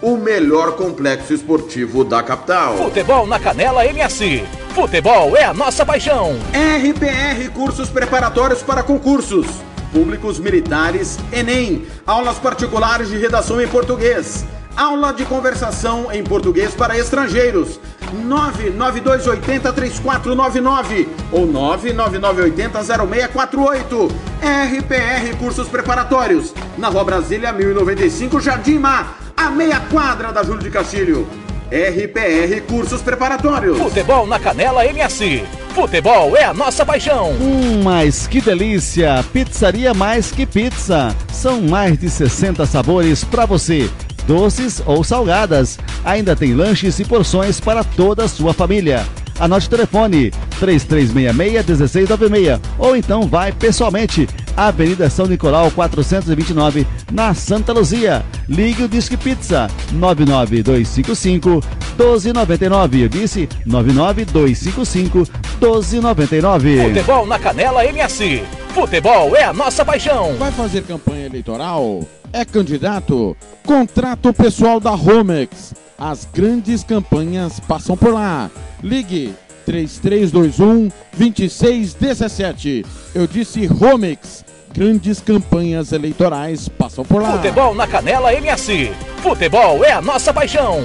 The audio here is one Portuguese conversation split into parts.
o melhor complexo esportivo da capital. Futebol na Canela MS. Futebol é a nossa paixão. RPR Cursos Preparatórios para Concursos. Públicos Militares, Enem. Aulas particulares de redação em português. Aula de conversação em português para estrangeiros. 992803499 ou 999800648. RPR Cursos Preparatórios. Na Rua Brasília 1095, Jardim Mar, a meia quadra da Júlio de Castilho. RPR Cursos Preparatórios. Futebol na Canela MS. Futebol é a nossa paixão. Hum, mas que delícia! Pizzaria Mais Que Pizza. São mais de 60 sabores para você doces ou salgadas. Ainda tem lanches e porções para toda a sua família. Anote o telefone 3366-1696 ou então vai pessoalmente Avenida São Nicolau 429 na Santa Luzia. Ligue o Disque Pizza 99255 1299. Eu disse 99255 1299. Futebol na Canela MS. Futebol é a nossa paixão. Vai fazer campanha eleitoral? É candidato? Contrato pessoal da Romex. As grandes campanhas passam por lá. Ligue 3321 2617. Eu disse Romex. Grandes campanhas eleitorais passam por lá. Futebol na Canela MS. Futebol é a nossa paixão.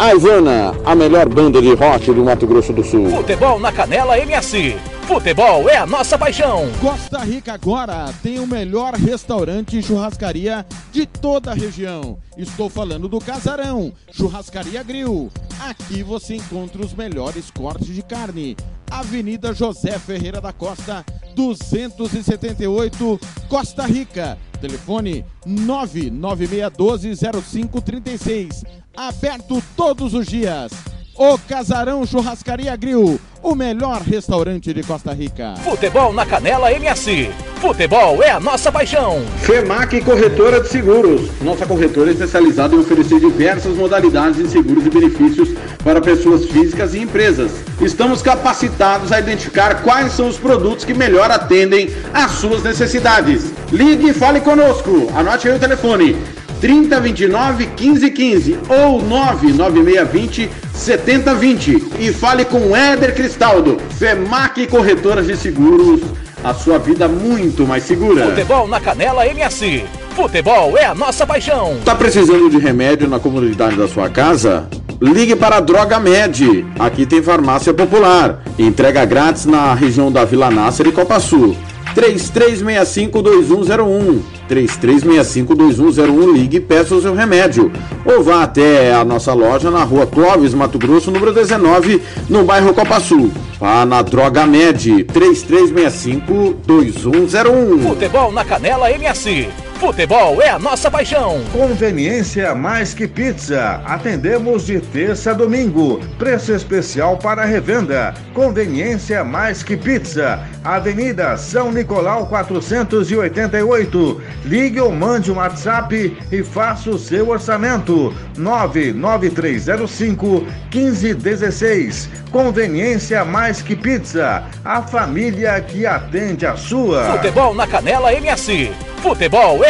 A Ivana, a melhor banda de rock do Mato Grosso do Sul. Futebol na Canela MS. Futebol é a nossa paixão. Costa Rica agora tem o melhor restaurante e churrascaria de toda a região. Estou falando do Casarão, Churrascaria Grill. Aqui você encontra os melhores cortes de carne. Avenida José Ferreira da Costa, 278, Costa Rica. Telefone 996120536. Aberto todos os dias. O Casarão Churrascaria Grill, o melhor restaurante de Costa Rica. Futebol na Canela MS. Futebol é a nossa paixão. FEMAC Corretora de Seguros. Nossa corretora é especializada em oferecer diversas modalidades de seguros e benefícios para pessoas físicas e empresas. Estamos capacitados a identificar quais são os produtos que melhor atendem às suas necessidades. Ligue e fale conosco. Anote aí o telefone 3029 1515 ou 99620 7020 e fale com Éder Cristaldo, FEMAC Corretoras de Seguros, a sua vida muito mais segura. Futebol na Canela MS. Futebol é a nossa paixão. Tá precisando de remédio na comunidade da sua casa? Ligue para a Droga Med. Aqui tem farmácia popular. Entrega grátis na região da Vila Nácer e Copa Sul. 3365-2101. 3365-2101. Ligue e peça o seu remédio. Ou vá até a nossa loja na rua Clóvis, Mato Grosso, número 19, no bairro Copa Sul. Vá na Droga Med. 3365-2101. Futebol na Canela MS. Futebol é a nossa paixão. Conveniência mais que pizza. Atendemos de terça a domingo. Preço especial para revenda. Conveniência mais que pizza. Avenida São Nicolau 488. Ligue ou mande um WhatsApp e faça o seu orçamento. 99305 1516. Conveniência mais que pizza. A família que atende a sua. Futebol na Canela MS. Futebol é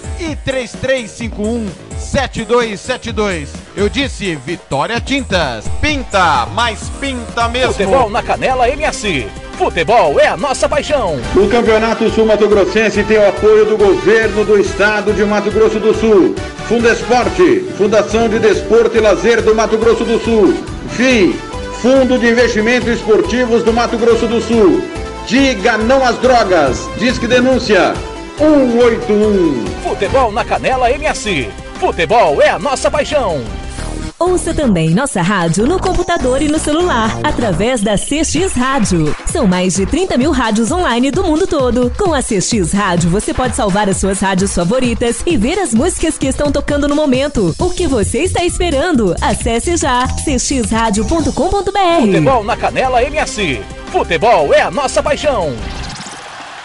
e 3351 7272. Eu disse Vitória Tintas. Pinta, mas pinta mesmo. Futebol na Canela MS. Futebol é a nossa paixão. O Campeonato Sul Mato Grossense tem o apoio do governo do estado de Mato Grosso do Sul. Fundesporte, Fundação de Desporto e Lazer do Mato Grosso do Sul. FII, Fundo de Investimentos Esportivos do Mato Grosso do Sul. Diga não às drogas. Disque denúncia 181. Futebol na Canela MS. Futebol é a nossa paixão. Ouça também nossa rádio no computador e no celular, através da CX Rádio. São mais de 30 mil rádios online do mundo todo. Com a CX Rádio, você pode salvar as suas rádios favoritas e ver as músicas que estão tocando no momento. O que você está esperando? Acesse já cxradio.com.br. Futebol na Canela MS. Futebol é a nossa paixão.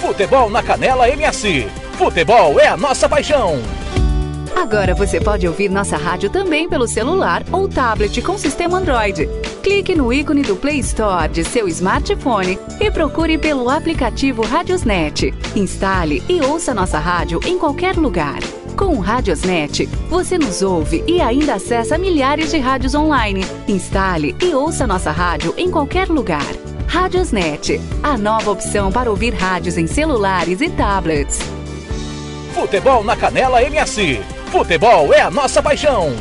Futebol na Canela MS. Futebol é a nossa paixão. Agora você pode ouvir nossa rádio também pelo celular ou tablet com sistema Android. Clique no ícone do Play Store de seu smartphone e procure pelo aplicativo Radiosnet. Instale e ouça nossa rádio em qualquer lugar. Com o Radiosnet, você nos ouve e ainda acessa milhares de rádios online. Instale e ouça nossa rádio em qualquer lugar. Radiosnet, a nova opção para ouvir rádios em celulares e tablets. Futebol na Canela MS. Futebol é a nossa paixão.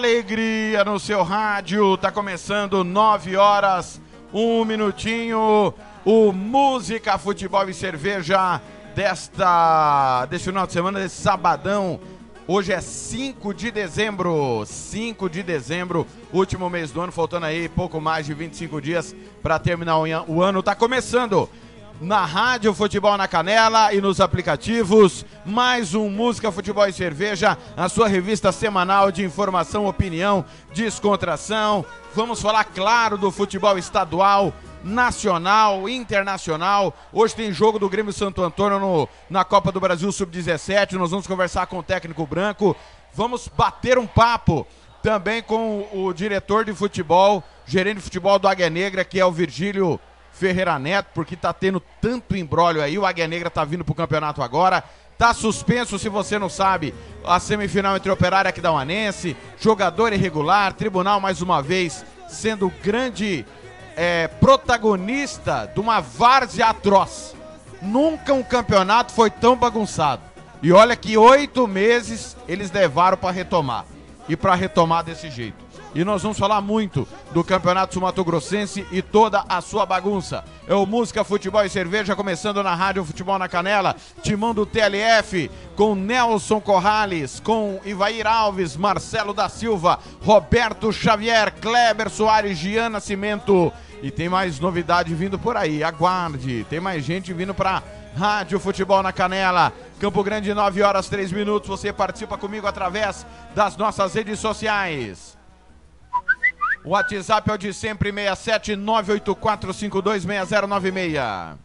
Alegria no seu rádio, tá começando 9 horas, um minutinho. O Música, Futebol e Cerveja desta deste final de semana, desse sabadão. Hoje é 5 de dezembro, 5 de dezembro, último mês do ano, faltando aí pouco mais de 25 dias para terminar o an- o ano. Tá começando na Rádio Futebol na Canela e nos aplicativos. Mais um Música, Futebol e Cerveja, a sua revista semanal de informação, opinião, descontração. Vamos falar, claro, do futebol estadual, nacional, internacional. Hoje tem jogo do Grêmio Santo Antônio no- na Copa do Brasil Sub-17. Nós vamos conversar com o técnico branco. Vamos bater um papo também com o, o diretor de futebol, gerente de futebol do Águia Negra, que é o Virgílio Ferreira Neto, porque tá tendo tanto embrólio aí. O Águia Negra tá vindo pro campeonato agora. Tá suspenso, se você não sabe, a semifinal entre Operária e Aquidauanense, jogador irregular, tribunal mais uma vez sendo grande é, protagonista de uma várzea atroz. Nunca um campeonato foi tão bagunçado. E olha que oito meses eles levaram para retomar. E para retomar desse jeito. E nós vamos falar muito do Campeonato Sumato Grossense e toda a sua bagunça. É o Música, Futebol e Cerveja, começando na Rádio Futebol na Canela. Timão do TLF, com Nelson Corrales, com Ivair Alves, Marcelo da Silva, Roberto Xavier, Kleber Soares, Gian Nascimento. E tem mais novidade vindo por aí, aguarde. Tem mais gente vindo para Rádio Futebol na Canela. Campo Grande, 9 horas 3 minutos. Você participa comigo através das nossas redes sociais. O WhatsApp é o de sempre, 67984526096.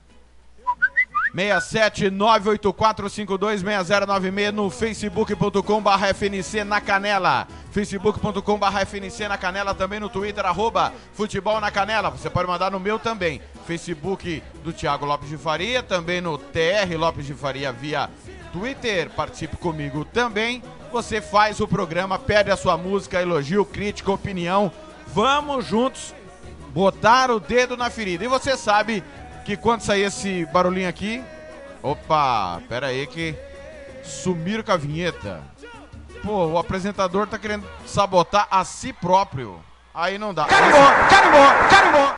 67984526096 no facebook.com FNC na Canela. facebook.com FNC na Canela, também no Twitter, arroba Futebol na Canela. Você pode mandar no meu também. Facebook do Thiago Lopes de Faria, também no TR Lopes de Faria via Twitter. Participe comigo também. Você faz o programa, pede a sua música, elogio, crítica, opinião Vamos juntos botar o dedo na ferida. E você sabe que quando sair esse barulhinho aqui. Opa, pera aí que sumiram com a vinheta. Pô, o apresentador tá querendo sabotar a si próprio. Aí não dá. Carimbó, carimbó, carimbó.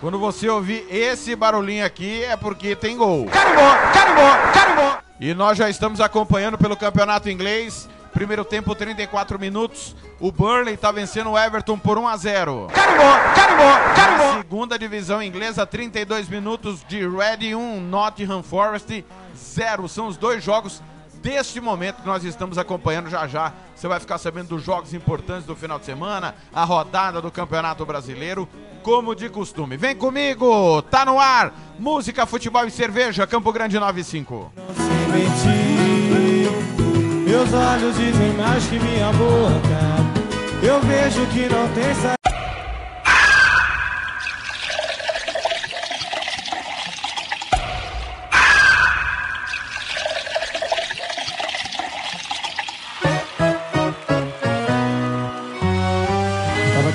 Quando você ouvir esse barulhinho aqui é porque tem gol. Carimbó, carimbó, carimbó. E nós já estamos acompanhando pelo campeonato inglês. Primeiro tempo, 34 minutos. O Burnley está vencendo o Everton por 1 a 0. Carimbó, carimbó, carimbó. Na segunda divisão inglesa, 32 minutos de Reading 1, Nottingham Forest 0. São os dois jogos deste momento que nós estamos acompanhando já já. Você vai ficar sabendo dos jogos importantes do final de semana, a rodada do Campeonato Brasileiro, como de costume. Vem comigo, tá no ar. Música, futebol e cerveja, Campo Grande 95. Não se mentir. Meus olhos dizem mais que minha boca. Eu vejo que não tem saída.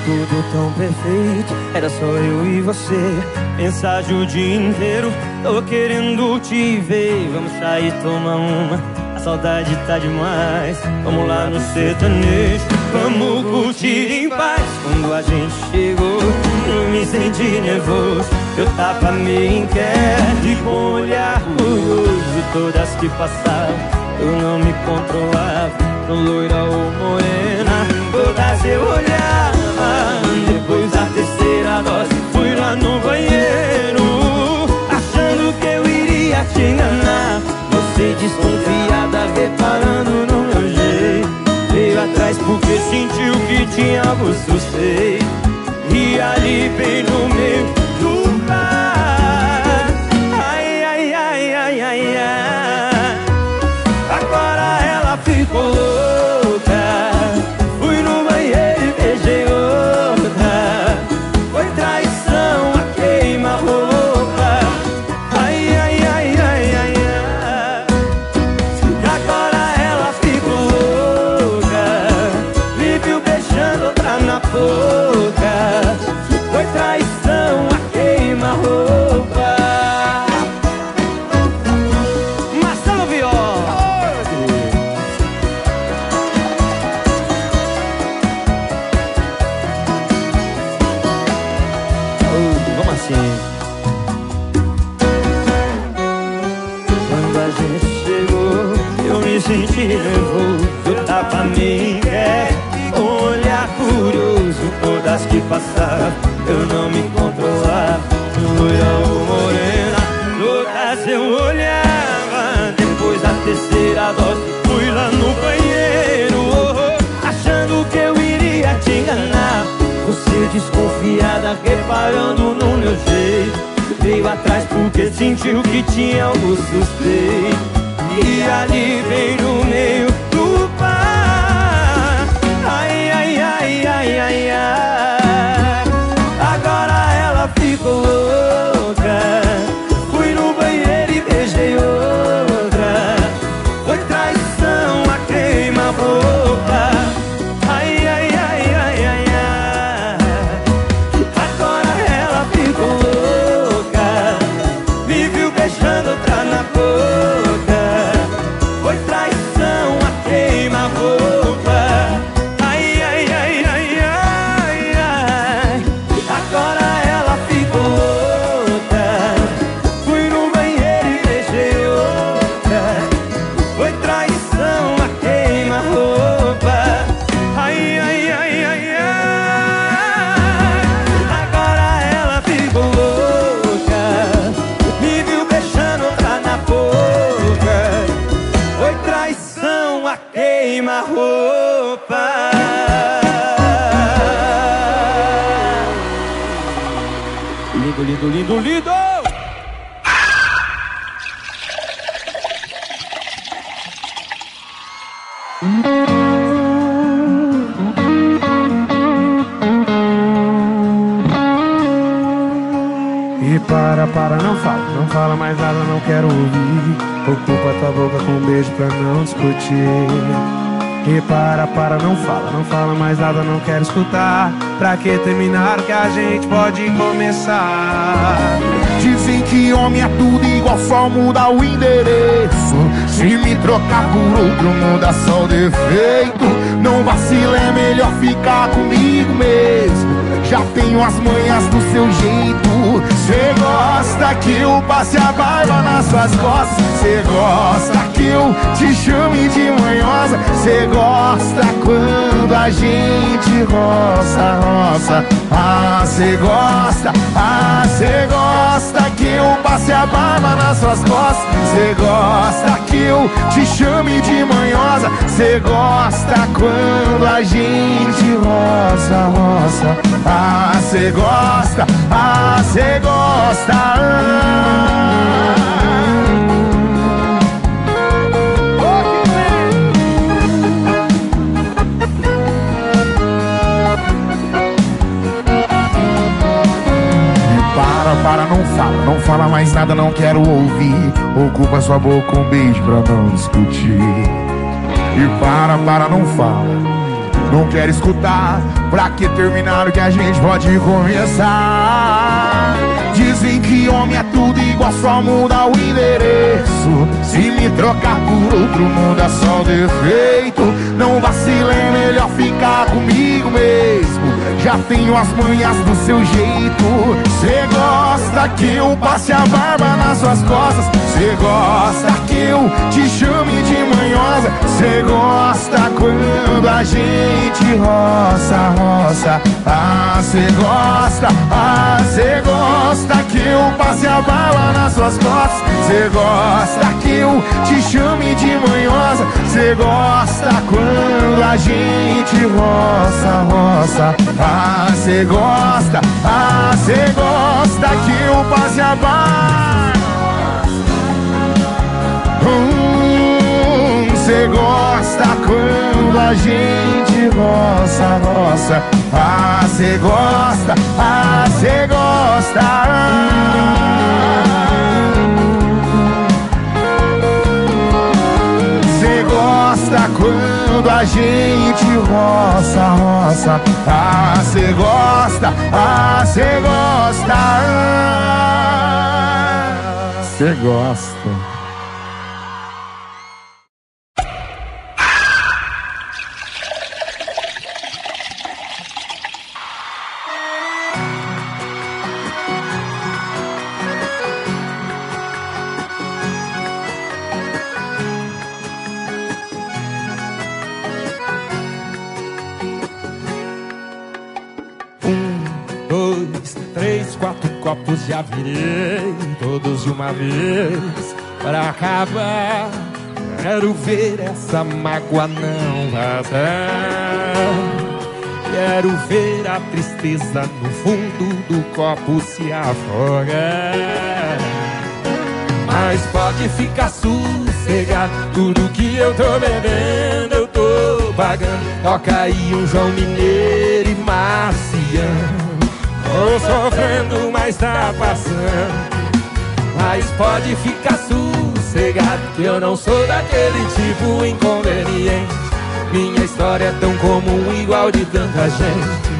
tudo tão perfeito. Era só eu e você. Mensagem o dia inteiro. Tô querendo te ver. Vamos sair, tomar uma saudade tá demais. Vamos lá no sertanejo, vamos curtir em paz. Quando a gente chegou, eu me senti nervoso. Eu tava meio inquieto e com olhar curioso. Todas que passavam, eu não me controlava. Loira ou morena, todas eu olhava. Depois da terceira dose, fui lá no banheiro, achando que eu iria te enganar. Desconfiada, reparando no meu jeito. Veio atrás porque sentiu que tinha o suspeito. E ali bem no meio Passaram eu não me controlava Loira ou morena, todas eu olhava. Depois da terceira dose fui lá no banheiro. Oh, Achando que eu iria te enganar. Você desconfiada, reparando no meu jeito. Veio atrás porque sentiu que tinha algo suspeito. E ali veio no meio não quero ouvir. Ocupa tua boca com um beijo pra não discutir. E para, para, não fala, não fala mais nada, não quero escutar. Pra que terminar que a gente pode começar? Dizem que homem é tudo igual, só muda o endereço. Se me trocar por outro, muda só o defeito. Não vacila, é melhor ficar comigo mesmo. Já tenho as manhas do seu jeito. Cê gosta que eu passe a barba nas suas costas. Cê gosta que eu te chame de manhosa. Cê gosta quando a gente roça, roça. Ah, cê gosta, ah, cê gosta que eu passe a barba nas suas costas. Cê gosta que eu te chame de manhosa. Cê gosta quando a gente roça, roça. Ah, cê gosta, ah, cê gosta. Ah. Para, para, não fala, não fala mais nada, não quero ouvir. Ocupa sua boca um beijo pra não discutir. E para, para, não fala. Não quero escutar, pra que terminar o que a gente pode começar? Dizem que homem é tudo igual, só muda o endereço. Se me trocar por outro, muda só o defeito. Não vacila, é melhor ficar comigo mesmo. Já tenho as manhas do seu jeito. Cê gosta que eu passe a barba nas suas costas. Cê gosta que eu te chame de manhosa. Cê gosta quando a gente roça, roça. Ah, cê gosta, ah, cê gosta que eu passe a barba nas suas costas. Cê gosta que eu te chame de manhosa. Cê gosta quando a gente roça, roça. Ah, cê gosta, ah, cê gosta que eu passe a. Hum, Cê gosta quando a gente roça, roça. Ah, cê gosta, ah, cê gosta. Cê quando a gente roça, roça. Ah, cê gosta, ah, cê gosta. Cê gosta. Virei, todos de uma vez, para acabar. Quero ver essa mágoa não vazar. Quero ver a tristeza no fundo do copo se afogar. Mas pode ficar sossegado, tudo que eu tô bebendo eu tô pagando. Toca aí um João Mineiro e Marciano. Tô sofrendo, mas tá passando. Mas pode ficar sossegado, que eu não sou daquele tipo inconveniente. Minha história é tão comum, igual de tanta gente.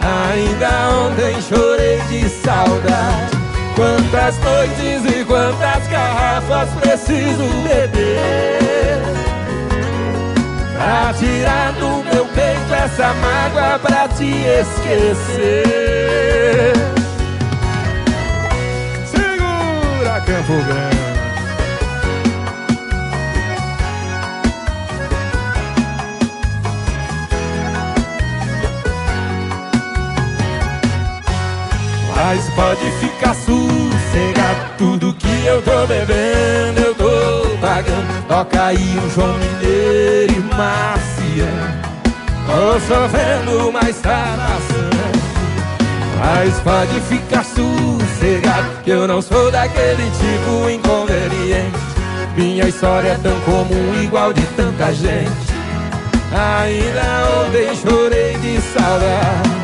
Ainda ontem chorei de saudade. Quantas noites e quantas garrafas preciso beber Pra tirar do meu peito essa mágoa pra te esquecer. Segura Campo Grande. Mas pode ficar sossegado Tudo que eu tô bebendo eu Toca aí o João Mineiro e Marciano. Tô chovendo, mas tá passando. Mas pode ficar sossegado, que eu não sou daquele tipo inconveniente. Minha história é tão comum, igual de tanta gente. Ainda ontem chorei de saudade.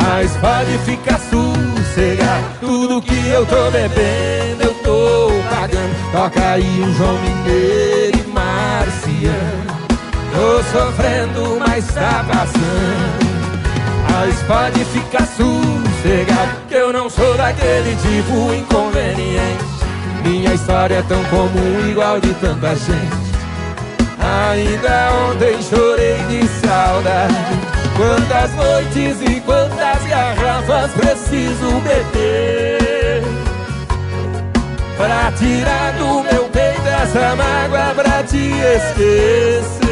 Mas pode ficar sossegado, tudo que eu tô bebendo eu tô Toca aí um João Mineiro e Marcia. Tô sofrendo, mas tá passando. Mas pode ficar sossegado, que eu não sou daquele tipo inconveniente. Minha história é tão comum, igual de tanta gente. Ainda ontem chorei de saudade. Quantas noites e quantas garrafas preciso beber para tirar essa mágoa pra te esquecer.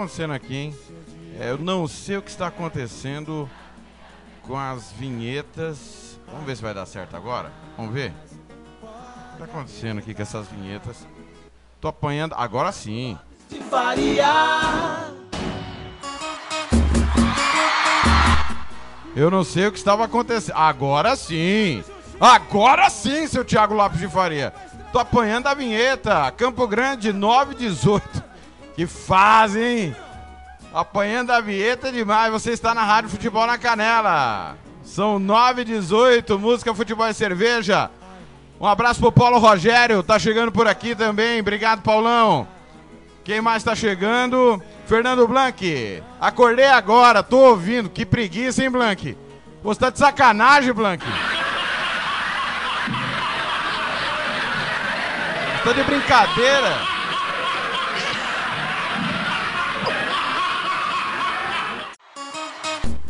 acontecendo aqui, hein? É, eu não sei o que está acontecendo com as vinhetas. Vamos ver se vai dar certo agora. Vamos ver. O que está acontecendo aqui com essas vinhetas? Tô apanhando. Agora sim. De. Eu não sei o que estava acontecendo. Agora sim! Agora sim, seu Thiago Lopes de Faria. Tô apanhando a vinheta. Campo Grande, 918. Que fazem! Apanhando a vinheta demais, você está na Rádio Futebol na Canela. São 9 18 música, futebol e cerveja. Um abraço pro Paulo Rogério, tá chegando por aqui também. Obrigado, Paulão. Quem mais tá chegando? Fernando Blanc. Acordei agora, tô ouvindo. Que preguiça, hein, Blanc? Você tá de sacanagem, Blanc? Tô de brincadeira?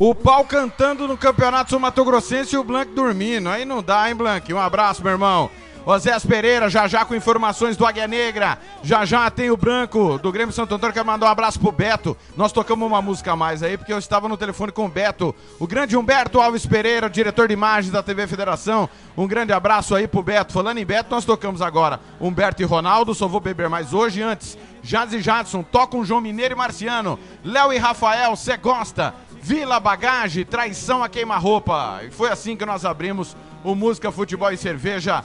O pau cantando no Campeonato Mato Grossense e o Blanc dormindo. Aí não dá, hein, Blanc? Um abraço, meu irmão. Osés Pereira, já já com informações do Águia Negra. Já já tem o Branco do Grêmio Santo Antônio. Quero mandar um abraço pro Beto. Nós tocamos uma música a mais aí, porque eu estava no telefone com o Beto. O grande Humberto Alves Pereira, diretor de imagens da TV Federação. Um grande abraço aí pro Beto. Falando em Beto, nós tocamos agora Humberto e Ronaldo. Só vou beber mais hoje. Antes, Jazz e Jadson tocam João Mineiro e Marciano. Léo e Rafael, cê gosta. Vila Bagagem, traição a queima-roupa. E foi assim que nós abrimos o Música, Futebol e Cerveja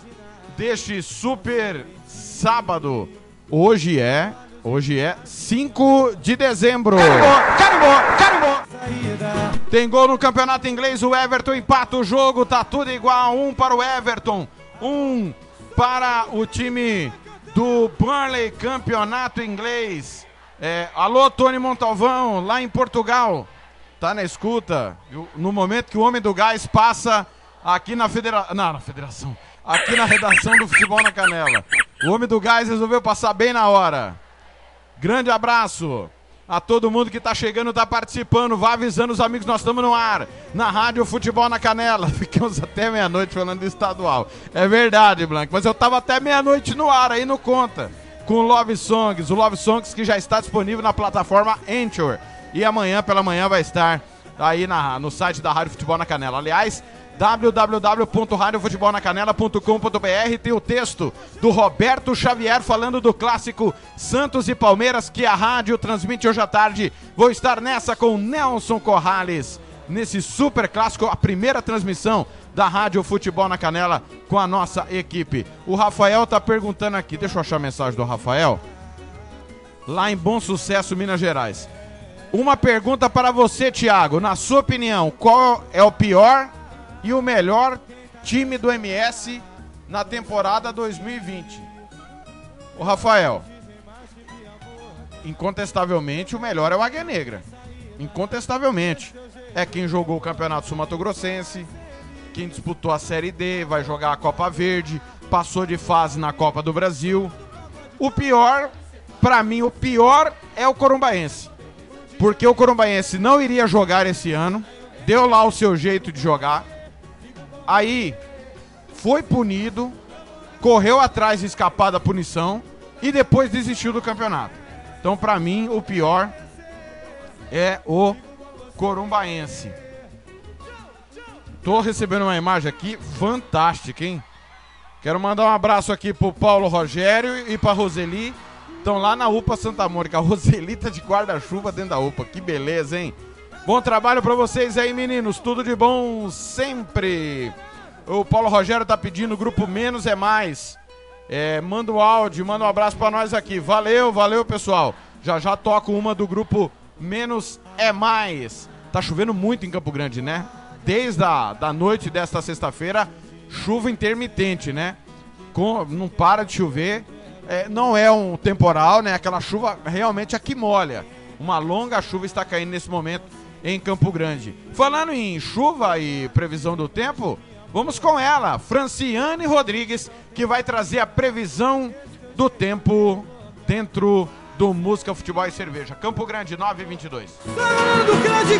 deste super sábado. Hoje é, hoje é 5 de dezembro. Carimbou, carimbou, carimbou. Tem gol no campeonato inglês, o Everton empata o jogo, tá tudo igual, um para o Everton, um para o time do Burnley, campeonato inglês. É, alô, Tony Montalvão, lá em Portugal, tá na escuta. No momento que o Homem do Gás passa aqui na federação, não, na federação, aqui na redação do Futebol na Canela. O Homem do Gás resolveu passar bem na hora. Grande abraço a todo mundo que tá chegando, tá participando. Vá avisando os amigos, nós estamos no ar. Na Rádio Futebol na Canela. Ficamos até meia-noite falando do estadual. É verdade, Blanco. Mas eu tava até meia-noite no ar, aí não conta. Com o Love Songs. O Love Songs que já está disponível na plataforma Anchor. E amanhã pela manhã vai estar aí na, no site da Rádio Futebol na Canela. Aliás, www.radiofutebolnacanela.com.br tem o texto do Roberto Xavier falando do clássico Santos e Palmeiras que a rádio transmite hoje à tarde. Vou estar nessa com Nelson Corrales nesse super clássico, a primeira transmissão da Rádio Futebol na Canela com a nossa equipe. O Rafael tá perguntando aqui, deixa eu achar a mensagem do Rafael. Lá em Bom Sucesso, Minas Gerais. Uma pergunta para você, Thiago. Na sua opinião, qual é o pior e o melhor time do MS na temporada 2020. O Rafael, incontestavelmente o melhor é o Águia Negra. Incontestavelmente. É quem jogou o Campeonato Sul-Mato Grossense, quem disputou a Série D, vai jogar a Copa Verde, passou de fase na Copa do Brasil. O pior, para mim, o pior é o Corumbaense. Porque o Corumbaense não iria jogar esse ano, deu lá o seu jeito de jogar Aí foi punido, correu atrás de escapar da punição e depois desistiu do campeonato. Então, para mim, o pior é o Corumbaense. Tô recebendo uma imagem aqui fantástica, hein? Quero mandar um abraço aqui pro Paulo Rogério e pra Roseli. Estão lá na UPA Santa Mônica. A Roseli tá de guarda-chuva dentro da UPA. Que beleza, hein? Bom trabalho para vocês aí, meninos. Tudo de bom sempre. O Paulo Rogério tá pedindo grupo menos é mais. É, manda o um áudio, manda um abraço para nós aqui. Valeu, valeu, pessoal. Já já toco uma do grupo menos é mais. Tá chovendo muito em Campo Grande, né? Desde a da noite desta sexta-feira, chuva intermitente, né? Com, não para de chover. É, não é um temporal, né? Aquela chuva realmente aqui molha. Uma longa chuva está caindo nesse momento em Campo Grande. Falando em chuva e previsão do tempo, vamos com ela, Franciane Rodrigues, que vai trazer a previsão do tempo dentro do Música, Futebol e Cerveja. Campo Grande, 9 e 22. do grande!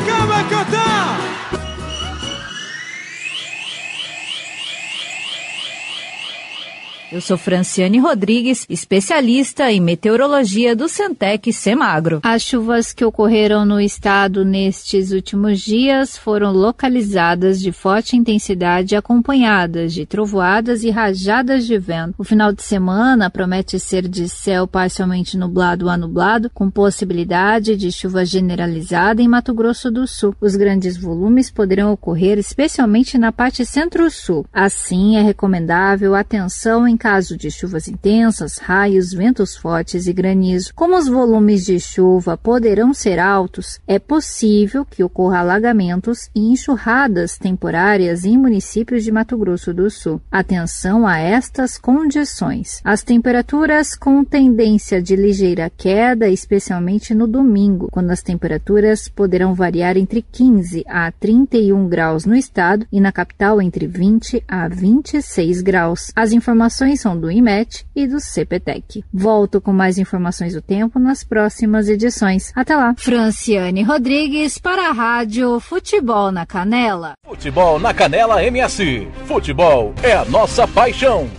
Eu sou Franciane Rodrigues, especialista em meteorologia do Centec Semagro. As chuvas que ocorreram no estado nestes últimos dias foram localizadas de forte intensidade acompanhadas de trovoadas e rajadas de vento. O final de semana promete ser de céu parcialmente nublado a nublado, com possibilidade de chuva generalizada em Mato Grosso do Sul. Os grandes volumes poderão ocorrer especialmente na parte centro-sul. Assim, é recomendável atenção em caso de chuvas intensas, raios, ventos fortes e granizo. Como os volumes de chuva poderão ser altos, é possível que ocorra alagamentos e enxurradas temporárias em municípios de Mato Grosso do Sul. Atenção a estas condições. As temperaturas com tendência de ligeira queda, especialmente no domingo, quando as temperaturas poderão variar entre 15 a 31 graus no estado e na capital entre 20 a 26 graus. As informações são do IMET e do CPTEC. Volto com mais informações do tempo nas próximas edições. Até lá. Franciane Rodrigues para a Rádio Futebol na Canela. Futebol na Canela MS. Futebol é a nossa paixão.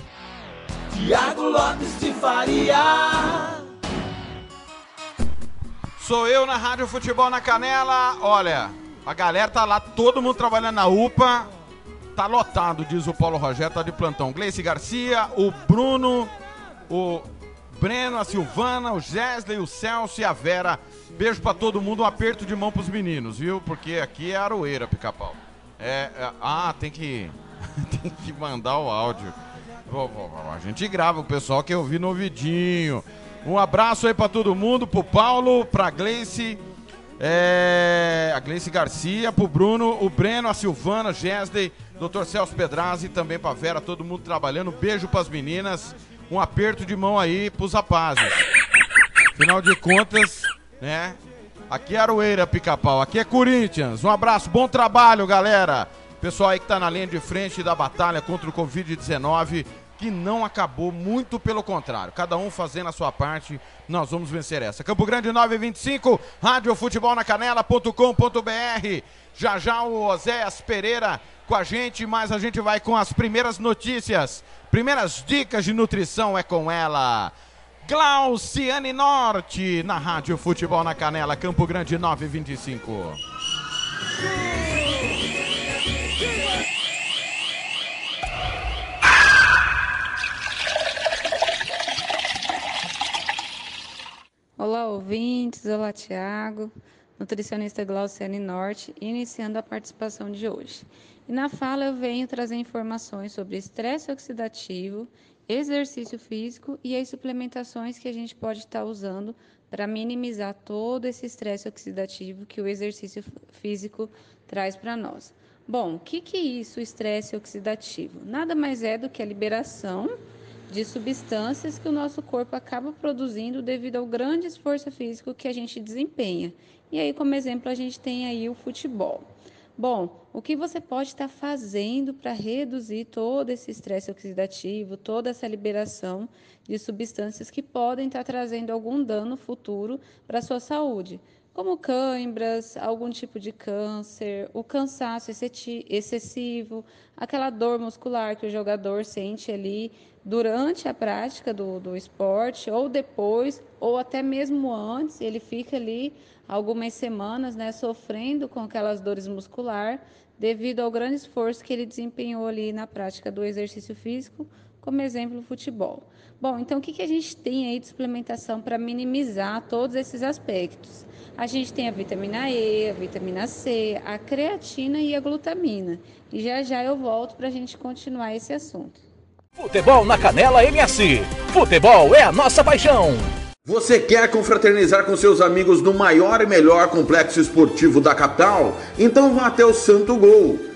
Tiago Lopes de Faria. Sou eu na Rádio Futebol na Canela. Olha, a galera tá lá, todo mundo trabalhando na UPA. Tá lotado, diz o Paulo Rogério, tá de plantão. Gleice Garcia, o Bruno, o Breno, a Silvana, o Gesley, o Celso e a Vera. Beijo pra todo mundo, um aperto de mão pros meninos, viu? Porque aqui é Aroeira, pica-pau. É, é, ah, tem que, tem que mandar o áudio. A gente grava, o pessoal que ouvir no ouvidinho. Um abraço aí pra todo mundo, pro Paulo, pra Gleice, é, a Gleice Garcia, pro Bruno, o Breno, a Silvana, Gesley, Dr. Celso Pedrazzi, também pra Vera, todo mundo trabalhando. Beijo pras meninas. Um aperto de mão aí pros rapazes. Afinal de contas, né? Aqui é Aroeira, pica-pau. Aqui é Corinthians. Um abraço, bom trabalho, galera. Pessoal aí que tá na linha de frente da batalha contra o Covid-19, que não acabou, muito pelo contrário. Cada um fazendo a sua parte, nós vamos vencer essa. Campo Grande 925, Rádio Futebol na Canela.com.br. Já já o Oséias Pereira com a gente, mas a gente vai com as primeiras notícias. Primeiras dicas de nutrição é com ela. Glauciane Norte, na Rádio Futebol na Canela, Campo Grande 925. Olá, ouvintes. Olá, Tiago, nutricionista Glauciane Norte, iniciando a participação de hoje. E na fala eu venho trazer informações sobre estresse oxidativo, exercício físico e as suplementações que a gente pode estar usando para minimizar todo esse estresse oxidativo que o exercício físico traz para nós. Bom, o que, que é isso, estresse oxidativo? Nada mais é do que a liberação de substâncias que o nosso corpo acaba produzindo devido ao grande esforço físico que a gente desempenha. E aí, como exemplo, a gente tem aí o futebol. Bom, o que você pode estar fazendo para reduzir todo esse estresse oxidativo, toda essa liberação de substâncias que podem estar trazendo algum dano futuro para a sua saúde? Como cãibras, algum tipo de câncer, o cansaço excessivo, aquela dor muscular que o jogador sente ali durante a prática do, do esporte, ou depois, ou até mesmo antes, ele fica ali algumas semanas né, sofrendo com aquelas dores muscular devido ao grande esforço que ele desempenhou ali na prática do exercício físico, como exemplo, o futebol. Bom, então o que, que a gente tem aí de suplementação para minimizar todos esses aspectos? A gente tem a vitamina E, a vitamina C, a creatina e a glutamina. E já já eu volto para a gente continuar esse assunto. Futebol na Canela MS. Futebol é a nossa paixão. Você quer confraternizar com seus amigos no maior e melhor complexo esportivo da capital? Então vá até o Santo Gol.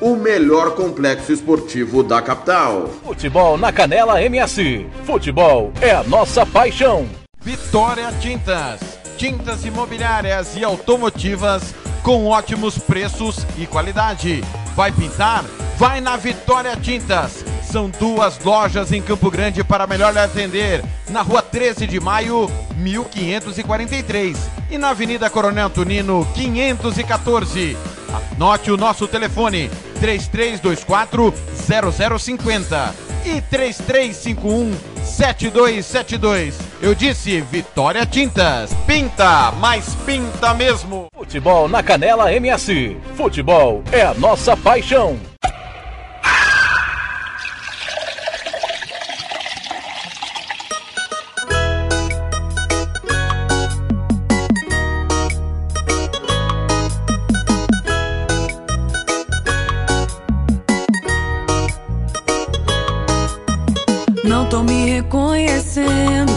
o melhor complexo esportivo da capital. Futebol na Canela MS. Futebol é a nossa paixão. Vitória Tintas. Tintas imobiliárias e automotivas com ótimos preços e qualidade. Vai pintar? Vai na Vitória Tintas. São duas lojas em Campo Grande para melhor lhe atender. Na rua 13 de maio, 1543. E na Avenida Coronel Tunino, 514. Anote o nosso telefone: 3324 0050. e 3351-7272. Eu disse Vitória Tintas. Pinta, mas pinta mesmo. Futebol na Canela MS. Futebol é a nossa paixão. Tô me reconhecendo.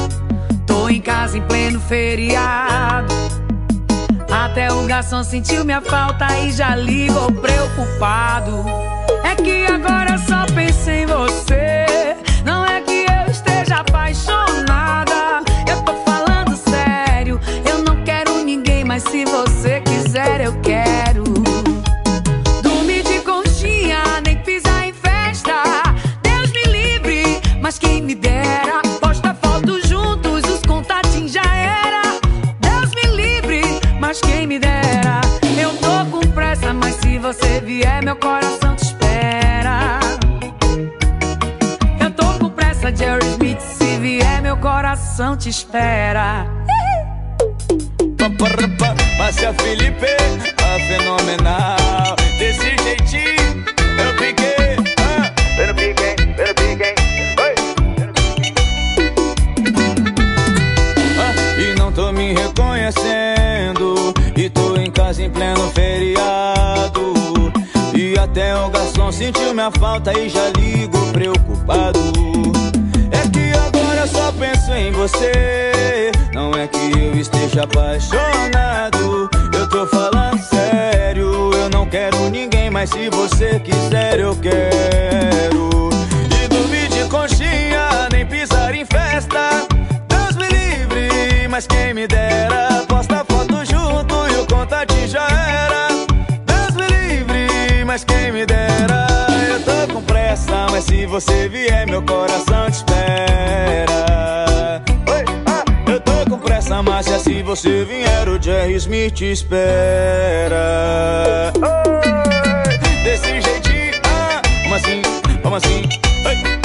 Tô em casa em pleno feriado. Até o garçom sentiu minha falta e já ligou preocupado. É que agora só penso em você. Não é que eu esteja apaixonada. Te espera. Márcia Felipe, a fenomenal. Desse jeitinho, eu piquei. Eu piquei, eu piquei. Ah, e não tô me reconhecendo. E tô em casa em pleno feriado. E até o garçom sentiu minha falta e já ligo preocupado. Penso em você. Não é que eu esteja apaixonado. Eu tô falando sério. Eu não quero ninguém, mas se você quiser, eu quero. E dormir de conchinha, nem pisar em festa. Deus me livre, mas quem me dera. Posta foto junto e o contatinho já era. Deus me livre, mas quem me dera. Eu tô com pressa, mas se você vier, meu coração pressa, mas se você vier, o Jerry Smith espera. Oi, desse jeitinho, ah, vamos assim, vamos assim.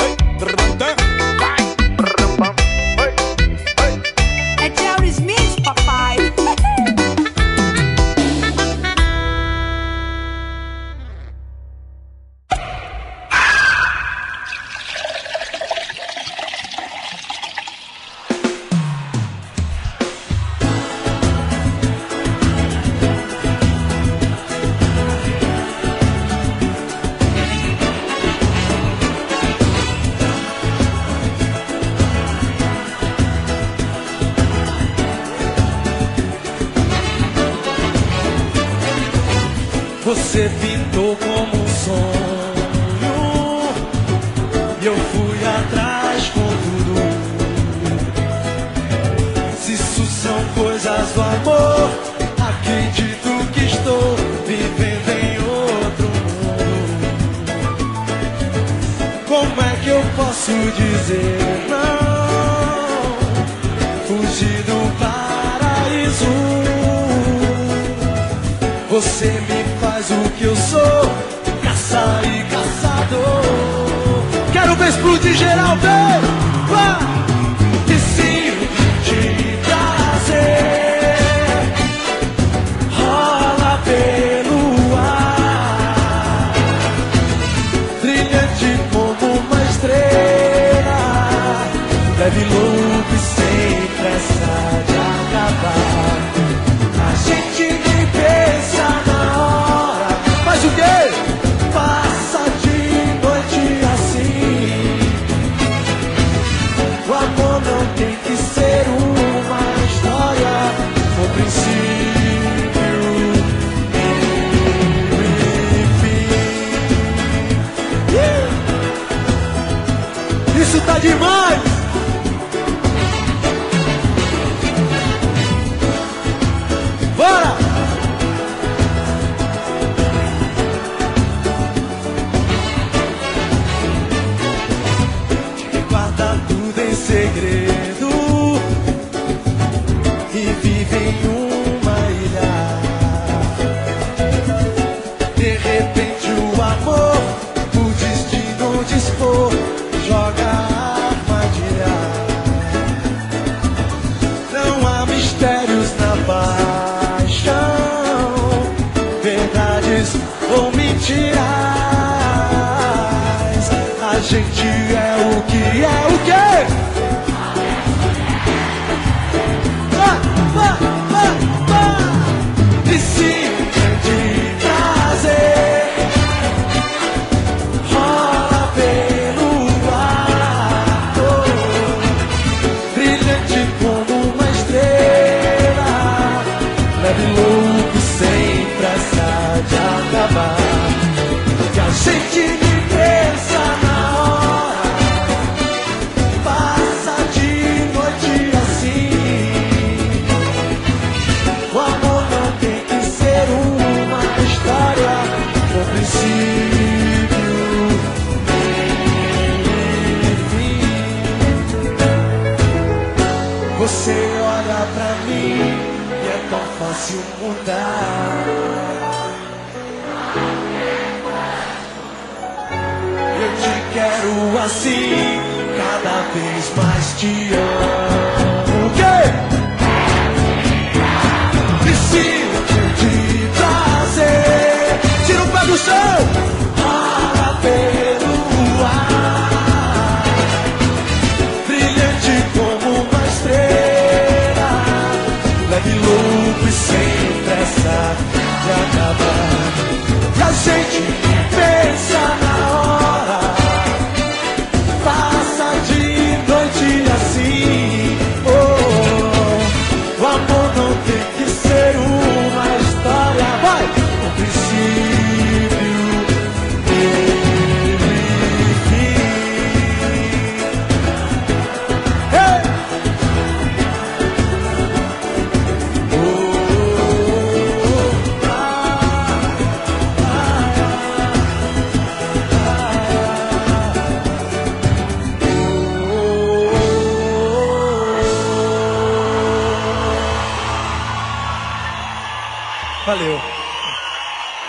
Valeu.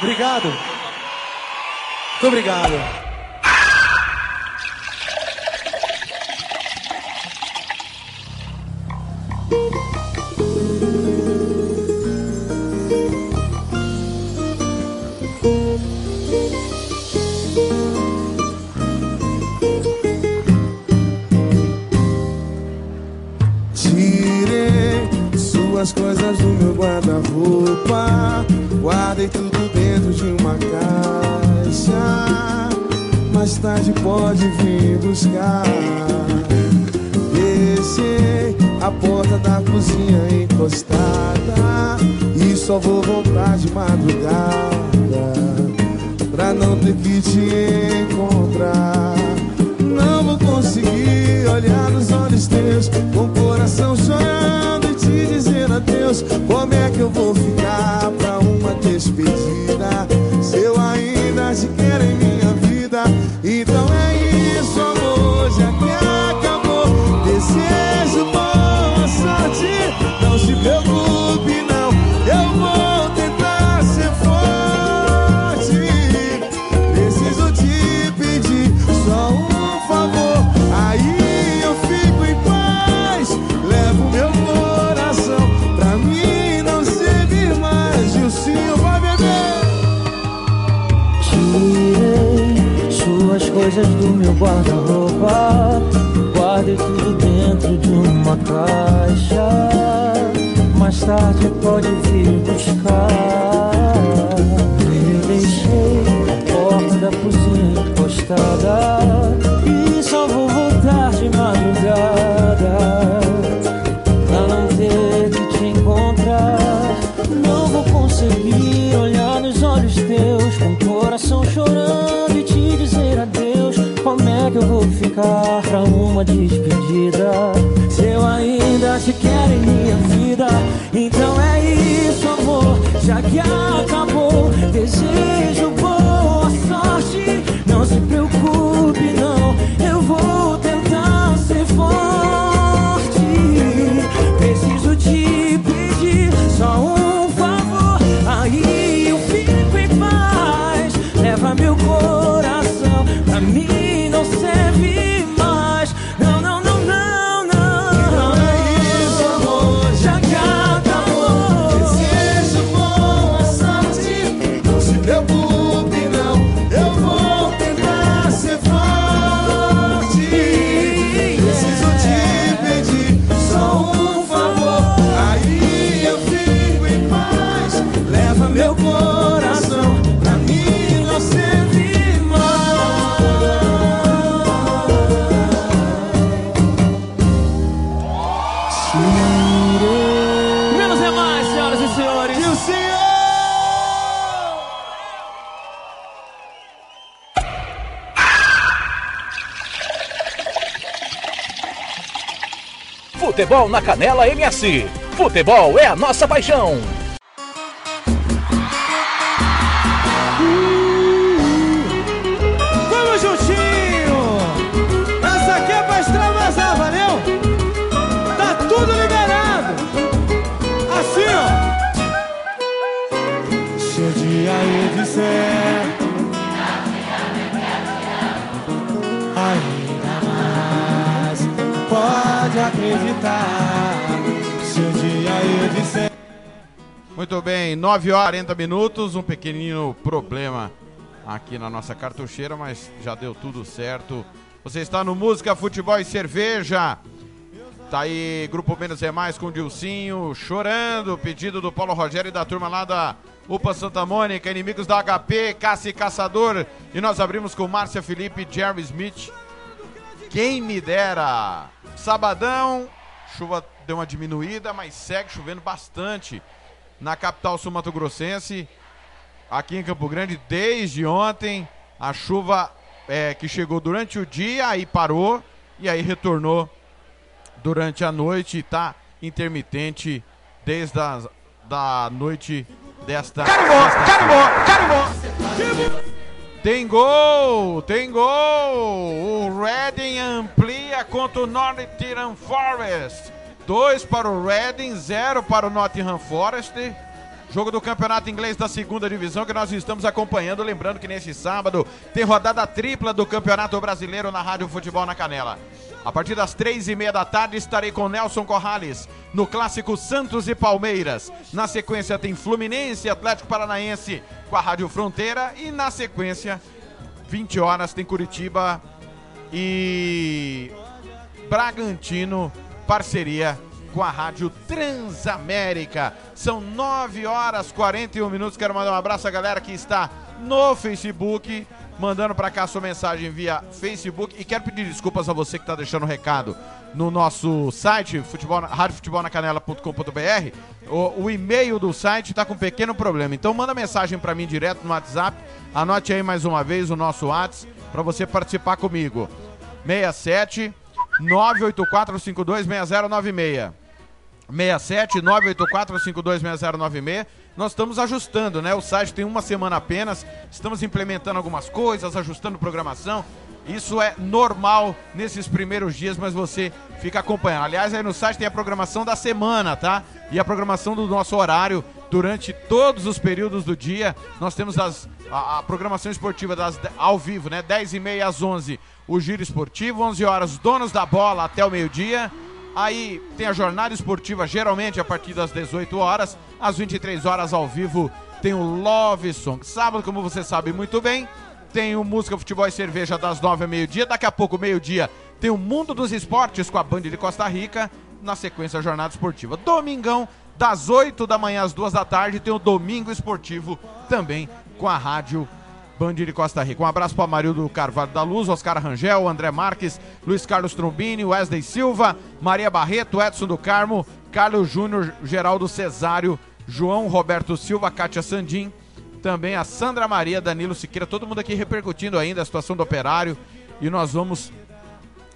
Obrigado. Muito obrigado. só vou voltar de madrugada Pra não ter que te meu guarda-roupa. Guardei tudo dentro de uma caixa. Mais tarde pode vir buscar. que eu vou ficar pra uma despedida? Se eu ainda te quero em minha vida, então é isso, amor, já que acabou. Desejo boa sorte, não se preocupe, não. Futebol na Canela MS. Futebol é a nossa paixão. Muito bem, 9 horas 40 minutos, um pequenino problema aqui na nossa cartucheira, mas já deu tudo certo. Você está no Música, Futebol e Cerveja. Tá aí, Grupo Menos é Mais com Dilcinho, chorando, pedido do Paulo Rogério e da turma lá da UPA Santa Mônica, inimigos da HP, Caça e Caçador. E nós abrimos com Márcia Felipe e Jeremy Smith. Quem me dera! Sabadão, chuva deu uma diminuída, mas segue chovendo bastante na capital sul-mato-grossense. Aqui em Campo Grande, desde ontem, a chuva é, que chegou durante o dia, aí parou e aí retornou durante a noite e tá intermitente desde a da noite desta. Carimbó, carimbó, carimbó. Tem gol, tem gol. O Reading amplia contra o Nottingham Forest. Dois para o Reading, zero para o Nottingham Forest. Jogo do Campeonato Inglês da Segunda Divisão que nós estamos acompanhando. Lembrando que nesse sábado tem rodada tripla do Campeonato Brasileiro na Rádio Futebol na Canela. A partir das três e meia da tarde estarei com Nelson Corrales no clássico Santos e Palmeiras. Na sequência tem Fluminense e Atlético Paranaense com a Rádio Fronteira. E na sequência, 20 horas, tem Curitiba e Bragantino, parceria com a Rádio Transamérica. São 9 horas 41 minutos. Quero mandar um abraço à galera que está no Facebook, mandando para cá sua mensagem via Facebook. E quero pedir desculpas a você que está deixando o recado no nosso site, futebol, radiofutebolnacanela.com.br. O, o e-mail do site está com um pequeno problema. Então manda mensagem para mim direto no WhatsApp. Anote aí mais uma vez o nosso WhatsApp para você participar comigo. 67 984526096. 67 984526096. Nós estamos ajustando, né? O site tem uma semana apenas. Estamos implementando algumas coisas, ajustando programação. Isso é normal nesses primeiros dias, mas você fica acompanhando. Aliás, aí no site tem a programação da semana, tá? E a programação do nosso horário durante todos os períodos do dia. Nós temos as, a, a programação esportiva das, ao vivo, né? 10 e meia às 11, o giro esportivo. 11 horas, donos da bola até o meio-dia. Aí tem a jornada esportiva, geralmente a partir das 18 horas. Às 23 horas, ao vivo, tem o Love Song. Sábado, como você sabe muito bem, tem o Música, Futebol e Cerveja das 9 ao meio-dia. Daqui a pouco, meio-dia, tem o Mundo dos Esportes com a Band de Costa Rica. Na sequência, a jornada esportiva. Domingão, das 8 da manhã às 2 da tarde, tem o Domingo Esportivo também com a Rádio Band de Costa Rica. Um abraço para Marildo Carvalho da Luz, Oscar Rangel, André Marques, Luiz Carlos Trombini, Wesley Silva, Maria Barreto, Edson do Carmo, Carlos Júnior, Geraldo Cesário, João Roberto Silva, Kátia Sandim, também a Sandra Maria, Danilo Siqueira, todo mundo aqui repercutindo ainda a situação do operário e nós vamos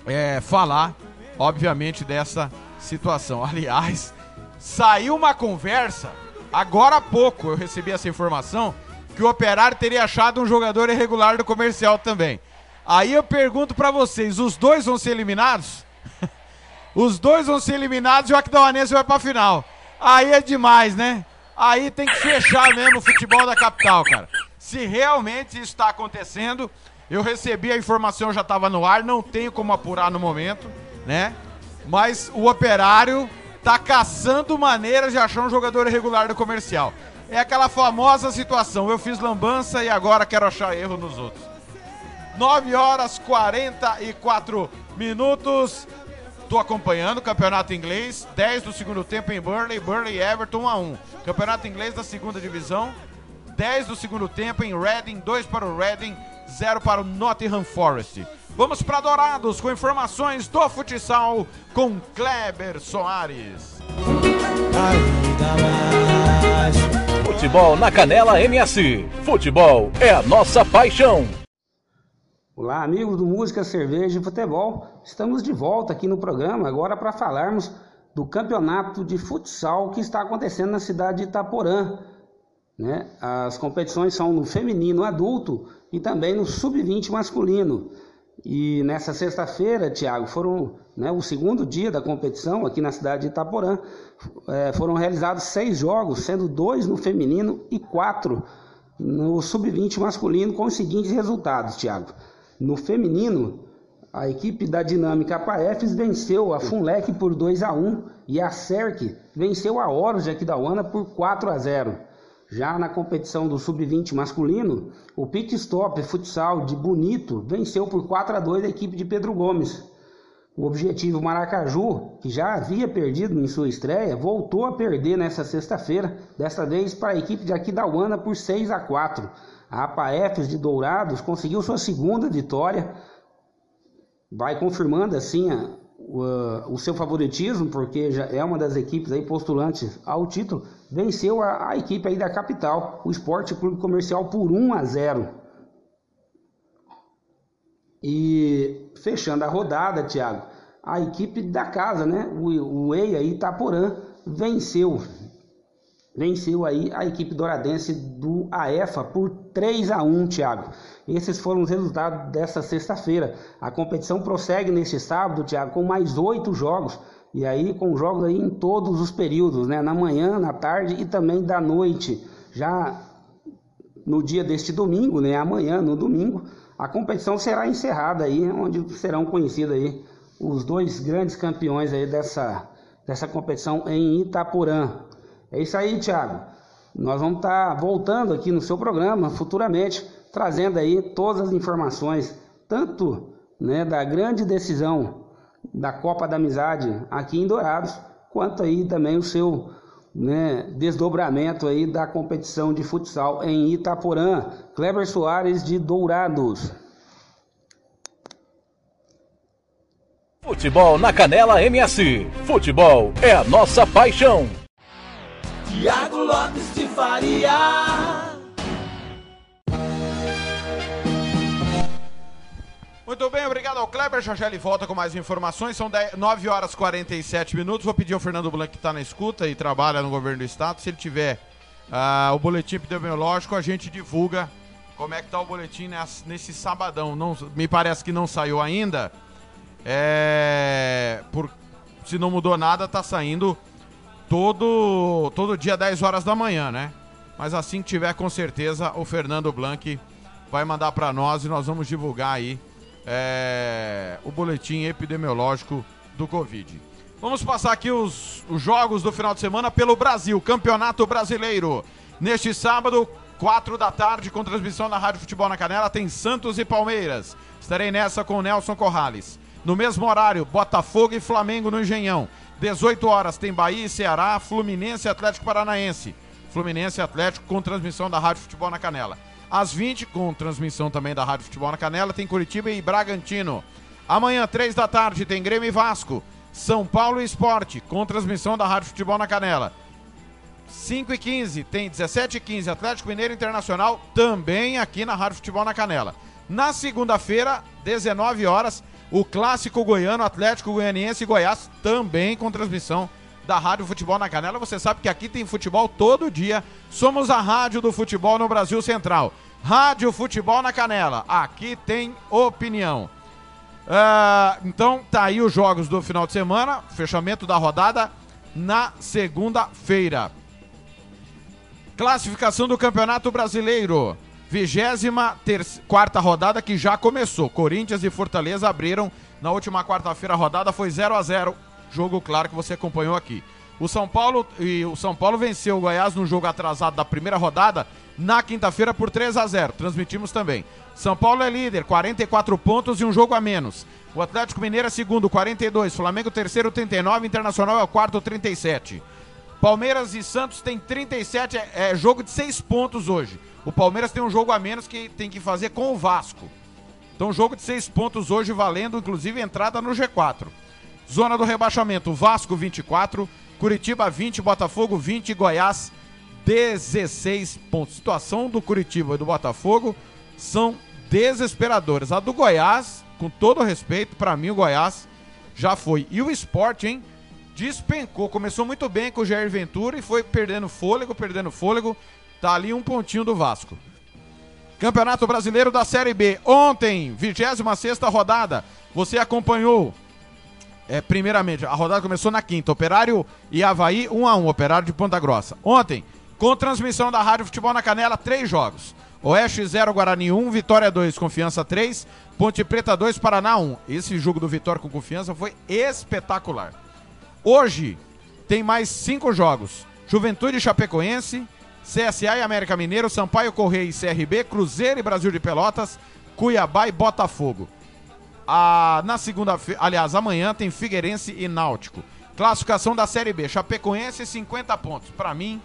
é, falar, obviamente, dessa situação. Aliás, saiu uma conversa, agora há pouco eu recebi essa informação, que o Operário teria achado um jogador irregular do comercial também. Aí eu pergunto para vocês, os dois vão ser eliminados? os dois vão ser eliminados e o Aquidauanense vai pra final. Aí é demais, né? Aí tem que fechar mesmo o futebol da capital, cara. Se realmente isso está acontecendo, eu recebi a informação, já estava no ar, não tenho como apurar no momento, né? Mas o Operário tá caçando maneiras de achar um jogador irregular do comercial. É aquela famosa situação, eu fiz lambança e agora quero achar erro nos outros. 9 horas 44 minutos. Tô acompanhando o campeonato inglês. 10 do segundo tempo em Burnley, Burnley Everton 1 a 1. Campeonato inglês da segunda divisão. 10 do segundo tempo em Reading, 2 para o Reading, 0 para o Nottingham Forest. Vamos para Dourados com informações do futsal com Kleber Soares. Futebol na Canela MS. Futebol é a nossa paixão. Olá, amigos do Música, Cerveja e Futebol. Estamos de volta aqui no programa agora para falarmos do campeonato de futsal que está acontecendo na cidade de Itaporã. Né? As competições são no feminino adulto e também no sub-20 masculino. E nessa sexta-feira, Tiago, foram né, o segundo dia da competição aqui na cidade de Itaporã. É, foram realizados seis jogos, sendo dois no feminino e quatro no sub-20 masculino, com os seguintes resultados, Tiago. No feminino, A equipe da Dinâmica Paefs venceu a Funlec por 2 a 1 e a Cerc venceu a Oros de Aquidauana por 4 a 0. Já na competição do Sub-20 masculino, o Pit Stop Futsal de Bonito venceu por 4 a 2 a equipe de Pedro Gomes. O Objetivo Maracaju, que já havia perdido em sua estreia, voltou a perder nesta sexta-feira, desta vez para a equipe de Aquidauana por 6 a 4. A APAEFs de Dourados conseguiu sua segunda vitória, vai confirmando assim a, o, o, seu favoritismo, porque já é uma das equipes aí postulantes ao título, venceu a, a equipe aí da capital, o Esporte Clube Comercial por 1 a 0. E fechando a rodada, Thiago, a equipe da casa, né? O, o EIA Itaporã venceu. Venceu aí a equipe douradense do AEFA por 3 a 1, Thiago. Esses foram os resultados dessa sexta-feira. A competição prossegue neste sábado, Thiago, com mais oito jogos. E aí com jogos aí em todos os períodos, né? Na manhã, na tarde e também da noite. Já no dia deste domingo, né? Amanhã, no domingo, a competição será encerrada aí, onde serão conhecidos aí os dois grandes campeões aí dessa, dessa competição em Itaporã. É isso aí, Thiago. Nós vamos estar tá voltando aqui no seu programa futuramente, trazendo aí todas as informações, tanto né, da grande decisão da Copa da Amizade aqui em Dourados, quanto aí também o seu né, desdobramento aí da competição de futsal em Itaporã. Kleber Soares de Dourados. Futebol na Canela MS. Futebol é a nossa paixão. Tiago Lopes de Faria. Muito bem, obrigado ao Kleber. Já já ele volta com mais informações. São 10, 9 horas e 47 minutos. Vou pedir ao Fernando Blanc, que está na escuta e trabalha no governo do estado, se ele tiver uh, o boletim epidemiológico, a gente divulga como é que está o boletim nesse, nesse sabadão. Não, me parece que não saiu ainda. É, por, se não mudou nada, está saindo todo, todo dia 10 horas da manhã, né? Mas assim que tiver, com certeza, o Fernando Blanc vai mandar para nós e nós vamos divulgar aí é, o boletim epidemiológico do Covid. Vamos passar aqui os, os jogos do final de semana pelo Brasil, Campeonato Brasileiro. Neste sábado, 4 da tarde, com transmissão na Rádio Futebol na Canela, tem Santos e Palmeiras. Estarei nessa com o Nelson Corrales. No mesmo horário, Botafogo e Flamengo no Engenhão. 18 horas tem Bahia e Ceará, Fluminense e Atlético Paranaense. Fluminense e Atlético com transmissão da Rádio Futebol na Canela. Às 20, com transmissão também da Rádio Futebol na Canela, tem Curitiba e Bragantino. Amanhã, 3 da tarde, tem Grêmio e Vasco. São Paulo e Esporte, com transmissão da Rádio Futebol na Canela. 5 e 15, tem 17 e 15, Atlético Mineiro Internacional, também aqui na Rádio Futebol na Canela. Na segunda-feira, 19 horas, o clássico goiano, Atlético Goianiense e Goiás, também com transmissão da Rádio Futebol na Canela. Você sabe que aqui tem futebol todo dia. Somos a rádio do futebol no Brasil Central. Rádio Futebol na Canela. Aqui tem opinião. Uh, então, tá aí os jogos do final de semana. Fechamento da rodada na segunda-feira. Classificação do Campeonato Brasileiro. Vigésima quarta rodada que já começou. Corinthians e Fortaleza abriram na última quarta-feira a rodada, foi 0 a 0 Jogo claro que você acompanhou aqui. O São Paulo e o São Paulo venceu o Goiás no jogo atrasado da primeira rodada na quinta-feira por 3 a 0. Transmitimos também. São Paulo é líder, 44 pontos e um jogo a menos. O Atlético Mineiro é segundo, 42. Flamengo terceiro, 39. Internacional é o quarto, 37. Palmeiras e Santos tem 37, é, é jogo de 6 pontos hoje. O Palmeiras tem um jogo a menos que tem que fazer com o Vasco. Então, jogo de 6 pontos hoje, valendo inclusive entrada no G4. Zona do rebaixamento: Vasco 24, Curitiba 20, Botafogo 20, Goiás 16 pontos. Situação do Curitiba e do Botafogo são desesperadoras. A do Goiás, com todo respeito, para mim o Goiás já foi. E o esporte, hein? Despencou. Começou muito bem com o Jair Ventura e foi perdendo fôlego, perdendo fôlego. Tá ali um pontinho do Vasco. Campeonato Brasileiro da Série B. Ontem, 26 rodada. Você acompanhou é, primeiramente, a rodada começou na quinta. Operário e Havaí, 1 um a 1 um, Operário de Ponta Grossa. Ontem, com transmissão da Rádio Futebol na Canela, três jogos. Oeste 0, Guarani 1, Vitória 2, Confiança 3, Ponte Preta 2, Paraná 1. Esse jogo do Vitória com Confiança foi espetacular. Hoje tem mais cinco jogos: Juventude Chapecoense, CSA e América Mineiro, Sampaio Correia e CRB, Cruzeiro e Brasil de Pelotas, Cuiabá e Botafogo. Ah, na segunda-feira, aliás, amanhã tem Figueirense e Náutico. Classificação da Série B: Chapecoense 50 pontos. Para mim,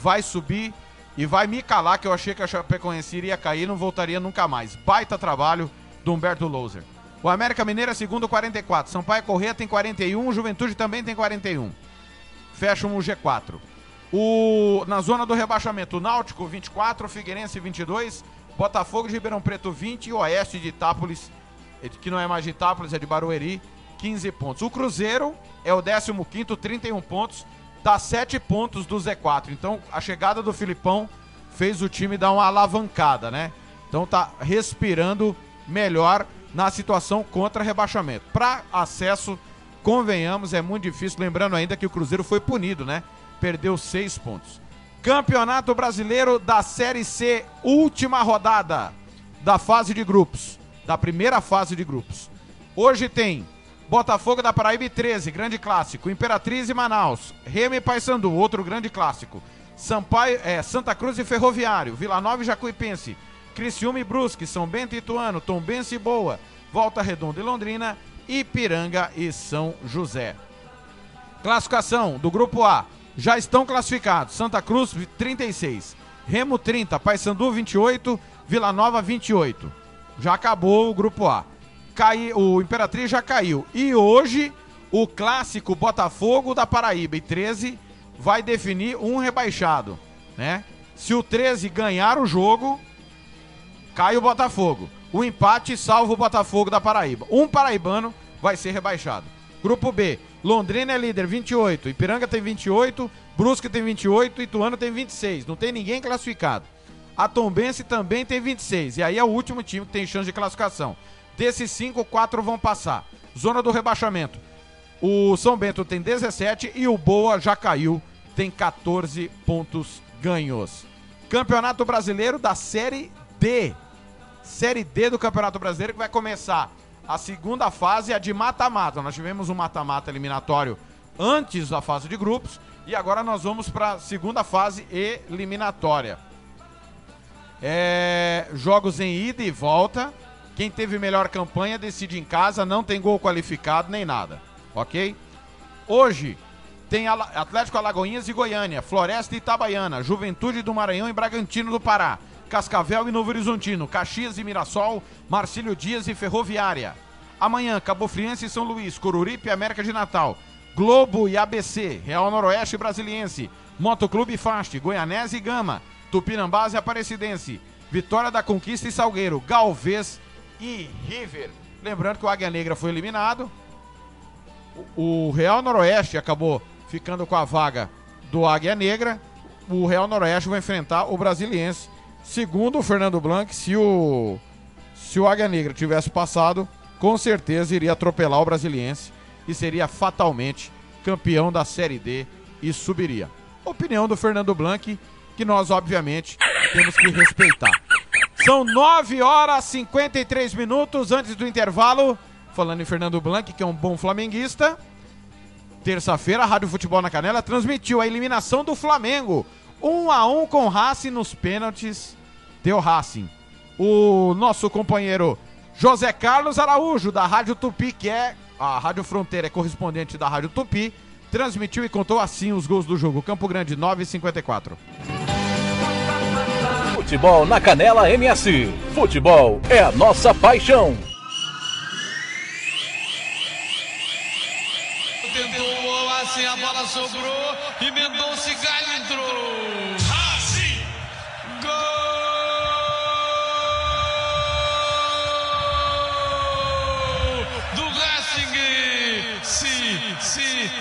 vai subir e vai me calar que eu achei que a Chapecoense iria cair não voltaria nunca mais. Baita trabalho do Humberto Louser. O América Mineiro é segundo 44. Sampaio Corrêa tem 41, Juventude também tem 41. Fecham o G4. O, na zona do rebaixamento, o Náutico 24, Figueirense 22, Botafogo de Ribeirão Preto 20 e Oeste de Itápolis, que não é mais de Itápolis, é de Barueri, 15 pontos. O Cruzeiro é o 15º, 31 pontos, dá 7 pontos do Z4. Então, a chegada do Filipão fez o time dar uma alavancada, né? Então tá respirando melhor na situação contra rebaixamento. Para acesso, convenhamos, é muito difícil. Lembrando ainda que o Cruzeiro foi punido, né? Perdeu seis pontos. Campeonato Brasileiro da Série C, última rodada da fase de grupos, da primeira fase de grupos. Hoje tem Botafogo da Paraíba e 13, grande clássico. Imperatriz e Manaus. Remo e Paysandu, outro grande clássico. Sampaio, é, Santa Cruz e Ferroviário. Vila Nova e Jacuipense. Criciúma e Brusque, São Bento e Ituano, Tombense e Boa, Volta Redonda e Londrina, Ipiranga e São José. Classificação do Grupo A. Já estão classificados. Santa Cruz 36, Remo 30, Paysandu 28, Vila Nova 28. Já acabou o Grupo A. Cai, o Imperatriz já caiu. E hoje o clássico Botafogo da Paraíba e 13 vai definir um rebaixado, né? Se o 13 ganhar o jogo, cai o Botafogo. O empate salva o Botafogo da Paraíba. Um paraibano vai ser rebaixado. Grupo B, Londrina é líder, 28. Ipiranga tem 28. Brusque tem 28. Ituano tem 26. Não tem ninguém classificado. A Tombense também tem 26. E aí é o último time que tem chance de classificação. Desses cinco, quatro vão passar. Zona do rebaixamento. O São Bento tem 17 e o Boa já caiu, tem 14 pontos ganhos. Campeonato Brasileiro da Série D. Série D do Campeonato Brasileiro que vai começar a segunda fase, a de mata-mata. Nós tivemos um mata-mata eliminatório antes da fase de grupos e agora nós vamos para a segunda fase eliminatória. É, jogos em ida e volta. Quem teve melhor campanha decide em casa, não tem gol qualificado nem nada, ok? Hoje tem Atlético Alagoinhas e Goiânia, Floresta e Itabaiana, Juventude do Maranhão e Bragantino do Pará. Cascavel e Novo Horizontino, Caxias e Mirassol, Marcílio Dias e Ferroviária. Amanhã, Cabo Friense e São Luís, Coruripe e América de Natal, Globo e ABC, Real Noroeste Brasiliense, Motoclube Fast, Goianese e Gama, Tupinambás e Aparecidense, Vitória da Conquista e Salgueiro, Galvez e River. Lembrando que o Águia Negra foi eliminado, o Real Noroeste acabou ficando com a vaga do Águia Negra, o Real Noroeste vai enfrentar o Brasiliense Segundo o Fernando Blanc, se o, se o Águia Negra tivesse passado, com certeza iria atropelar o Brasiliense e seria fatalmente campeão da Série D e subiria. Opinião do Fernando Blanc, que nós, obviamente, temos que respeitar. São 9 horas e 53 minutos antes do intervalo. Falando em Fernando Blanc, que é um bom flamenguista. Terça-feira, a Rádio Futebol na Canela transmitiu a eliminação do Flamengo. 1 a 1 com o Racing nos pênaltis deu Racing. O nosso companheiro José Carlos Araújo, da Rádio Tupi, que é a Rádio Fronteira, é correspondente da Rádio Tupi, transmitiu e contou assim os gols do jogo. Campo Grande 954. Futebol na Canela MS. Futebol é a nossa paixão. Tentou assim, a bola sobrou e Mendonça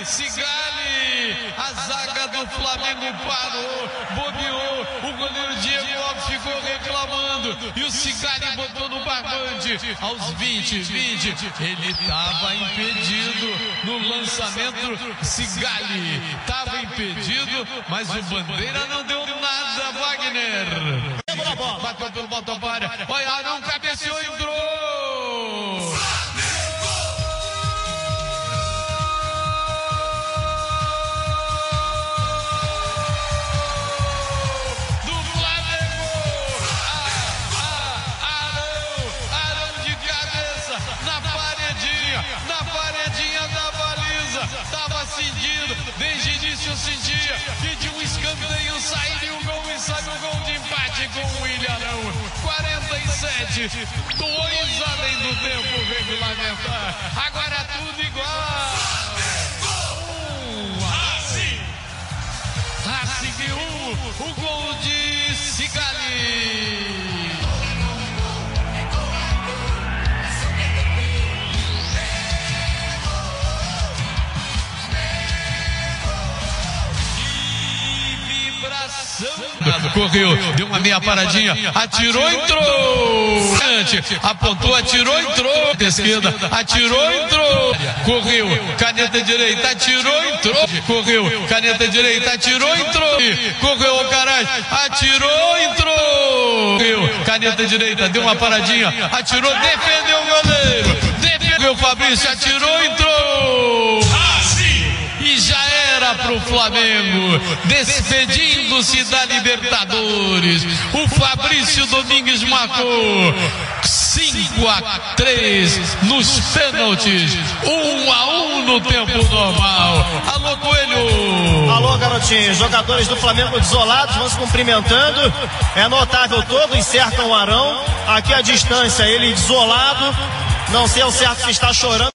Cigali, a zaga do Flamengo parou, bobeou, o goleiro Diego Alves ficou reclamando e o Cigali botou no barbante aos 20, 20. Ele estava impedido no lançamento. Cigali estava impedido, mas o Bandeira não deu nada, Wagner. Bateu pelo botão para. Olha, Arão cabeceou entrou. 47, dois além do tempo, vem me lamentar. Agora tudo igual. Um, Racing. Racing 1, o gol de Correu, deu uma meia paradinha, atirou, entrou. Apontou, atirou, entrou. Esquerda, atirou, entrou. Correu, caneta direita, atirou, entrou. Correu, caneta direita, atirou, entrou. Correu, Alcaraz, atirou, entrou. Correu, caneta direita, deu uma paradinha, atirou, defendeu o goleiro. Defendeu o Fabrício, atirou, entrou. E já era pro Flamengo, despedindo-se da Libertadores. O Fabrício Domingues marcou 5 a 3 nos pênaltis, 1 a 1 no tempo normal. Alô, Coelho! Alô, garotinhos. Jogadores do Flamengo desolados vão se cumprimentando. É notável, todos cercam o Arão. Aqui a distância, ele desolado. Não sei ao certo se está chorando.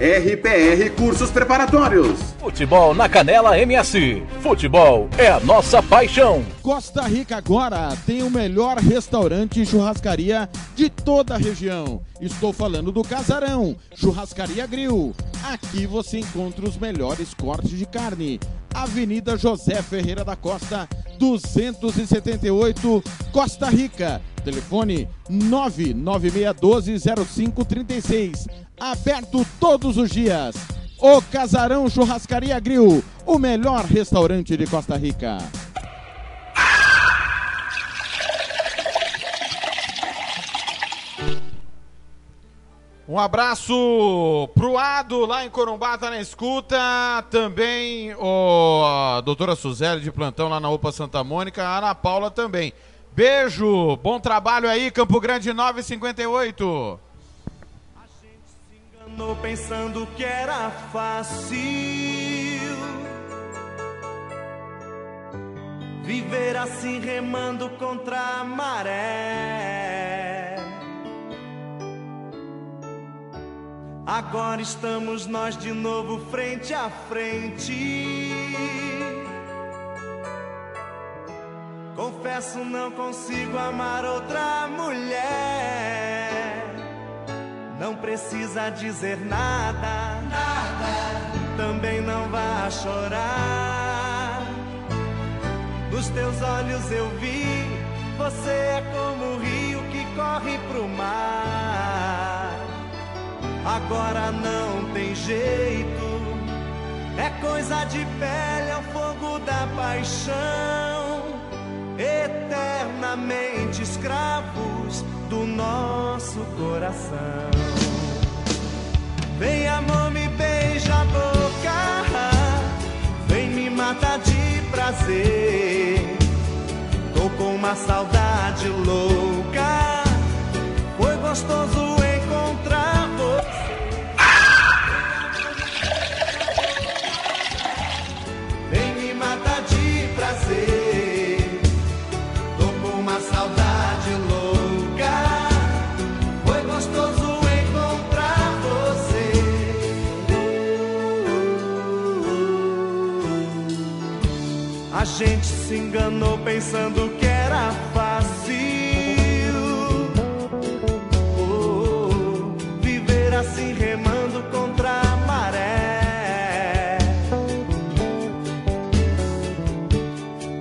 RPR Cursos Preparatórios. Futebol na Canela MS. Futebol é a nossa paixão. Costa Rica agora tem o melhor restaurante e churrascaria de toda a região. Estou falando do Casarão, Churrascaria Grill. Aqui você encontra os melhores cortes de carne. Avenida José Ferreira da Costa, 278, Costa Rica. Telefone 996120536. Aberto todos os dias. O Casarão Churrascaria Grill, o melhor restaurante de Costa Rica. Um abraço pro Ado lá em Corumbá, tá na escuta. Também o, a doutora Suzeli de plantão lá na UPA Santa Mônica. A Ana Paula também. Beijo, bom trabalho aí, Campo Grande 958. Enganou pensando que era fácil viver assim remando contra a maré. Agora estamos nós de novo frente a frente. Confesso, não consigo amar outra mulher. Não precisa dizer nada, nada. Também não vá chorar. Nos teus olhos eu vi, você é como o rio que corre pro mar. Agora não tem jeito, é coisa de pele, é o fogo da paixão. Eternamente escravos do nosso coração. Vem amor, me beija a boca, vem me matar de prazer. Tô com uma saudade louca, foi gostoso encontrar se enganou pensando que era fácil. Oh, oh, viver assim remando contra a maré.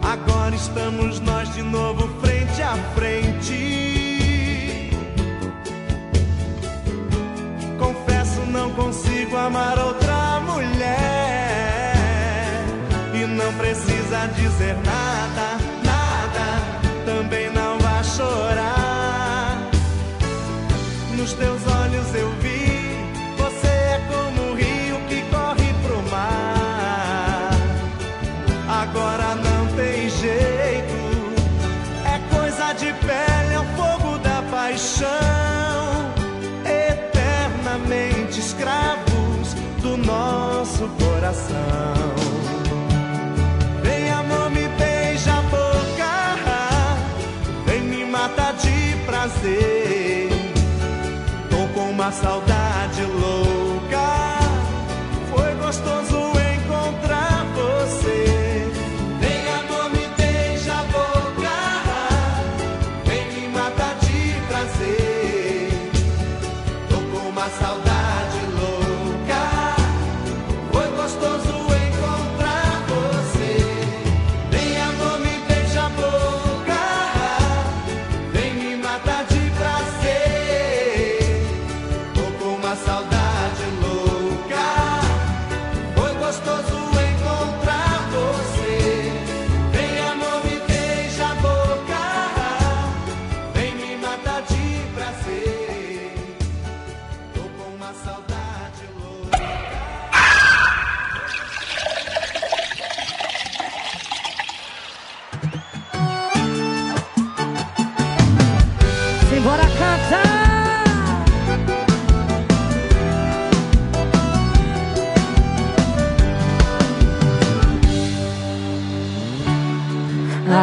Agora estamos nós de novo frente a frente. Confesso, não consigo amar outra. Precisa dizer nada, nada, também não vai chorar. Nos teus olhos eu vi, você é como um rio que corre pro mar. Agora não tem jeito, é coisa de pele, é o fogo da paixão. Eternamente escravos do nosso coração. Uma saudade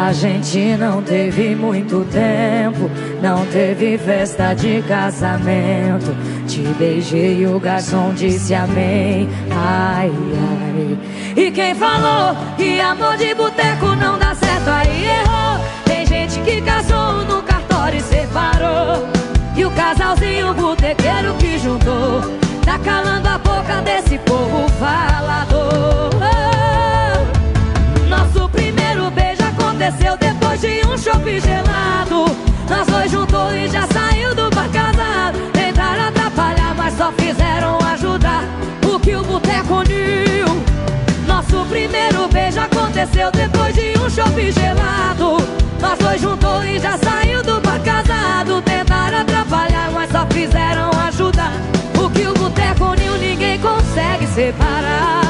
A gente não teve muito tempo, não teve festa de casamento. Te beijei e o garçom disse amém. Ai, ai. E quem falou que amor de boteco não dá certo aí errou. Tem gente que casou no cartório e separou. E o casalzinho botequeiro que juntou. Tá calando a boca desse povo falador. Aconteceu depois de um chope gelado. Nós dois juntou e já saiu do bar casado. Tentaram atrapalhar, mas só fizeram ajudar. O que o boteco uniu. Nosso primeiro beijo aconteceu depois de um chope gelado. Nós dois juntou e já saiu do bar casado. Tentaram atrapalhar, mas só fizeram ajudar. O que o boteco uniu, ninguém consegue separar.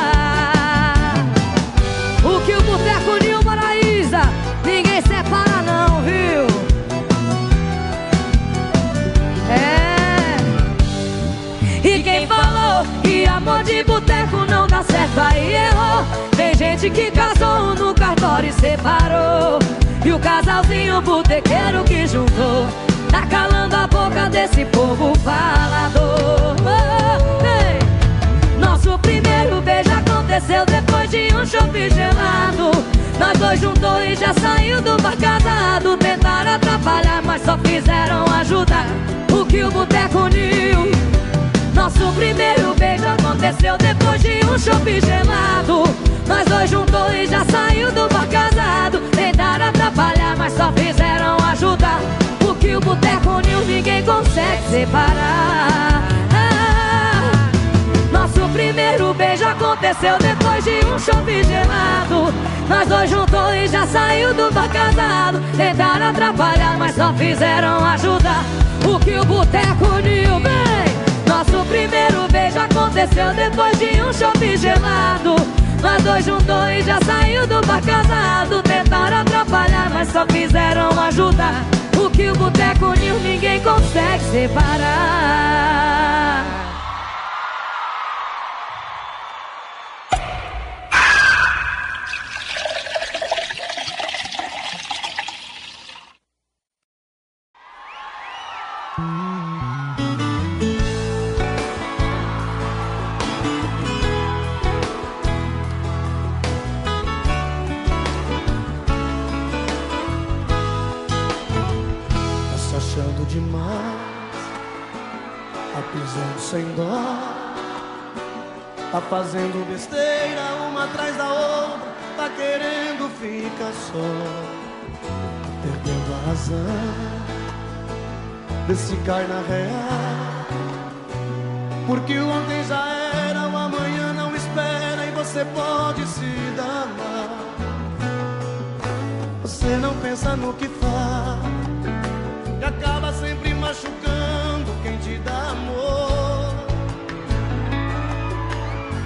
Certo aí errou. Tem gente que casou no cartório e separou. E o casalzinho botequeiro que juntou. Tá calando a boca desse povo falador. Oh, ei. Nosso primeiro beijo aconteceu depois de um chope gelado. Nós dois juntou e já saiu do bar casado. Tentaram atrapalhar, mas só fizeram ajudar. O que o boteco uniu. Nosso primeiro beijo aconteceu depois de um chope gelado. Nós dois juntou e já saiu do bar casado. Tentaram atrapalhar, mas só fizeram ajudar. O que o boteco uniu, ninguém consegue separar. Ah, nosso primeiro beijo aconteceu depois de um chope gelado. Nós dois juntou e já saiu do bar casado. Tentaram atrapalhar, mas só fizeram ajudar. O que o boteco uniu, bem. Nosso primeiro beijo aconteceu depois de um chope gelado. Nós dois juntou e já saiu do bar casado. Tentaram atrapalhar, mas só fizeram ajudar. O que o boteco uniu, ninguém consegue separar. Perdendo a razão, vê se cai na real, porque o ontem já era, o você pode se dar mal. Você não pensa no que faz e acaba sempre machucando quem te dá amor.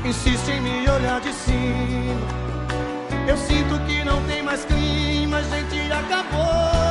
Insiste em me olhar de cima. Eu sinto que não tem mais clima, a gente acabou.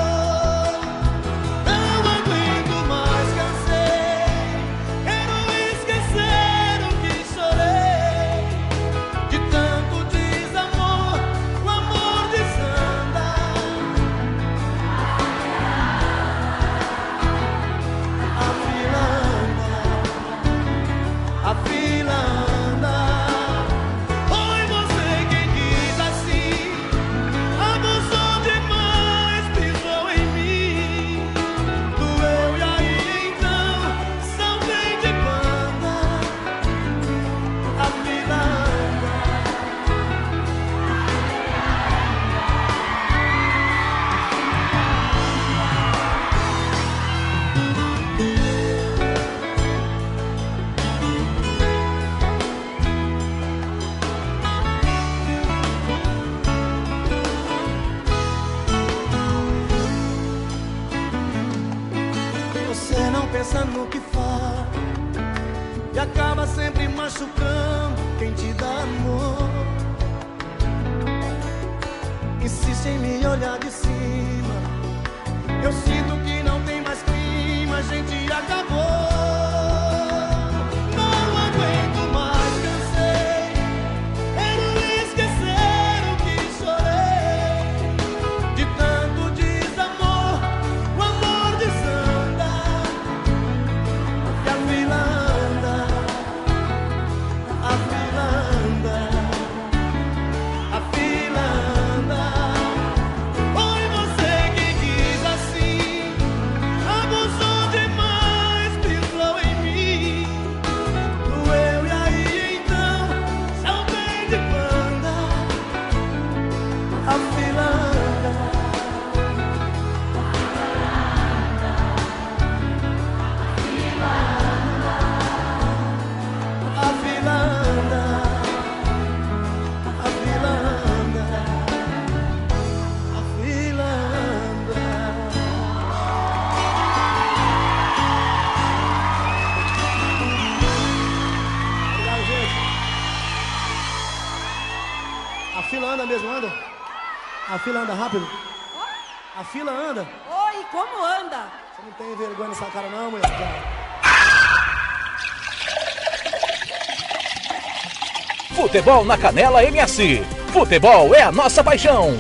Olhar de cima. Eu sinto que não tem mais clima A gente acabou fila anda rápido? A fila anda? Oi, como anda? Você não tem vergonha nessa cara não, mulher? Futebol na Canela MS. Futebol é a nossa paixão.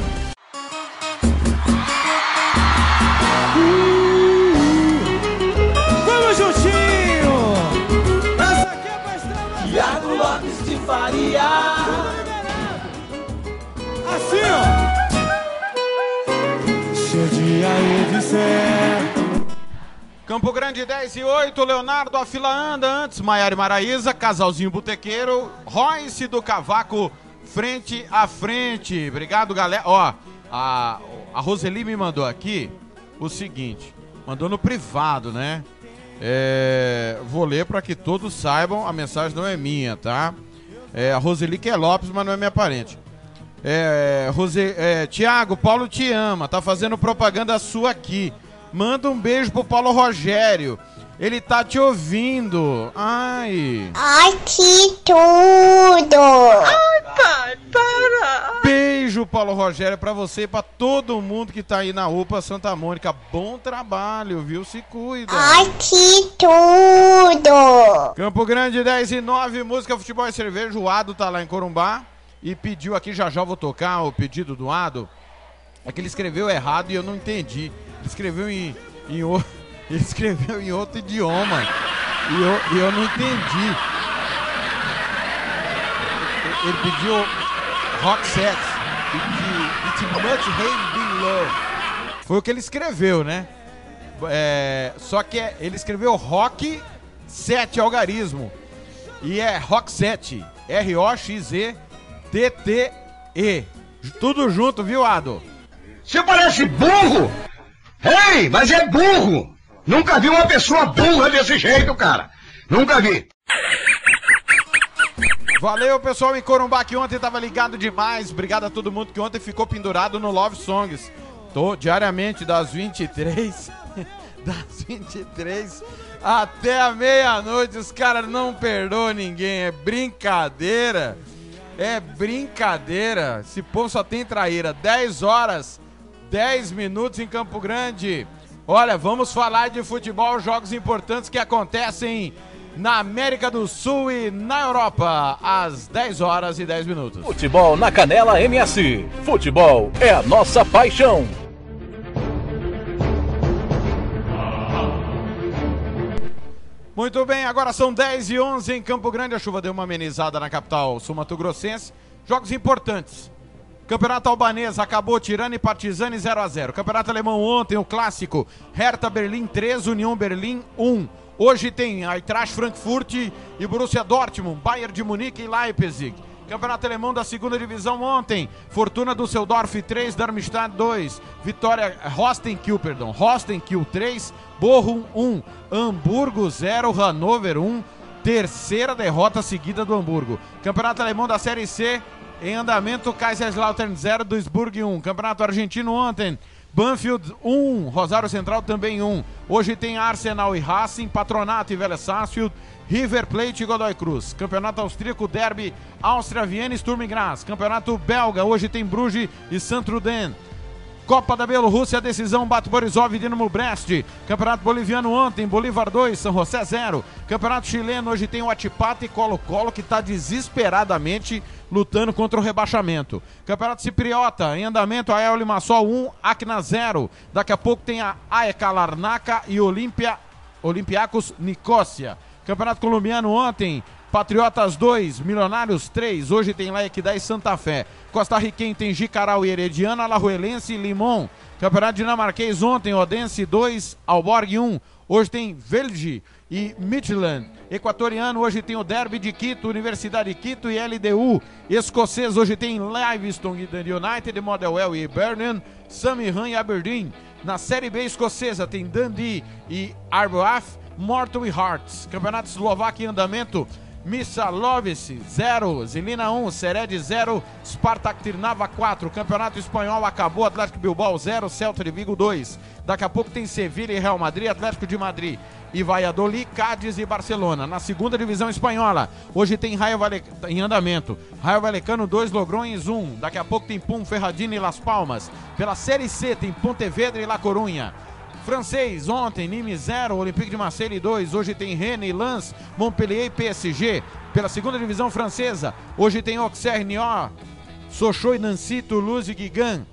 Campo Grande 10 e 8, Leonardo, a fila anda antes, Maiara e Maraíza, casalzinho botequeiro, Royce do Cavaco, frente a frente. Obrigado, galera. Ó, a, a Roseli me mandou aqui o seguinte, mandou no privado, né? É, vou ler para que todos saibam, a mensagem não é minha, tá? É, a Roseli que é Lopes, mas não é minha parente. É, Rose, é, Tiago, Paulo te ama, tá fazendo propaganda sua aqui. Manda um beijo pro Paulo Rogério. Ele tá te ouvindo. Ai. Ai, que tudo! Ai, pai, para! Beijo, Paulo Rogério, pra você e pra todo mundo que tá aí na UPA Santa Mônica. Bom trabalho, viu? Se cuida. Ai, que tudo! Campo Grande 10 e 9, música, futebol e cerveja. O Ado tá lá em Corumbá e pediu aqui, já já vou tocar o pedido do Ado. É que ele escreveu errado e eu não entendi. Escreveu em, em, o- ele escreveu em outro idioma e eu, eu não entendi. Ele pediu rock set. It's much hate been love. Foi o que ele escreveu, né? É, só que é- ele escreveu rock 7 algarismo. E é rock 7. R-O-X-E-T-T-E. Tudo junto, viu, Ado? Você parece burro! Ei, mas é burro! Nunca vi uma pessoa burra desse jeito, cara! Nunca vi! Valeu, pessoal em Corumbá que ontem tava ligado demais. Obrigado a todo mundo que ontem ficou pendurado no Love Songs. Tô diariamente das 23 das 23 até a meia-noite. Os caras não perdoam ninguém. É brincadeira. É brincadeira. Esse povo só tem traíra. 10 horas, 10 minutos em Campo Grande. Olha, vamos falar de futebol, jogos importantes que acontecem na América do Sul e na Europa, às 10 horas e 10 minutos. Futebol na Canela MS. Futebol é a nossa paixão. Muito bem, agora são 10 e 11 em Campo Grande. A chuva deu uma amenizada na capital sul-mato-grossense. Jogos importantes. Campeonato Albanês acabou Tirana e Partizani 0 a 0 Campeonato Alemão ontem, o clássico. Hertha Berlim 3, União Berlim 1. Hoje tem Eintracht Frankfurt e Borussia Dortmund, Bayern de Munique e Leipzig. Campeonato Alemão da segunda divisão ontem. Fortuna Düsseldorf 3, Darmstadt 2. Vitória Rostenkiel, perdão. Rostenkiel 3, Bochum 1. Hamburgo 0, Hannover 1. Terceira derrota seguida do Hamburgo. Campeonato Alemão da Série C em andamento, Kaiserslautern 0, Duisburg 1. Campeonato Argentino ontem. Banfield 1, Rosário Central também 1. Hoje tem Arsenal e Racing, Patronato e Vélez Sarsfield, River Plate e Godoy Cruz. Campeonato Austríaco, Derby, Áustria, Viena e Sturm Graz. Campeonato Belga, hoje tem Bruges e Saint-Truden. Copa da Bielorrússia, decisão bate Borisov e Dinamo Brest. Campeonato Boliviano ontem, Bolívar 2, São José 0. Campeonato Chileno, hoje tem o Atipata e Colo-Colo que está desesperadamente lutando contra o rebaixamento. Campeonato Cipriota, em andamento, Ael Limassol 1, Acna 0. Daqui a pouco tem a AEK Larnaca e Olímpia, Olympiacos Nicócia. Campeonato Colombiano ontem, Patriotas 2, Milionários 3. Hoje tem lá Equidad e Santa Fé. Costa Riquenho tem Jicaral e Herediana, Alajuelense e Limon. Campeonato Dinamarquês ontem, Odense 2, Alborg 1. Hoje tem Velge e Midland. Equatoriano, hoje tem o Derby de Quito, Universidade de Quito e LDU. Escocês, hoje tem Livingston e United, Motherwell e Birmingham, Samihan e Aberdeen. Na Série B escocesa tem Dundee e Arbroath, Morton e Hearts. Campeonato Eslovaco em andamento, Missalovice 0, Zilina 1, Sered 0, Spartak Trnava 4. Campeonato Espanhol acabou, Atlético Bilbao 0, Celta de Vigo 2. Daqui a pouco tem Sevilha e Real Madrid, Atlético de Madrid e Valladolid, Cádiz e Barcelona. Na segunda divisão espanhola, hoje tem Raio Vale... em andamento. Raio Valecano 2, Logrões 1. Daqui a pouco tem Pum, Ferradina e Las Palmas. Pela Série C tem Pontevedra e La Corunha. Francês, ontem, Nîmes 0, Olympique de Marseille 2. Hoje tem Rennes Lens, Montpellier e PSG. Pela segunda divisão francesa, hoje tem Auxerre, Niort, Sochaux e Nancy, Toulouse e Guigan.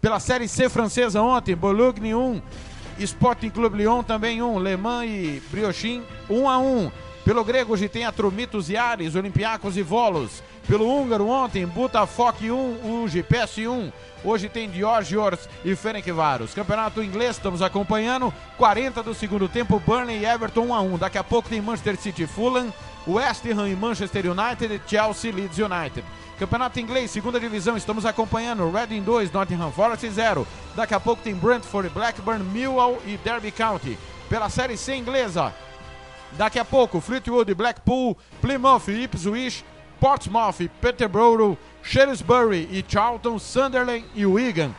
Pela Série C francesa ontem, Bologne 1, Sporting Clube Lyon também 1, Le Mans e Briochin 1 a 1. Pelo grego hoje tem Atromitos e Ares, Olympiacos e Volos. Pelo húngaro ontem, Butafok 1, Uji, PS 1. Hoje tem Diógeors e Ferencváros. Campeonato inglês, estamos acompanhando. 40 do segundo tempo, Burnley e Everton 1 a 1. Daqui a pouco tem Manchester City Fulham, West Ham e Manchester United, Chelsea Leeds United. Campeonato inglês, segunda divisão, estamos acompanhando. Reading 2, Nottingham Forest 0. Daqui a pouco tem Brentford, Blackburn, Millwall e Derby County. Pela Série C inglesa, daqui a pouco Fleetwood, Blackpool, Plymouth, Ipswich, Portsmouth, Peterborough, Shrewsbury e Charlton, Sunderland e Wigan.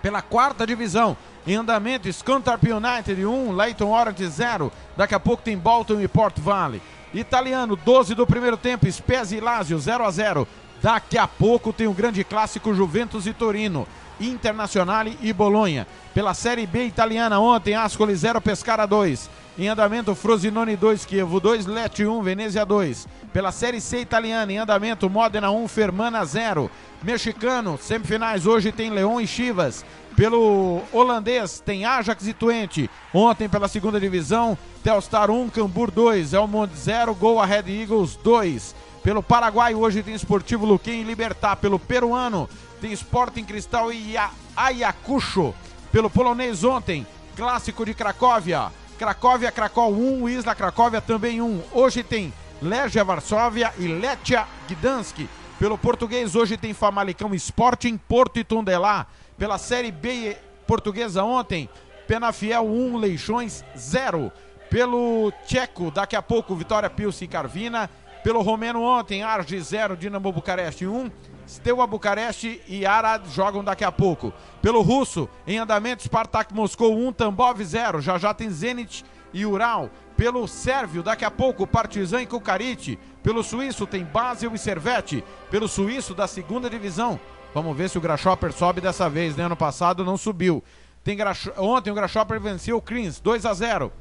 Pela quarta divisão, em andamento, Scunthorpe United 1, Leighton Orient 0. Daqui a pouco tem Bolton e Port Vale. Italiano, 12 do primeiro tempo, Spezia e Lazio 0 a 0. Daqui a pouco tem o grande clássico Juventus e Torino. Internazionale e Bolonha. Pela Série B italiana ontem, Ascoli 0, Pescara 2. Em andamento, Frosinone 2, Chievo 2, Lecce 1, Venezia 2. Pela Série C italiana, em andamento, Modena 1, Fermana 0. Mexicano, semifinais, hoje tem Leão e Chivas. Pelo holandês, tem Ajax e Twente. Ontem, pela segunda divisão, Telstar 1, Cambur 2, Elmont 0, Gol a Red Eagles 2. Pelo Paraguai, hoje tem Esportivo Luquim e Libertar. Pelo peruano, tem Sporting Cristal e Ayacucho. Pelo polonês, ontem, Clássico de Cracóvia. Cracóvia, Cracó 1, Isla Cracóvia também 1. Hoje tem Legia Varsóvia e Letia Gdansk. Pelo português, hoje tem Famalicão Sporting, Porto e Tundelá. Pela Série B portuguesa ontem, Penafiel 1, Leixões 0. Pelo tcheco, daqui a pouco, Vitória Pilsen e Carvina. Pelo Romeno ontem, Arge 0, Dinamo Bucareste 1. Steaua Bucareste e Arad jogam daqui a pouco. Pelo russo, em andamento, Spartak Moscou 1, Tambov 0. Já já tem Zenit e Ural. Pelo sérvio, daqui a pouco, Partizan e Kukarit. Pelo suíço, tem Basel e Servete. Pelo suíço, da segunda divisão. Vamos ver se o Grasshopper sobe dessa vez, né? Ano passado não subiu. Tem. Ontem o Grasshopper venceu o Crins, 2 a 0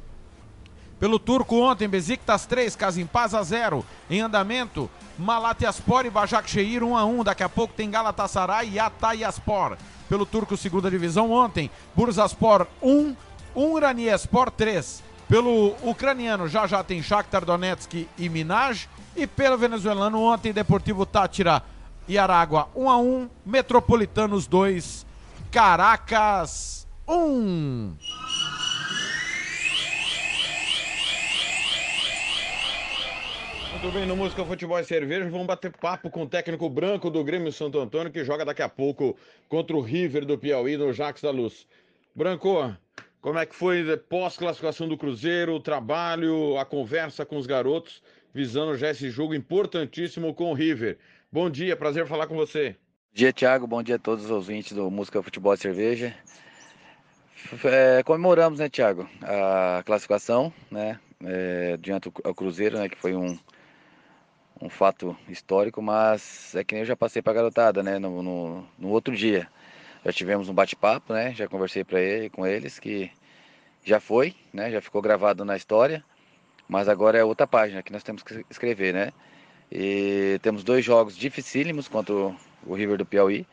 Pelo turco ontem, Besiktas 3, Paz a 0. Em andamento, Malatyaspor e Başakşehir 1 a 1. Daqui a pouco tem Galatasaray e Atayaspor. Pelo turco segunda divisão ontem, Bursaspor 1, Uraniespor 3. Pelo ucraniano já já tem Shakhtar Donetsk e Minaj. E pelo venezuelano ontem, Deportivo Tátira e Aragua 1 a 1, Metropolitanos 2, Caracas 1. Muito bem, no Música Futebol e Cerveja, vamos bater papo com o técnico branco do Grêmio Santo Antônio, que joga daqui a pouco contra o River do Piauí no Jacques da Luz. Branco, como é que foi pós-classificação do Cruzeiro, o trabalho, a conversa com os garotos, visando já esse jogo importantíssimo com o River? Bom dia, prazer falar com você. Bom dia, Thiago. Bom dia a todos os ouvintes do Música Futebol e Cerveja. É, comemoramos, né, Thiago, a classificação, né, é, diante ao Cruzeiro, né, que foi um, um fato histórico, mas é que nem eu já passei para a garotada, né, no, no, no, outro dia. Já tivemos um bate-papo, né, já conversei para ele, com eles que já foi, né, já ficou gravado na história, mas agora é outra página que nós temos que escrever, né. E temos dois jogos dificílimos contra o River do Piauí,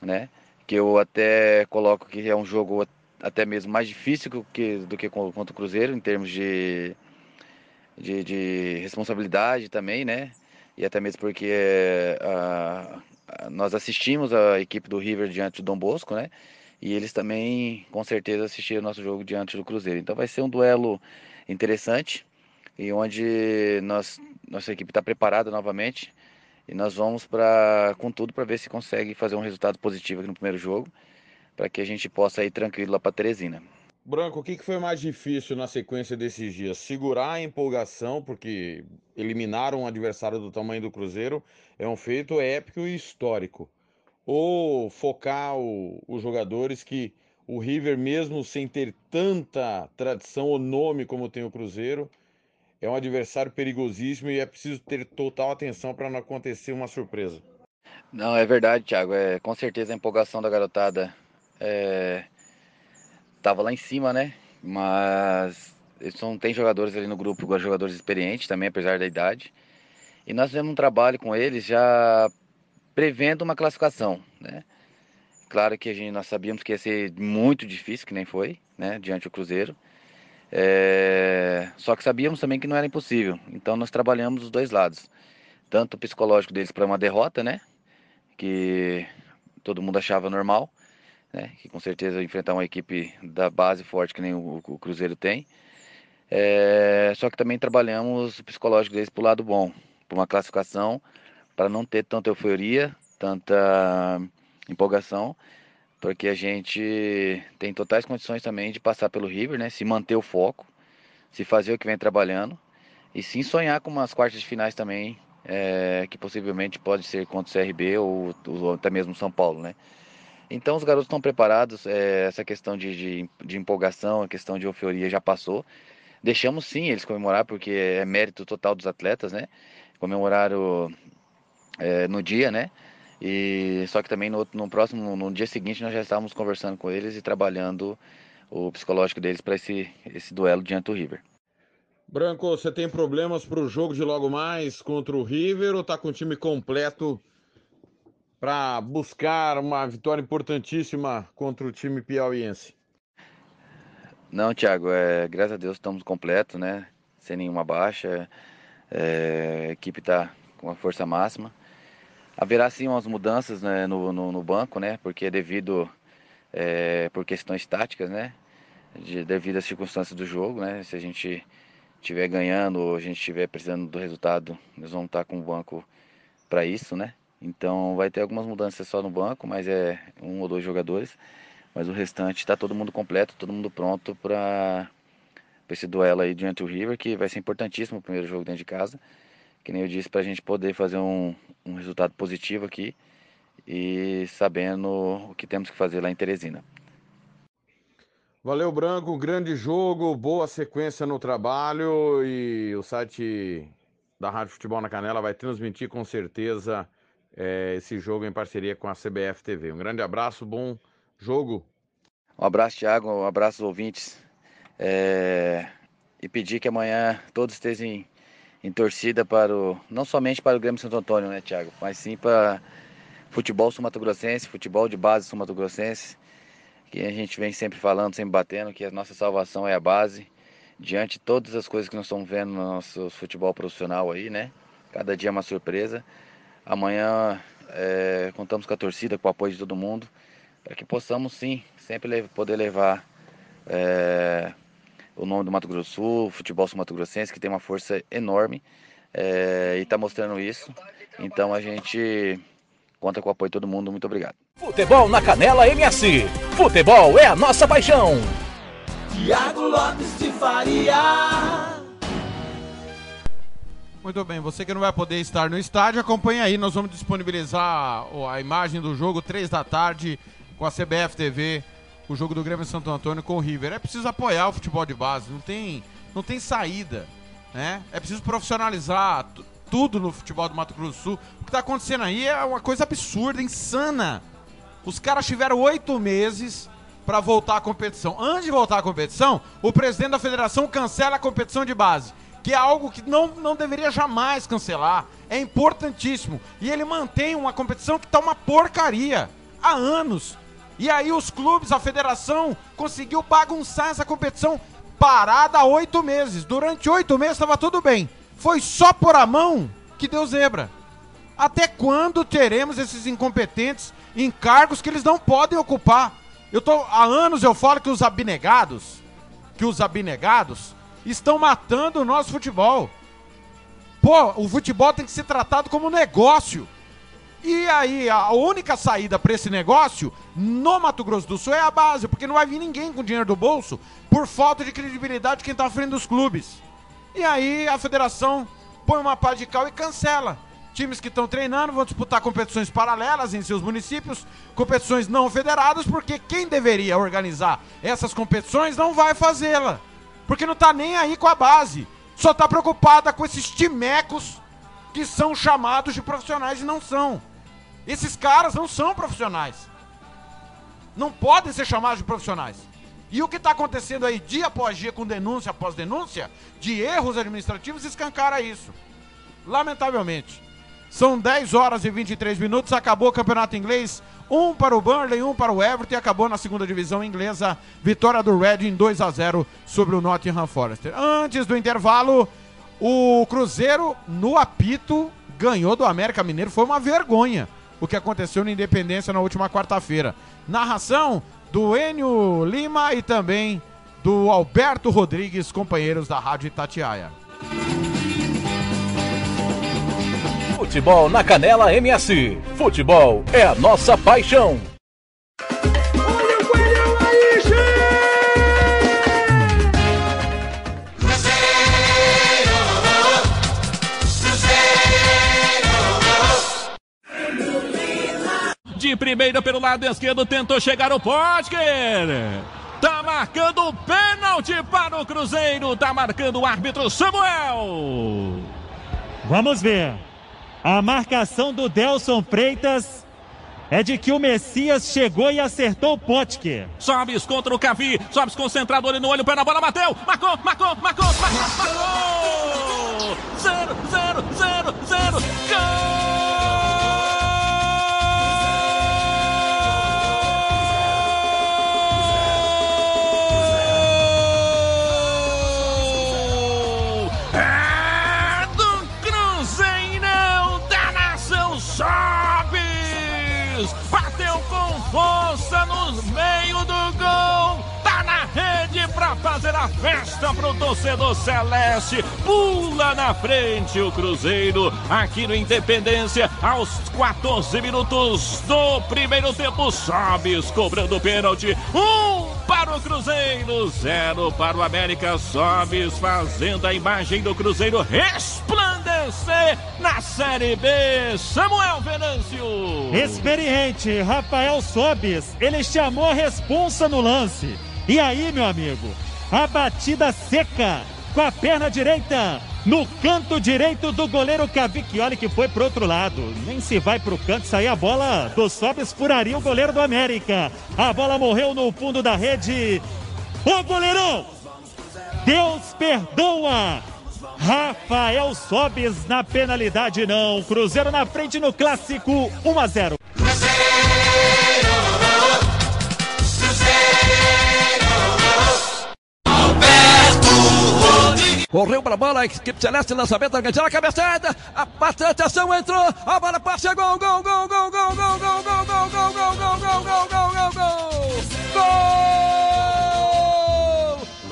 né? Que eu até coloco que é um jogo até mesmo mais difícil que, do que contra o Cruzeiro, em termos de, de, de responsabilidade também, né? E até mesmo porque a, a, nós assistimos a equipe do River diante do Dom Bosco, né? E eles também, com certeza, assistiram o nosso jogo diante do Cruzeiro. Então vai ser um duelo interessante e onde nós, nossa equipe está preparada novamente e nós vamos para com tudo para ver se consegue fazer um resultado positivo aqui no primeiro jogo, para que a gente possa ir tranquilo lá para Teresina. Branco, o que foi mais difícil na sequência desses dias? Segurar a empolgação, porque eliminar um adversário do tamanho do Cruzeiro é um feito épico e histórico. Ou focar o, os jogadores que o River, mesmo sem ter tanta tradição ou nome como tem o Cruzeiro, é um adversário perigosíssimo e é preciso ter total atenção para não acontecer uma surpresa. Não, é verdade, Thiago. É, com certeza a empolgação da garotada é, tava lá em cima, né? Mas são, tem jogadores ali no grupo, jogadores experientes também, apesar da idade. E nós fizemos um trabalho com eles já prevendo uma classificação, né? Claro que a gente, nós sabíamos que ia ser muito difícil, que nem foi, né? Diante do Cruzeiro. É... Só que sabíamos também que não era impossível. Então nós trabalhamos os dois lados. Tanto o psicológico deles para uma derrota, né? Que todo mundo achava normal. Né? Que com certeza enfrentar uma equipe da base forte que nem o, o Cruzeiro tem. É... Só que também trabalhamos o psicológico deles para o lado bom. Para uma classificação, para não ter tanta euforia, tanta empolgação porque a gente tem totais condições também de passar pelo River, né? Se manter o foco, se fazer o que vem trabalhando e sim sonhar com umas quartas de finais também, é, que possivelmente pode ser contra o CRB ou, ou até mesmo São Paulo, né? Então os garotos estão preparados, é, essa questão de, de, de, empolgação, a questão de euforia já passou. Deixamos sim eles comemorar, porque é mérito total dos atletas, né? Comemoraram é, no dia, né? E só que também no, no próximo, no dia seguinte, nós já estávamos conversando com eles e trabalhando o psicológico deles para esse, esse duelo diante do River. Branco, você tem problemas para o jogo de logo mais contra o River ou está com o time completo para buscar uma vitória importantíssima contra o time piauiense? Não, Thiago, é, graças a Deus estamos completos, né? Sem nenhuma baixa. É, a equipe está com a força máxima. Haverá sim umas mudanças né, no, no, no, banco, né? Porque devido é, por questões táticas, né? De, devido às circunstâncias do jogo, né? Se a gente estiver ganhando ou a gente estiver precisando do resultado, nós vamos estar com o banco para isso, né? Então vai ter algumas mudanças só no banco, mas é um ou dois jogadores. Mas o restante está todo mundo completo, todo mundo pronto para esse duelo aí diante do River, que vai ser importantíssimo o primeiro jogo dentro de casa que nem eu disse, para a gente poder fazer um, um resultado positivo aqui e sabendo o que temos que fazer lá em Teresina. Valeu, Branco. Grande jogo, boa sequência no trabalho e o site da Rádio Futebol na Canela vai transmitir com certeza é, esse jogo em parceria com a CBF TV. Um grande abraço, bom jogo. Um abraço, Thiago, um abraço, ouvintes. É... E pedir que amanhã todos estejam em, em, torcida para o. não somente para o Grêmio Santo Antônio, né, Thiago? Mas sim para futebol sul-mato-grossense, futebol de base sul-mato-grossense, que a gente vem sempre falando, sempre batendo, que a nossa salvação é a base. Diante de todas as coisas que nós estamos vendo no nosso futebol profissional aí, né? Cada dia é uma surpresa. Amanhã é, contamos com a torcida, com o apoio de todo mundo, para que possamos sim sempre poder levar é, o nome do Mato Grosso do Sul, futebol sul-mato grossense, que tem uma força enorme é, e está mostrando isso. Então a gente conta com o apoio de todo mundo. Muito obrigado. Futebol na Canela MS. Futebol é a nossa paixão. Tiago Lopes de Faria. Muito bem, você que não vai poder estar no estádio, acompanha aí. Nós vamos disponibilizar a imagem do jogo, três da tarde, com a CBF TV, o jogo do Grêmio Santo Antônio com o River. É preciso apoiar o futebol de base, não tem, não tem saída. Né? É preciso profissionalizar tudo no futebol do Mato Grosso do Sul. O que está acontecendo aí é uma coisa absurda, insana. Os caras tiveram oito meses para voltar à competição. Antes de voltar à competição, o presidente da federação cancela a competição de base que é algo que não, não deveria jamais cancelar. É importantíssimo. E ele mantém uma competição que está uma porcaria há anos. E aí os clubes, a federação, conseguiu bagunçar essa competição parada há oito meses. Durante oito meses estava tudo bem. Foi só por a mão que deu zebra. Até quando teremos esses incompetentes em cargos que eles não podem ocupar? Eu tô há anos eu falo que os abnegados, que os abnegados estão matando o nosso futebol. Pô, o futebol tem que ser tratado como negócio. E aí, a única saída para esse negócio no Mato Grosso do Sul é a base, porque não vai vir ninguém com dinheiro do bolso por falta de credibilidade de quem está à frente dos clubes. E aí a federação põe uma pá de cal e cancela. Times que estão treinando vão disputar competições paralelas em seus municípios, competições não federadas, porque quem deveria organizar essas competições não vai fazê-la porque não tá nem aí com a base. Só tá preocupada com esses timecos que são chamados de profissionais e não são. Esses caras não são profissionais. Não podem ser chamados de profissionais. E o que está acontecendo aí dia após dia, com denúncia após denúncia, de erros administrativos, escancara isso. Lamentavelmente. São 10 horas e 23 minutos, acabou o campeonato inglês. Um para o Burnley, um para o Everton e acabou na segunda divisão inglesa. Vitória do Reading 2 a 0 sobre o Nottingham Forest. Antes do intervalo, o Cruzeiro no apito ganhou do América Mineiro. Foi uma vergonha o que aconteceu na Independência na última quarta-feira. Narração do Enio Lima e também do Alberto Rodrigues, companheiros da Rádio Itatiaia. Futebol na Canela MS. Futebol é a nossa paixão. Olha o coelhão aí, De primeira pelo lado esquerdo tentou chegar o Potker. Tá marcando o pênalti para o Cruzeiro. Tá marcando o árbitro Samuel. Vamos ver. A marcação do Delson Freitas é de que o Messias chegou e acertou o Potker. Sobes contra o Cavi, Sobes concentrado, olho no olho, pé na bola, bateu, marcou, marcou, marcou, marcou, marcou! Zero, zero, zero, zero, gol! Força no meio do gol. Fazer a festa pro torcedor celeste. Pula na frente o Cruzeiro aqui no Independência aos 14 minutos do primeiro tempo. Sobes cobrando pênalti. Um para o Cruzeiro, zero para o América. Sobes fazendo a imagem do Cruzeiro resplandecendo C na Série B. Samuel Venâncio. Experiente, Rafael Sobis, ele chamou a responsa no lance. E aí, meu amigo, a batida seca com a perna direita no canto direito do goleiro Cavicchioli que foi pro outro lado. Nem se vai pro canto, sair a bola do Sobis furaria o goleiro do América. A bola morreu no fundo da rede. Ô goleirão! Deus perdoa! Rafael Sobis na penalidade não. Cruzeiro na frente no clássico 1 a 0. Correu para a bola, a equipe celeste, lançamento, organizando a cabeçada, a atenção entrou, a bola passa, gol, gol, gol, gol, gol, gol, gol, gol, gol, gol, gol, gol, gol, gol, gol, gol, gol, gol!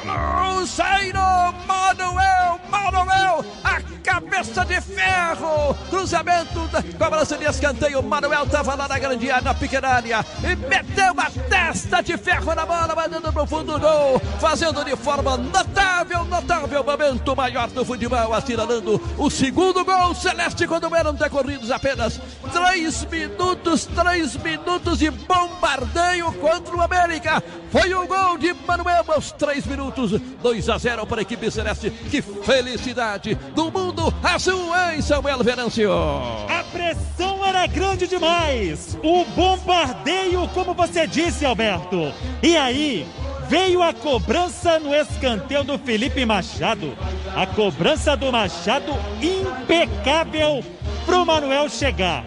Cruzeiro, Manuel, Manuel, a cabeça de ferro, cruzamento, da cobrança de escanteio, Manuel estava lá na grande área, na pequena área, e meteu a testa de ferro na bola, mandando pro fundo do gol, fazendo de forma notável, notável, momento maior do futebol, assinalando o segundo gol celeste quando eram decorridos apenas três minutos, três minutos de bombardeio contra o América. Foi o gol de Manuel aos três minutos, 2 a 0 para a equipe celeste. Que felicidade do mundo azul em Samuel Venâncio. A pressão era grande demais. O bombardeio, como você disse, Alberto. E aí, veio a cobrança no escanteio do Felipe Machado. A cobrança do Machado impecável pro Manuel chegar.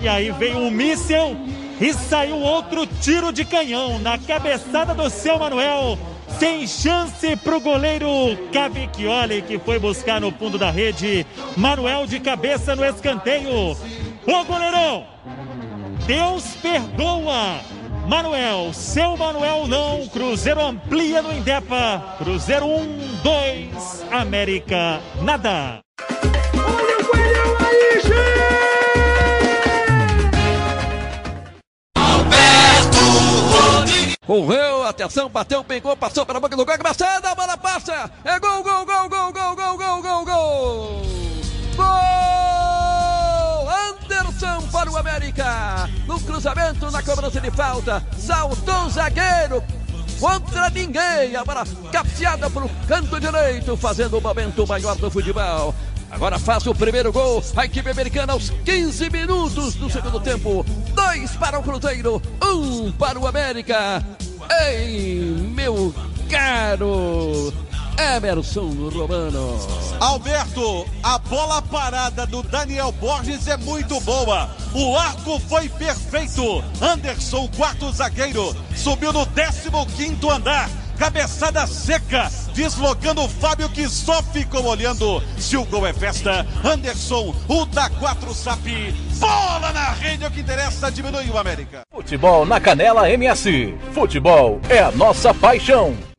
E aí veio um míssel e saiu outro tiro de canhão na cabeçada do seu Manuel. Sem chance pro goleiro Cavicchioli, que foi buscar no fundo da rede. Manuel de cabeça no escanteio. Ô goleirão! Deus perdoa! Manuel, seu Manuel não, Cruzeiro amplia no Indepa. Cruzeiro 1, 2, América nada. Olha o aí, gente! Correu, atenção, bateu, pegou, passou para a boca do gol, cabeçada, a bola passa, é gol, gol, gol, gol, gol, gol, gol, gol, gol! Gol! Anderson para o América, no cruzamento, na cobrança de falta, saltou o zagueiro, contra ninguém, a bola capteada para o canto direito, fazendo o momento maior do futebol. Agora faz o primeiro gol. A equipe americana aos 15 minutos do segundo tempo. Dois para o Cruzeiro, um para o América. Ei, meu caro Emerson Romano. Alberto, a bola parada do Daniel Borges é muito boa. O arco foi perfeito. Anderson, quarto zagueiro, subiu no 15 andar. Cabeçada seca, deslocando o Fábio que só ficou olhando. Se o gol é festa, Anderson, o da 4 SAP. Bola na rede, é o que interessa, diminui o América. Futebol na Canela MS. Futebol é a nossa paixão.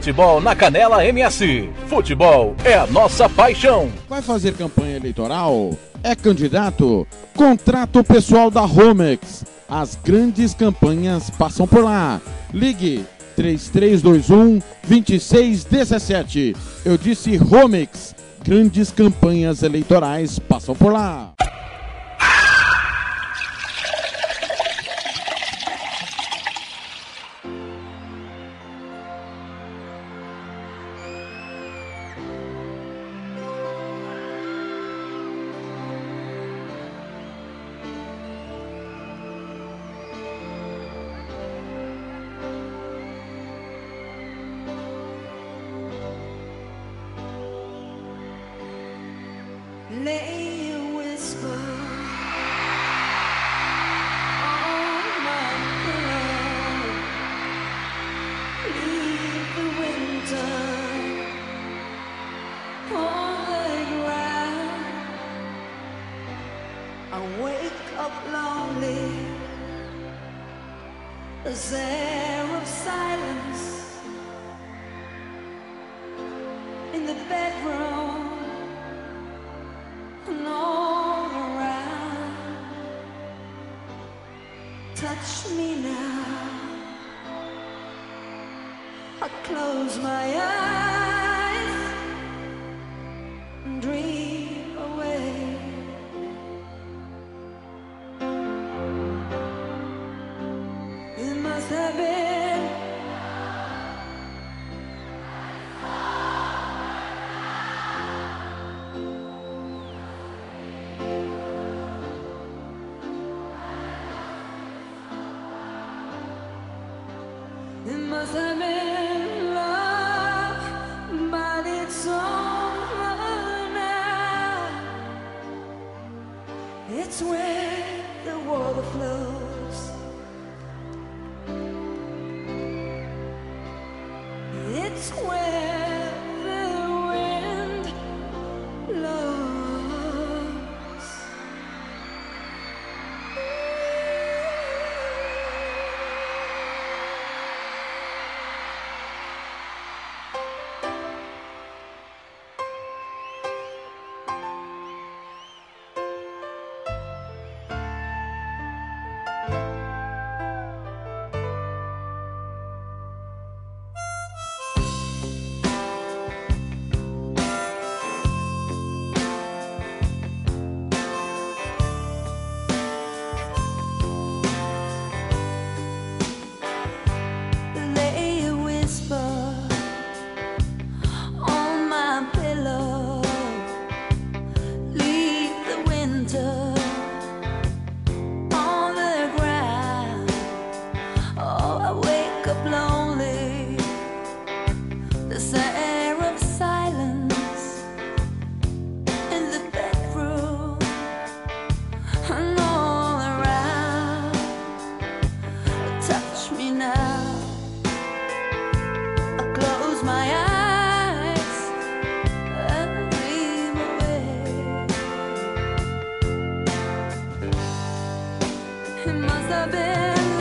Futebol na Canela MS. Futebol é a nossa paixão. Vai fazer campanha eleitoral? É candidato? Contrato pessoal da Romex. As grandes campanhas passam por lá. Ligue 3321 2617. Eu disse Romex. Grandes campanhas eleitorais passam por lá. Must have been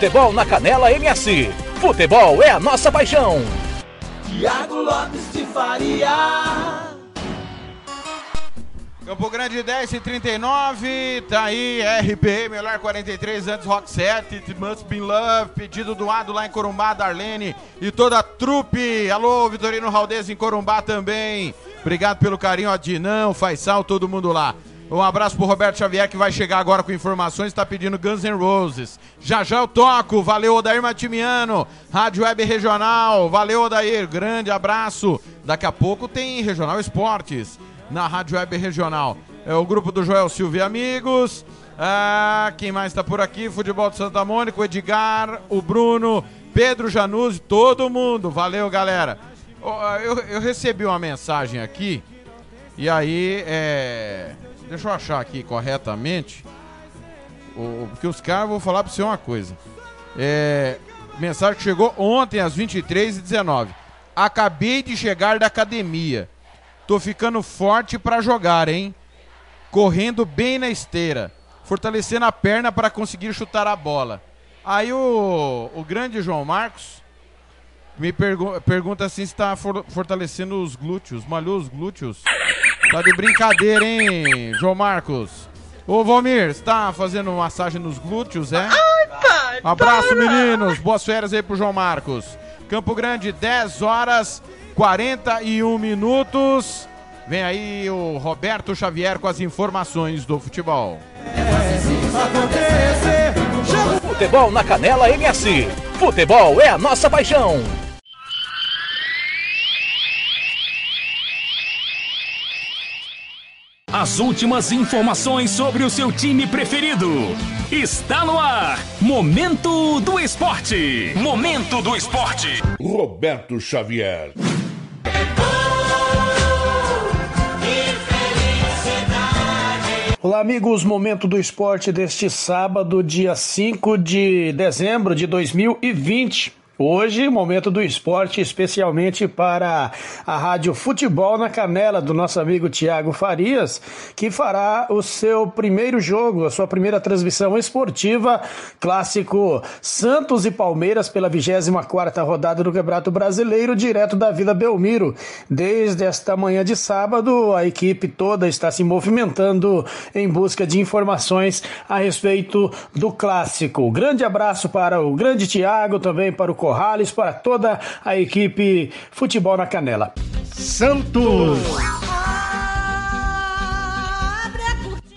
Futebol na Canela MS. Futebol é a nossa paixão. Tiago Lopes de Faria. Campo Grande 10 e 39, tá aí RPM, melhor 43 antes Rock 7, It Must Be Love, pedido doado lá em Corumbá, Darlene e toda a trupe. Alô, Vitorino Raldez em Corumbá também. Obrigado pelo carinho, Adinão, Faisal, todo mundo lá. Um abraço pro Roberto Xavier que vai chegar agora com informações, tá pedindo Guns N' Roses. Já já eu toco, valeu Odair Matimiano, Rádio Web Regional, valeu Odair, grande abraço. Daqui a pouco tem Regional Esportes na Rádio Web Regional. É o grupo do Joel Silva e amigos. Ah, quem mais tá por aqui? Futebol de Santa Mônica, o Edgar, o Bruno, Pedro Januzzi, todo mundo. Valeu, galera. Eu, eu recebi uma mensagem aqui e aí, é... deixa eu achar aqui corretamente. O, porque os caras, vou falar pra você uma coisa. É... Mensagem que chegou ontem às 23h19. Acabei de chegar da academia. Tô ficando forte pra jogar, hein? Correndo bem na esteira. Fortalecendo a perna para conseguir chutar a bola. Aí o, o grande João Marcos me pergu- pergunta assim se tá for- fortalecendo os glúteos. Malhou os glúteos? Tá de brincadeira, hein, João Marcos? Ô, Valmir, você tá fazendo massagem nos glúteos, é? Abraço, meninos. Boas férias aí pro João Marcos. Campo Grande, 10 horas 41 minutos. Vem aí o Roberto Xavier com as informações do futebol. Futebol na Canela MS. Futebol é a nossa paixão. As últimas informações sobre o seu time preferido. Está no ar. Momento do Esporte. Momento do Esporte. Roberto Xavier. Olá, amigos. Momento do esporte deste sábado, dia 5 de dezembro de 2020. Hoje, momento do esporte, especialmente para a Rádio Futebol na Canela, do nosso amigo Tiago Farias, que fará o seu primeiro jogo, a sua primeira transmissão esportiva, clássico Santos e Palmeiras pela 24 rodada do Campeonato Brasileiro, direto da Vila Belmiro. Desde esta manhã de sábado, a equipe toda está se movimentando em busca de informações a respeito do clássico. Grande abraço para o grande Tiago, também para o Corrales, para toda a equipe Futebol na Canela. Santos!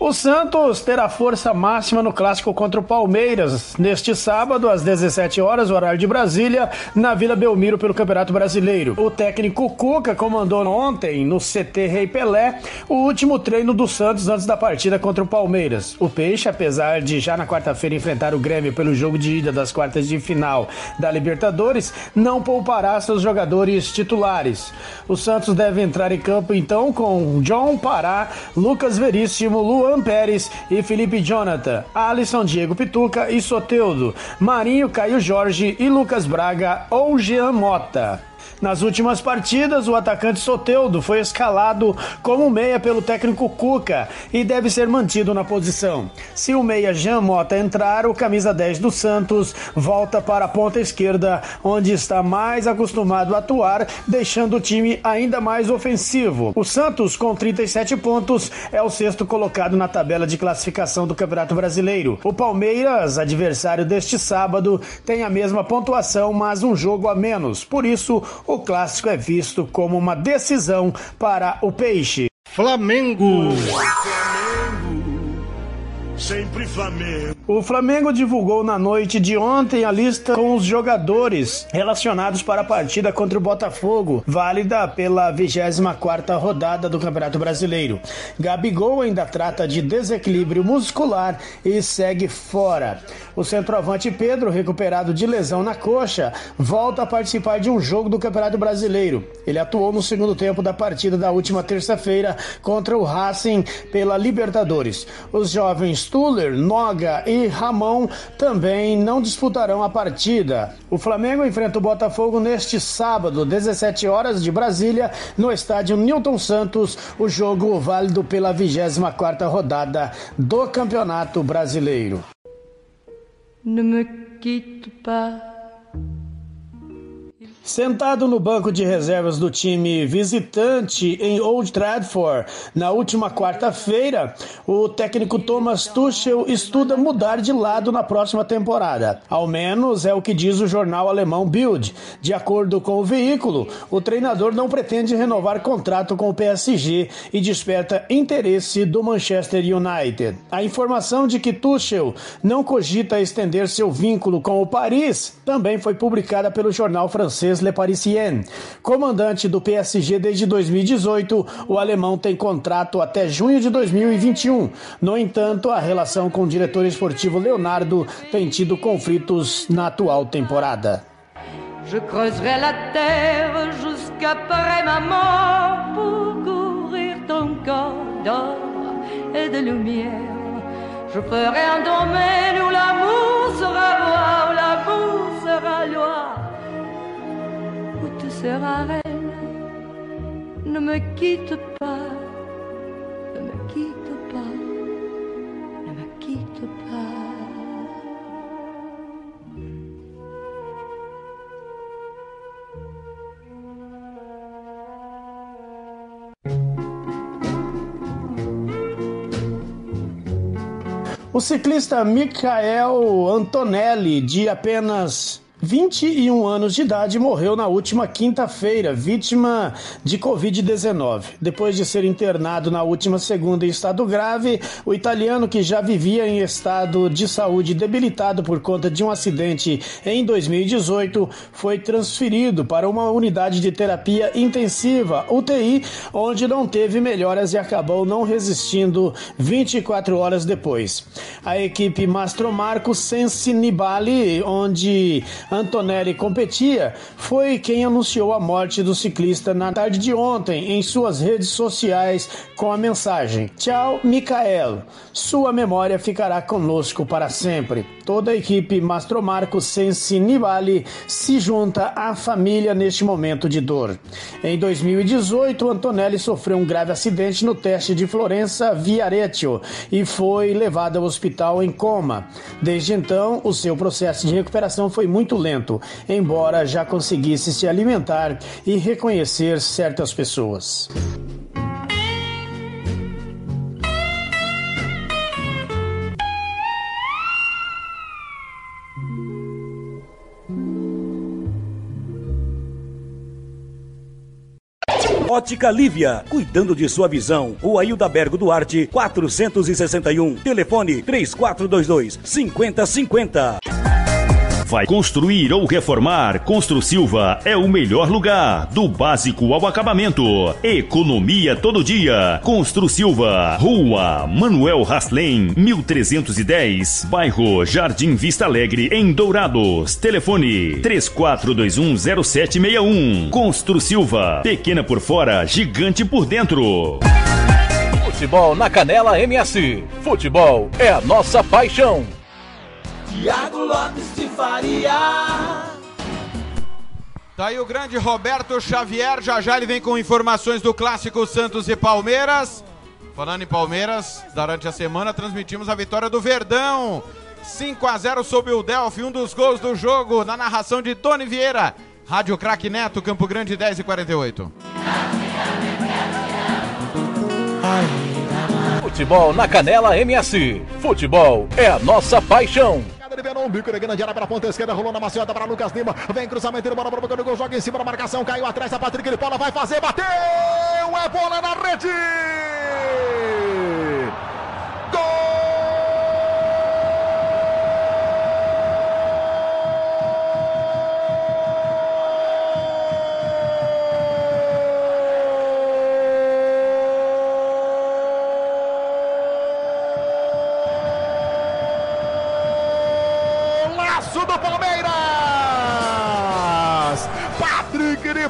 O Santos terá força máxima no clássico contra o Palmeiras neste sábado às 17 horas, horário de Brasília, na Vila Belmiro pelo Campeonato Brasileiro. O técnico Cuca comandou ontem no CT Rei Pelé o último treino do Santos antes da partida contra o Palmeiras. O Peixe, apesar de já na quarta-feira enfrentar o Grêmio pelo jogo de ida das quartas de final da Libertadores, não poupará seus jogadores titulares. O Santos deve entrar em campo então com John Pará, Lucas Veríssimo, Luan Pérez e Felipe Jonathan, Alisson Diego Pituca e Soteudo, Marinho Caio Jorge e Lucas Braga ou Jean Mota. Nas últimas partidas, o atacante Soteudo foi escalado como meia pelo técnico Cuca e deve ser mantido na posição. Se o meia Jean Mota entrar, o camisa 10 do Santos volta para a ponta esquerda, onde está mais acostumado a atuar, deixando o time ainda mais ofensivo. O Santos, com 37 pontos, é o sexto colocado na tabela de classificação do Campeonato Brasileiro. O Palmeiras, adversário deste sábado, tem a mesma pontuação, mas um jogo a menos. Por isso, clássico é visto como uma decisão para o Peixe. Flamengo. Sempre Flamengo. O Flamengo divulgou na noite de ontem a lista com os jogadores relacionados para a partida contra o Botafogo, válida pela 24ª rodada do Campeonato Brasileiro. Gabigol ainda trata de desequilíbrio muscular e segue fora. O centroavante Pedro, recuperado de lesão na coxa, volta a participar de um jogo do Campeonato Brasileiro. Ele atuou no segundo tempo da partida da última terça-feira contra o Racing pela Libertadores. Os jovens Tuller, Noga e Ramon também não disputarão a partida. O Flamengo enfrenta o Botafogo neste sábado, 17 horas de Brasília, no estádio Newton Santos, o jogo válido pela 24ª rodada do Campeonato Brasileiro. Me pas. Sentado no banco de reservas do time visitante em Old Trafford na última quarta-feira, o técnico Thomas Tuchel estuda mudar de lado na próxima temporada. Ao menos é o que diz o jornal alemão Bild. De acordo com o veículo, o treinador não pretende renovar contrato com o PSG e desperta interesse do Manchester United. A informação de que Tuchel não cogita estender seu vínculo com o Paris também foi publicada pelo jornal francês Le Parisien. Comandante do PSG desde 2018, o alemão tem contrato até junho de 2021. No entanto, a relação com o diretor esportivo Leonardo tem tido conflitos na atual temporada. Je creuserai la terre jusqu'après ma mort pour ton corps d'or et de lumière. Je ferai un domaine où l'amour sera seras reine. Ne me quitte pas, ne me quitte pas, ne me quitte pas. O ciclista Michael Antonelli, de apenas 21 anos de idade, morreu na última quinta-feira, vítima de Covid-19. Depois de ser internado na última segunda em estado grave, o italiano, que já vivia em estado de saúde debilitado por conta de um acidente em 2018, foi transferido para uma unidade de terapia intensiva, UTI, onde não teve melhoras e acabou não resistindo 24 horas depois. A equipe Mastro Marco Sensi Nibali, onde Antonelli competia, foi quem anunciou a morte do ciclista na tarde de ontem em suas redes sociais com a mensagem: Tchau, Micael. Sua memória ficará conosco para sempre. Toda a equipe Mastromarco Sensi Nibali se junta à família neste momento de dor. Em 2018, Antonelli sofreu um grave acidente no teste de Florença Viareggio e foi levado ao hospital em coma. Desde então, o seu processo de recuperação foi muito lento, embora já conseguisse se alimentar e reconhecer certas pessoas. Ótica Lívia, cuidando de sua visão. O Ailda Bergo Duarte, 461. Telefone 3422 5050. Vai construir ou reformar? Constru Silva é o melhor lugar. Do básico ao acabamento. Economia todo dia. Constru Silva. Rua Manuel Raslen, 1310. Bairro Jardim Vista Alegre, em Dourados. Telefone 34210761. Constru Silva. Pequena por fora, gigante por dentro. Futebol na Canela MS. Futebol é a nossa paixão. Tiago Lopes de Faria. Tá aí o grande Roberto Xavier. Já já ele vem com informações do clássico Santos e Palmeiras. Falando em Palmeiras, durante a semana transmitimos a vitória do Verdão. 5 a 0 sobre o Delphi, um dos gols do jogo, na narração de Tony Vieira. Rádio Craque Neto, Campo Grande 10 e 48. Futebol na Canela MS. Futebol é a nossa paixão. Liberou um bico de grande área para a ponta esquerda, rolou na maciota para Lucas Lima. Vem cruzamento, ele bola para o gol, joga em cima da marcação, caiu atrás, a Patrick de Paula vai fazer, bateu! É bola na rede! Laço do Palmeiras!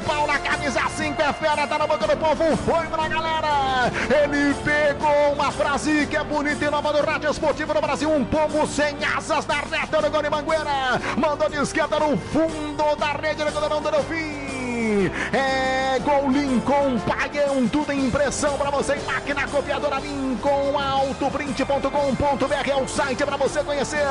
De Paula, camisa 5 é fera, tá na boca do povo, foi pra galera! Ele pegou uma frase que é bonita e nova do Rádio Esportivo do Brasil, um pombo sem asas na reta do Goni Mangueira, mandou de esquerda no fundo da rede do goleirão do Delfim! É gol Lincoln, Pagão, tudo em impressão para você, máquina copiadora Lincoln, autoprint.com.br é o site para você conhecer.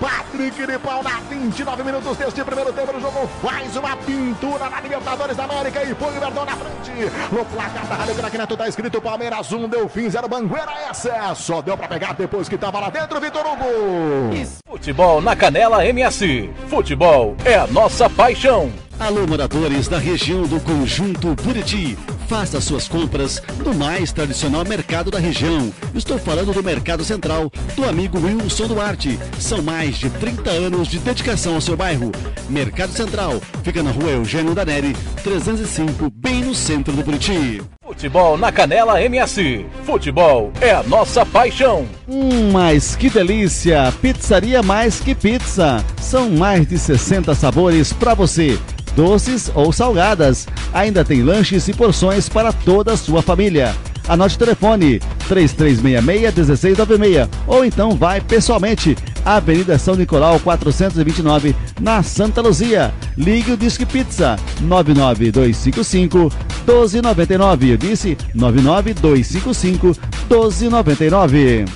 Patrick de Paula, 29 minutos deste primeiro tempo do jogo, faz uma pintura na Libertadores da América e põe o Verdão na frente. No placar da Rádio Crack Neto tá escrito Palmeiras 1, Delfim 0, Bangueira essa. Só deu para pegar depois que tava lá dentro, Vitor Hugo. Futebol na Canela MS. Futebol é a nossa paixão. Alô, moradores da região do Conjunto Buriti. Faça suas compras no mais tradicional mercado da região. Estou falando do Mercado Central, do amigo Wilson Duarte. São mais de 30 anos de dedicação ao seu bairro. Mercado Central fica na rua Eugênio Daneri, 305, bem no centro do Buriti. Futebol na Canela MS. Futebol é a nossa paixão. Hum, mas que delícia! Pizzaria Mais Que Pizza. São mais de 60 sabores para você doces ou salgadas. Ainda tem lanches e porções para toda a sua família. Anote o telefone 3366-1696 ou então vai pessoalmente Avenida São Nicolau 429 na Santa Luzia. Ligue o Disque Pizza 99255 1299. Eu disse 99255 1299.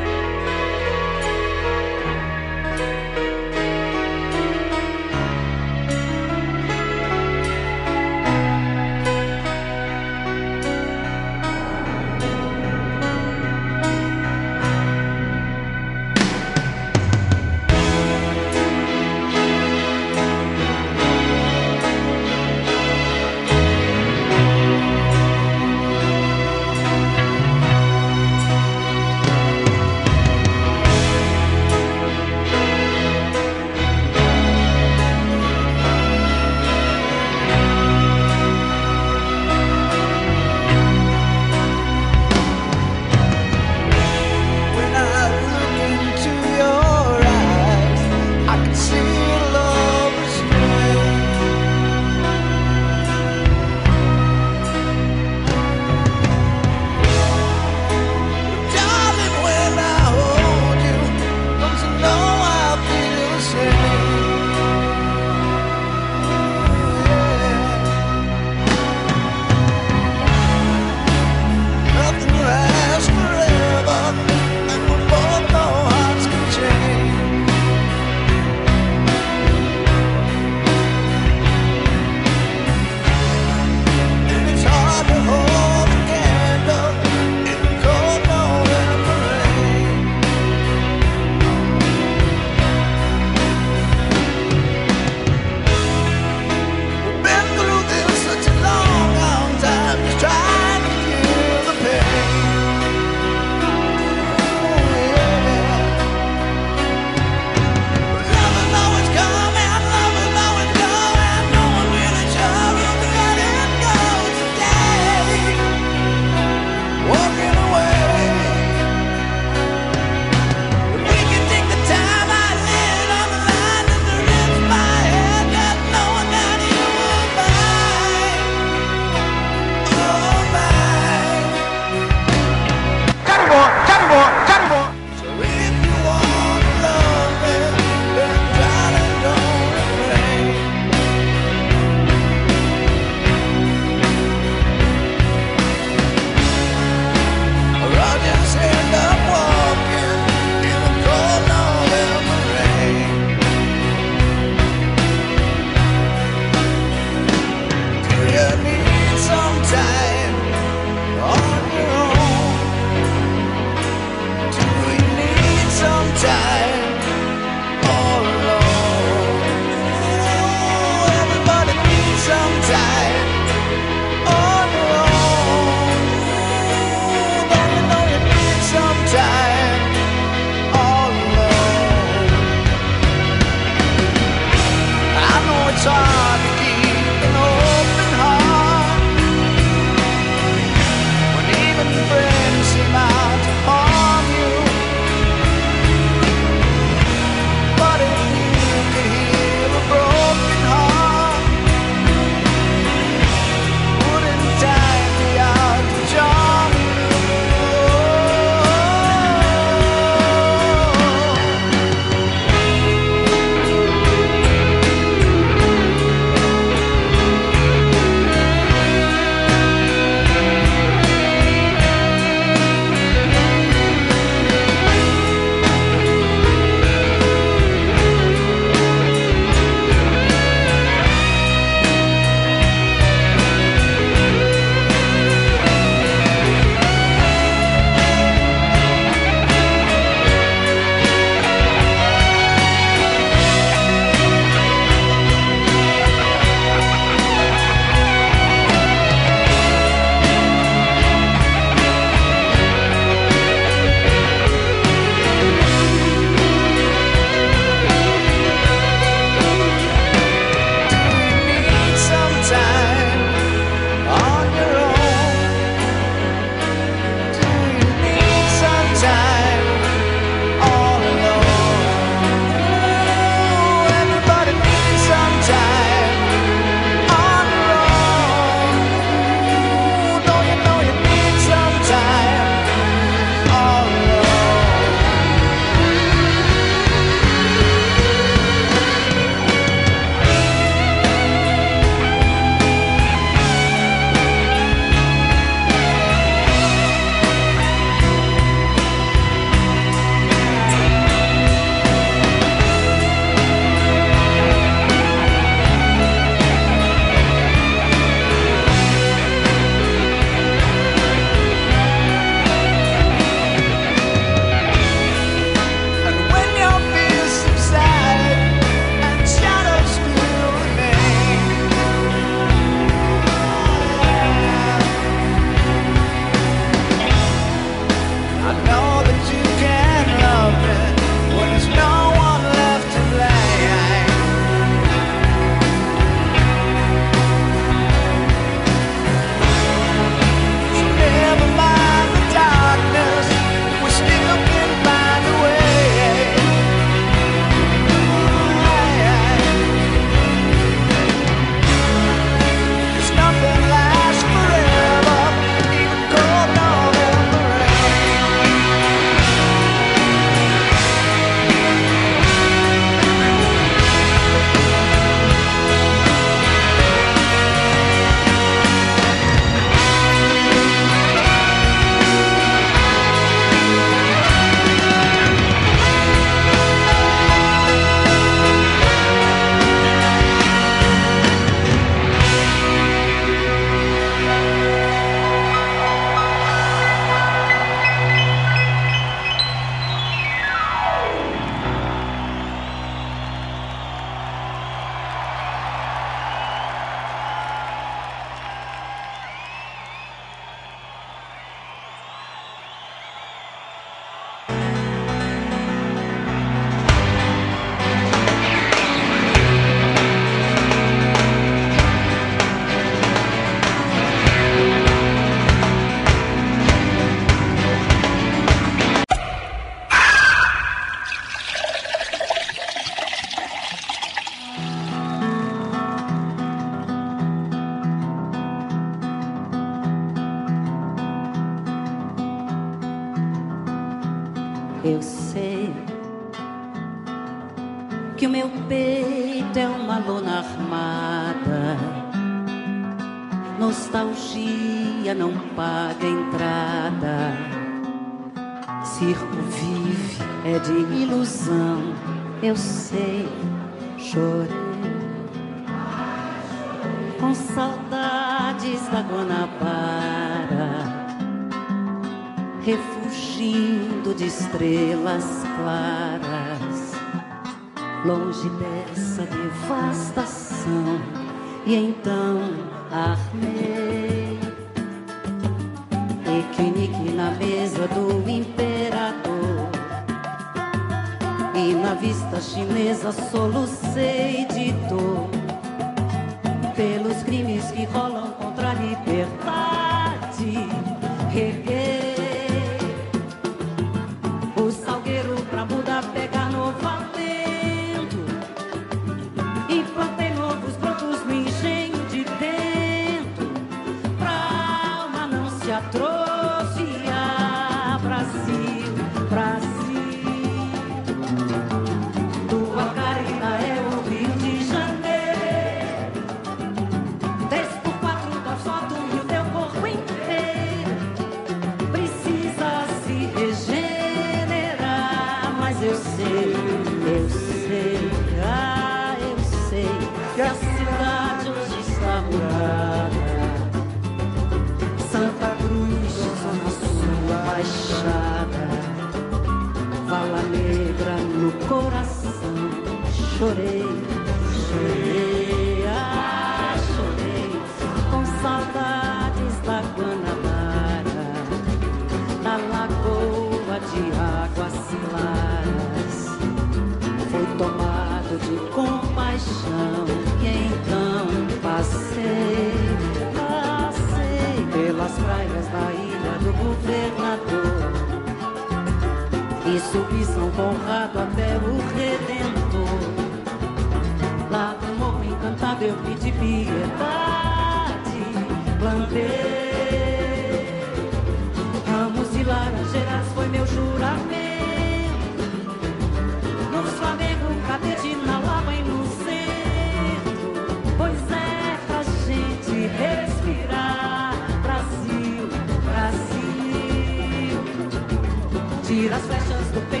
as flechas do peito.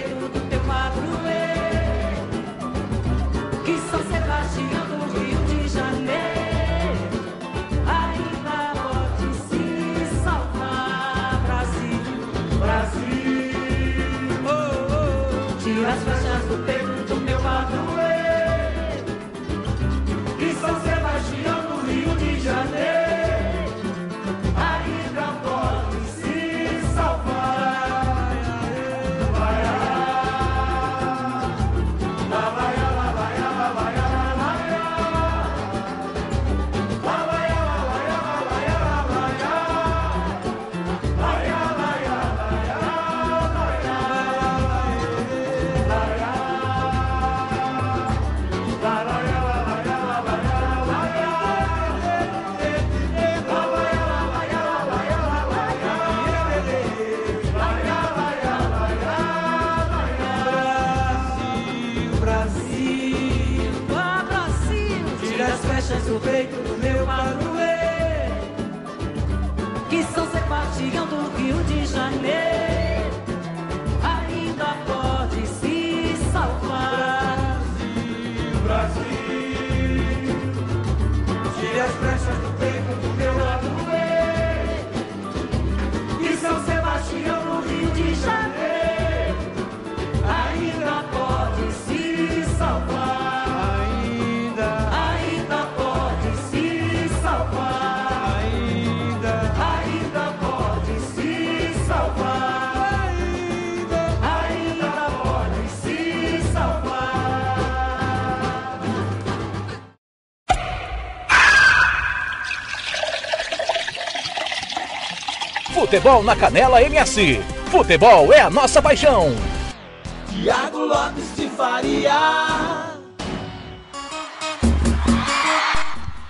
Futebol na Canela MS. Futebol é a nossa paixão. Tiago Lopes de Faria.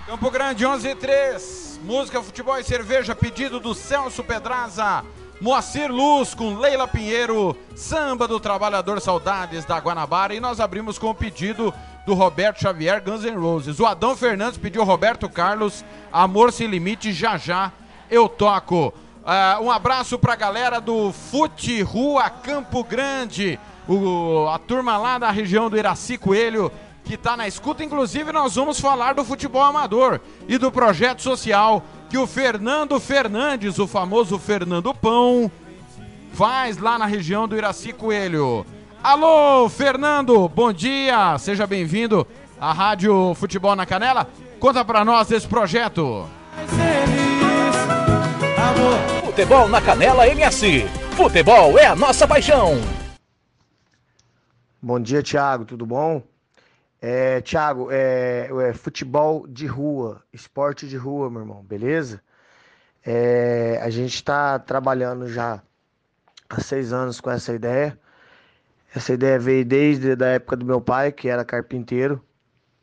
Campo Grande 11 e 3. Música, futebol e cerveja. Pedido do Celso Pedraza. Moacir Luz com Leila Pinheiro, Samba do Trabalhador Saudades da Guanabara. E nós abrimos com o pedido do Roberto Xavier, Guns N' Roses. O Adão Fernandes pediu Roberto Carlos, Amor Sem Limite, já já eu toco. Ah, um abraço pra galera do Fute Rua Campo Grande, o, a turma lá da região do Iraci Coelho, que tá na escuta. Inclusive, nós vamos falar do futebol amador e do projeto social que o Fernando Fernandes, o famoso Fernando Pão, faz lá na região do Iraci Coelho. Alô, Fernando, bom dia, seja bem-vindo à Rádio Futebol na Canela. Conta pra nós desse projeto. Futebol na Canela MS. Futebol é a nossa paixão. Bom dia, Thiago, tudo bom? É, Thiago, é, é futebol de rua, esporte de rua, meu irmão, beleza? É, a gente está trabalhando já há seis anos com essa ideia. Essa ideia veio desde a época do meu pai, que era carpinteiro,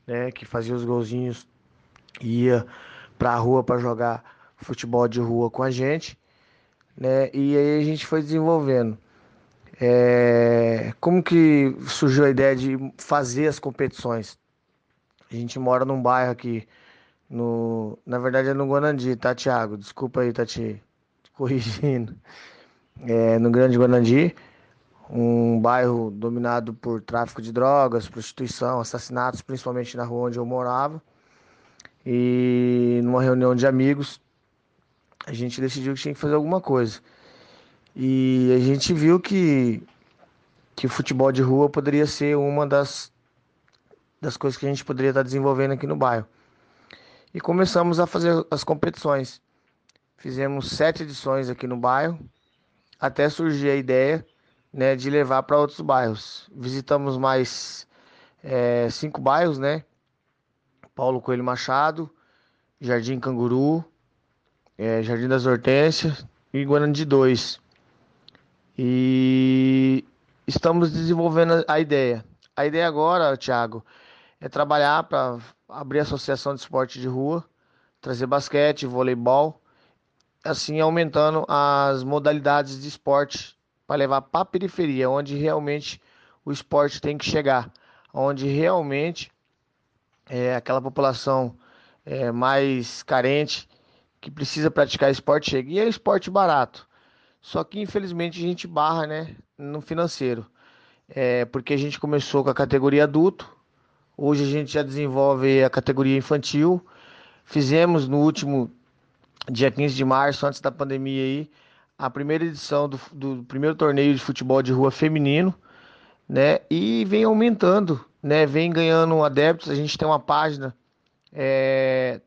né, que fazia os golzinhos, ia para a rua para jogar futebol de rua com a gente, né? E aí a gente foi desenvolvendo. É, como que surgiu a ideia de fazer as competições? A gente mora num bairro aqui, no, na verdade é no Guanandi, tá, Thiago? Desculpa aí, tá te, corrigindo. É, no Grande Guanandi, um bairro dominado por tráfico de drogas, prostituição, assassinatos, principalmente na rua onde eu morava. E numa reunião de amigos, a gente decidiu que tinha que fazer alguma coisa. E a gente viu que, que o futebol de rua poderia ser uma das, das coisas que a gente poderia estar desenvolvendo aqui no bairro. E começamos a fazer as competições. Fizemos sete edições aqui no bairro, até surgir a ideia né, de levar para outros bairros. Visitamos mais é, cinco bairros, né? Paulo Coelho Machado, Jardim Canguru, é, Jardim das Hortênsias e Guarani 2. E estamos desenvolvendo a ideia. A ideia agora, Thiago, é trabalhar para abrir a associação de esporte de rua, trazer basquete, voleibol, assim aumentando as modalidades de esporte para levar para a periferia, onde realmente o esporte tem que chegar, onde realmente é, aquela população é, mais carente que precisa praticar esporte chega. E é esporte barato. Só que infelizmente a gente barra, né, no financeiro. É, porque a gente começou com a categoria adulto, hoje a gente já desenvolve a categoria infantil. Fizemos no último dia 15 de março, antes da pandemia aí, a primeira edição do, do primeiro torneio de futebol de rua feminino, né? E vem aumentando, né? Vem ganhando adeptos. A gente tem uma página é,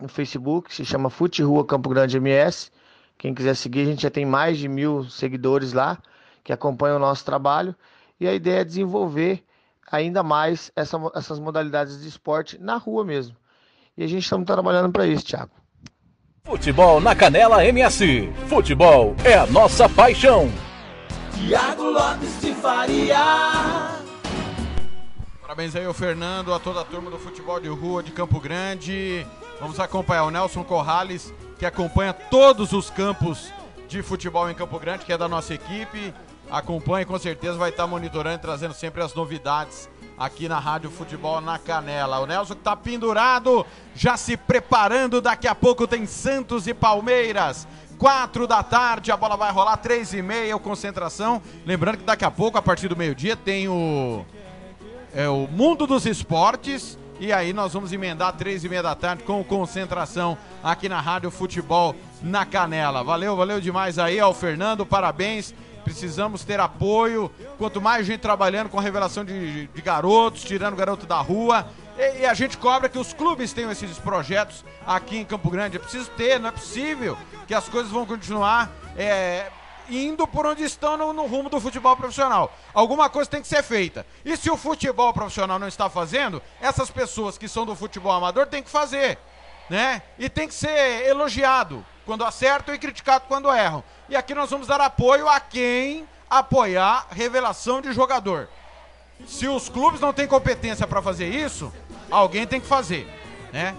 no Facebook, se chama Fute Rua Campo Grande MS. Quem quiser seguir, a gente já tem mais de mil seguidores lá que acompanham o nosso trabalho. E a ideia é desenvolver ainda mais essa, essas modalidades de esporte na rua mesmo. E a gente está trabalhando para isso, Thiago. Futebol na Canela MS. Futebol é a nossa paixão. Tiago Lopes de Faria. Parabéns aí ao Fernando, a toda a turma do futebol de rua de Campo Grande. Vamos acompanhar o Nelson Corrales, que acompanha todos os campos de futebol em Campo Grande, que é da nossa equipe. Acompanhe, com certeza vai estar monitorando e trazendo sempre as novidades aqui na Rádio Futebol na Canela. O Nelson que tá pendurado, já se preparando. Daqui a pouco tem Santos e Palmeiras. Quatro da tarde, a bola vai rolar, três e meia, o concentração. Lembrando que daqui a pouco, a partir do meio-dia, tem o, é, o Mundo dos Esportes. E aí nós vamos emendar três e meia da tarde com concentração aqui na Rádio Futebol na Canela. Valeu, valeu demais aí ao Fernando, parabéns. Precisamos ter apoio. Quanto mais gente trabalhando com a revelação de, de garotos, tirando o garoto da rua. E, e, a gente cobra que os clubes tenham esses projetos aqui em Campo Grande. É preciso ter, não é possível que as coisas vão continuar é, indo por onde estão no, no, rumo do futebol profissional. Alguma coisa tem que ser feita. E se o futebol profissional não está fazendo, essas pessoas que são do futebol amador têm que fazer. Né? E tem que ser elogiado quando acertam e criticado quando erram. E aqui nós vamos dar apoio a quem apoiar revelação de jogador. Se os clubes não têm competência para fazer isso, alguém tem que fazer, né?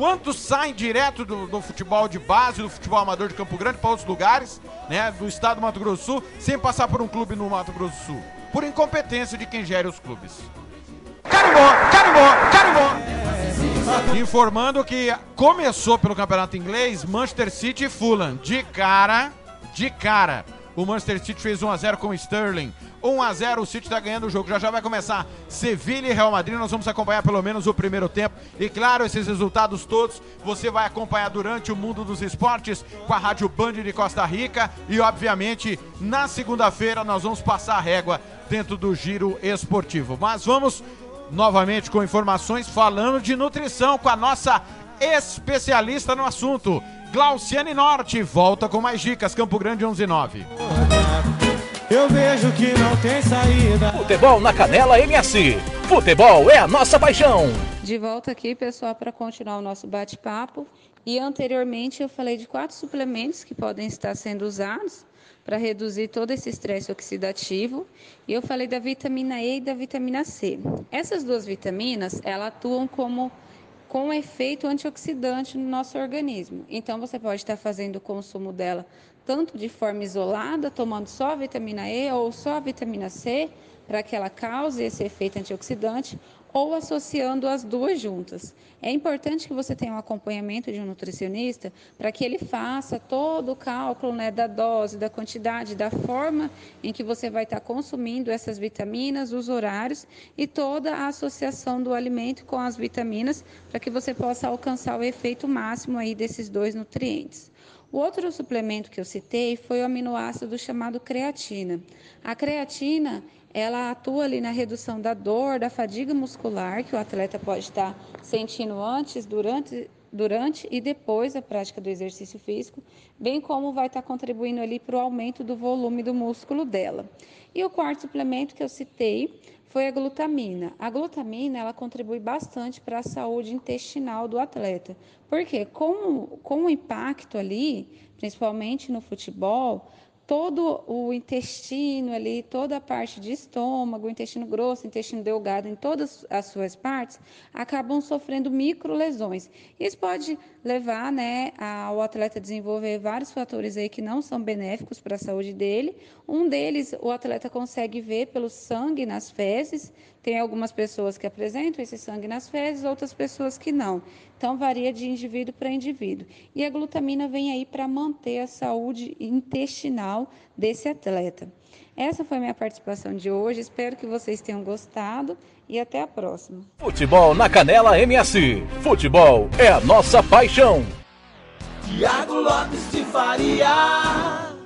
Quantos saem direto do, do futebol de base, do futebol amador de Campo Grande para outros lugares, né, do estado do Mato Grosso do Sul, sem passar por um clube no Mato Grosso do Sul? Por incompetência de quem gere os clubes. Carimbó, carimbó, carimbó. Informando que começou pelo campeonato inglês Manchester City e Fulham. De cara, de cara. O Manchester City fez 1x0 com o Sterling. 1x0, o City está ganhando o jogo. Já já vai começar Sevilha e Real Madrid. Nós vamos acompanhar pelo menos o primeiro tempo. E claro, esses resultados todos você vai acompanhar durante o mundo dos esportes com a Rádio Band de Costa Rica. E obviamente, na segunda-feira, nós vamos passar a régua dentro do giro esportivo. Mas vamos novamente com informações falando de nutrição com a nossa especialista no assunto. Glauciane Norte volta com mais dicas. Campo Grande 11 9. Eu vejo que não tem saída. Futebol na Canela MS. Futebol é a nossa paixão. De volta aqui, pessoal, para continuar o nosso bate-papo. E anteriormente eu falei de quatro suplementos que podem estar sendo usados para reduzir todo esse estresse oxidativo. E eu falei da vitamina E e da vitamina C. Essas duas vitaminas, elas atuam como com efeito antioxidante no nosso organismo. Então você pode estar fazendo o consumo dela tanto de forma isolada, tomando só a vitamina E ou só a vitamina C, para que ela cause esse efeito antioxidante, ou associando as duas juntas. É importante que você tenha um acompanhamento de um nutricionista para que ele faça todo o cálculo né, da dose, da quantidade, da forma em que você vai estar consumindo essas vitaminas, os horários e toda a associação do alimento com as vitaminas para que você possa alcançar o efeito máximo aí desses dois nutrientes. O outro suplemento que eu citei foi o aminoácido chamado creatina. A creatina, ela atua ali na redução da dor, da fadiga muscular que o atleta pode estar sentindo antes, durante, durante e depois da prática do exercício físico, bem como vai estar contribuindo ali para o aumento do volume do músculo dela. E o quarto suplemento que eu citei foi a glutamina. A glutamina ela contribui bastante para a saúde intestinal do atleta, porque com, com o impacto ali, principalmente no futebol, todo o intestino ali, toda a parte de estômago, intestino grosso, intestino delgado, em todas as suas partes, acabam sofrendo micro lesões. Isso pode levar né, ao atleta desenvolver vários fatores aí que não são benéficos para a saúde dele. Um deles, o atleta consegue ver pelo sangue nas fezes. Tem algumas pessoas que apresentam esse sangue nas fezes, outras pessoas que não. Então, varia de indivíduo para indivíduo. E a glutamina vem aí para manter a saúde intestinal desse atleta. Essa foi a minha participação de hoje. Espero que vocês tenham gostado e até a próxima. Futebol na Canela MS. Futebol é a nossa paixão. Tiago Lopes de Faria.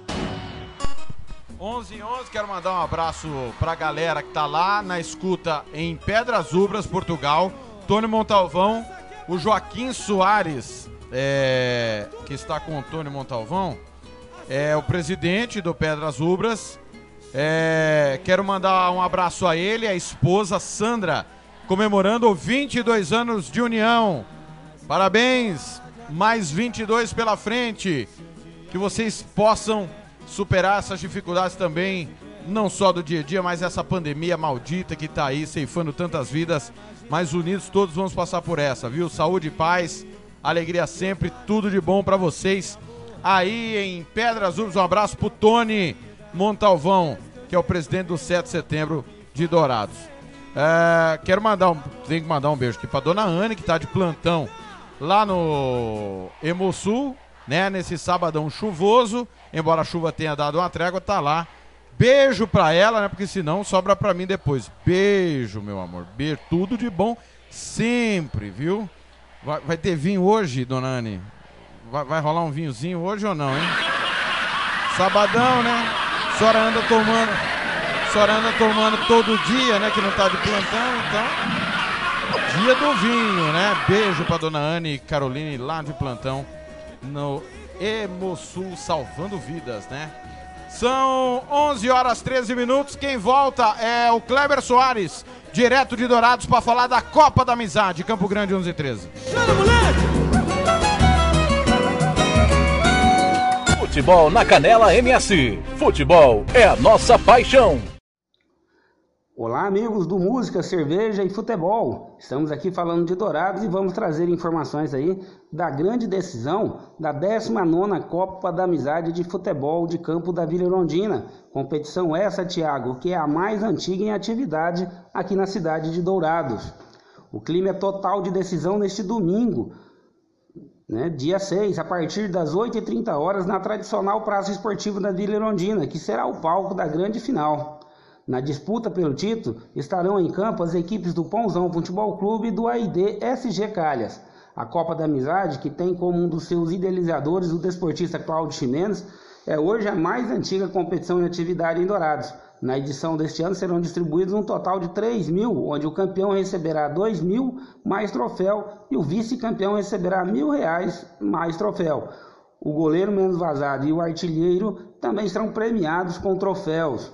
11 e 11, quero mandar um abraço pra galera que tá lá na escuta em Pedras Ubras, Portugal. Tony Montalvão, o Joaquim Soares, é, que está com o Tony Montalvão, é o presidente do Pedras Ubras. É, quero mandar um abraço a ele, a esposa Sandra, comemorando 22 anos de união. Parabéns, mais 22 pela frente. Que vocês possam superar essas dificuldades também, não só do dia a dia, mas essa pandemia maldita que está aí ceifando tantas vidas. Mas unidos todos vamos passar por essa, viu? Saúde e paz, alegria sempre, tudo de bom para vocês. Aí em Pedras Urbas, um abraço pro Tony Montalvão, que é o presidente do 7 de setembro de Dourados. É, quero mandar um, tenho que mandar um beijo aqui pra dona Anne, que tá de plantão lá no Hemosul, né? Nesse sabadão chuvoso, embora a chuva tenha dado uma trégua, tá lá. Beijo pra ela, né? Porque senão sobra pra mim depois. Beijo, meu amor. Beijo, tudo de bom sempre, viu? Vai, vai ter vinho hoje, dona Anne? Vai, vai rolar um vinhozinho hoje ou não, hein? Sabadão, né? A senhora anda tomando. A senhora anda tomando todo dia, né? Que não tá de plantão, então. Dia do vinho, né? Beijo pra dona Anne e Caroline lá de plantão no Hemosul salvando vidas, né? São 11 horas 13 minutos. Quem volta é o Kleber Soares, direto de Dourados, para falar da Copa da Amizade, Campo Grande 11 e 13. Futebol na Canela MS. Futebol é a nossa paixão. Olá, amigos do Música, Cerveja e Futebol. Estamos aqui falando de Dourados e vamos trazer informações aí da grande decisão da 19ª Copa da Amizade de Futebol de Campo da Vila Irondina. Competição essa, Thiago, que é a mais antiga em atividade aqui na cidade de Dourados. O clima é total de decisão neste domingo, né, dia 6, a partir das 8h30 horas na tradicional Praça Esportiva da Vila Irondina, que será o palco da grande final. Na disputa pelo título estarão em campo as equipes do Pãozão Futebol Clube e do AID SG Calhas. A Copa da Amizade, que tem como um dos seus idealizadores o desportista Cláudio Ximenes, é hoje a mais antiga competição em atividade em Dourados. Na edição deste ano serão distribuídos um total de 3 mil, onde o campeão receberá 2 mil mais troféu e o vice-campeão receberá mil reais mais troféu. O goleiro menos vazado e o artilheiro também serão premiados com troféus.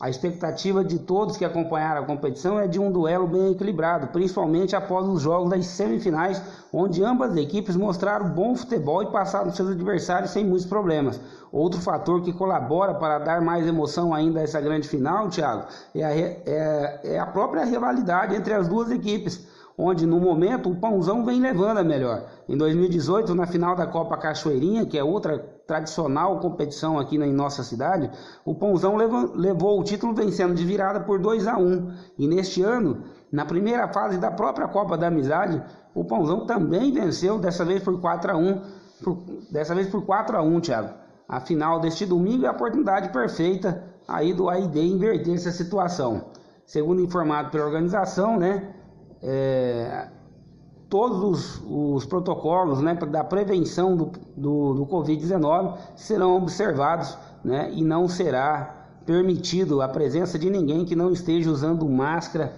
A expectativa de todos que acompanharam a competição é de um duelo bem equilibrado, principalmente após os jogos das semifinais, onde ambas as equipes mostraram bom futebol e passaram seus adversários sem muitos problemas. Outro fator que colabora para dar mais emoção ainda a essa grande final, Thiago, é a, é, é a própria rivalidade entre as duas equipes onde no momento o Pãozão vem levando a melhor. Em 2018, na final da Copa Cachoeirinha, que é outra tradicional competição aqui em nossa cidade, o Pãozão levou, levou o título vencendo de virada por 2 a 1. E neste ano, na primeira fase da própria Copa da Amizade, o Pãozão também venceu, dessa vez por 4 a 1, por, dessa vez por 4 a 1, Thiago. A final deste domingo é a oportunidade perfeita aí do AID inverter essa situação. Segundo informado pela organização, né, é, todos os, os, protocolos né, da prevenção do, do, do Covid-19 serão observados né, e não será permitido a presença de ninguém que não esteja usando máscara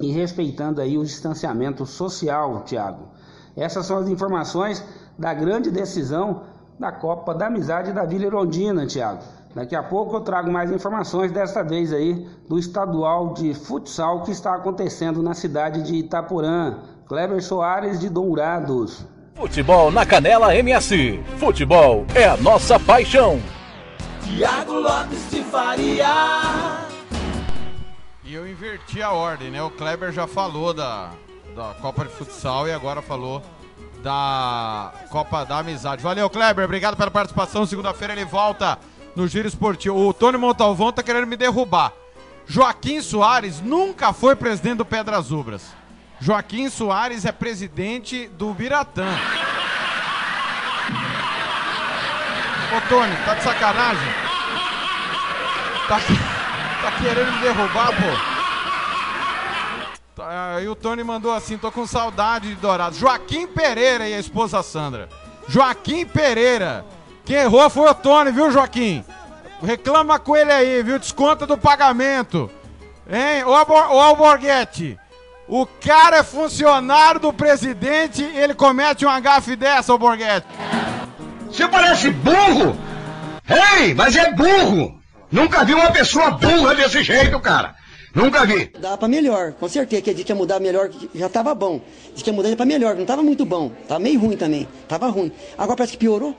e respeitando aí o distanciamento social, Tiago. Essas são as informações da grande decisão da Copa da Amizade da Vila Irondina, Tiago. Daqui a pouco eu trago mais informações, desta vez aí, do estadual de futsal que está acontecendo na cidade de Itaporã. Kleber Soares de Dourados. Futebol na Canela MS. Futebol é a nossa paixão. Tiago Lopes de Faria. E eu inverti a ordem, né? O Kleber já falou da, da Copa de Futsal e agora falou da Copa da Amizade. Valeu, Kleber. Obrigado pela participação. Segunda-feira ele volta no Giro Esportivo. O Tony Montalvão tá querendo me derrubar. Joaquim Soares nunca foi presidente do Pedras Ubras. Joaquim Soares é presidente do Biratã. Ô Tony, tá de sacanagem? Tá, tá querendo me derrubar, pô? Tá, aí o Tony mandou assim, tô com saudade de Dourado. Joaquim Pereira e a esposa Sandra. Joaquim Pereira. Quem errou foi o Tony, viu, Joaquim? Reclama com ele aí, viu? Desconta do pagamento. Hein? Ô Alborguete, o cara é funcionário do presidente e ele comete um gafe dessa, ô Borguete. Você parece burro! Ei, mas é burro! Nunca vi uma pessoa burra desse jeito, cara! Nunca vi! Dá pra melhor, com certeza. Que a gente ia mudar melhor, já tava bom. Diz que ia mudar pra melhor, não tava muito bom. Tava meio ruim também. Tava ruim. Agora parece que piorou.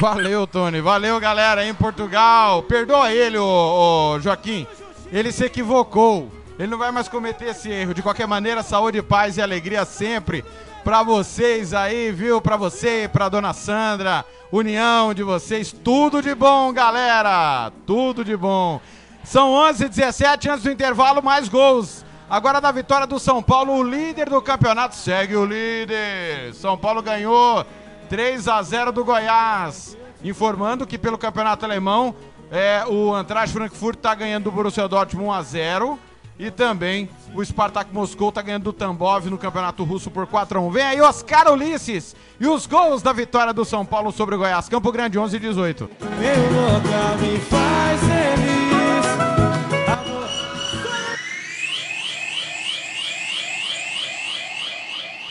Valeu, Tony. Valeu, galera em Portugal. Perdoa ele, ô, ô, Joaquim. Ele se equivocou. Ele não vai mais cometer esse erro. De qualquer maneira, saúde, paz e alegria sempre para vocês aí, viu? Para você, para dona Sandra, união de vocês, tudo de bom, galera. Tudo de bom. São 11:17 antes do intervalo, mais gols. Agora da vitória do São Paulo, o líder do campeonato segue o líder. São Paulo ganhou 3 a 0 do Goiás. Informando que pelo campeonato alemão, é, o Eintracht Frankfurt está ganhando do Borussia Dortmund 1 a 0 e também o Spartak Moscou está ganhando do Tambov no Campeonato Russo por 4 a 1. Vem aí Oscar Ulisses e os gols da vitória do São Paulo sobre o Goiás. Campo Grande 11 e 18. Meu louca me faz feliz.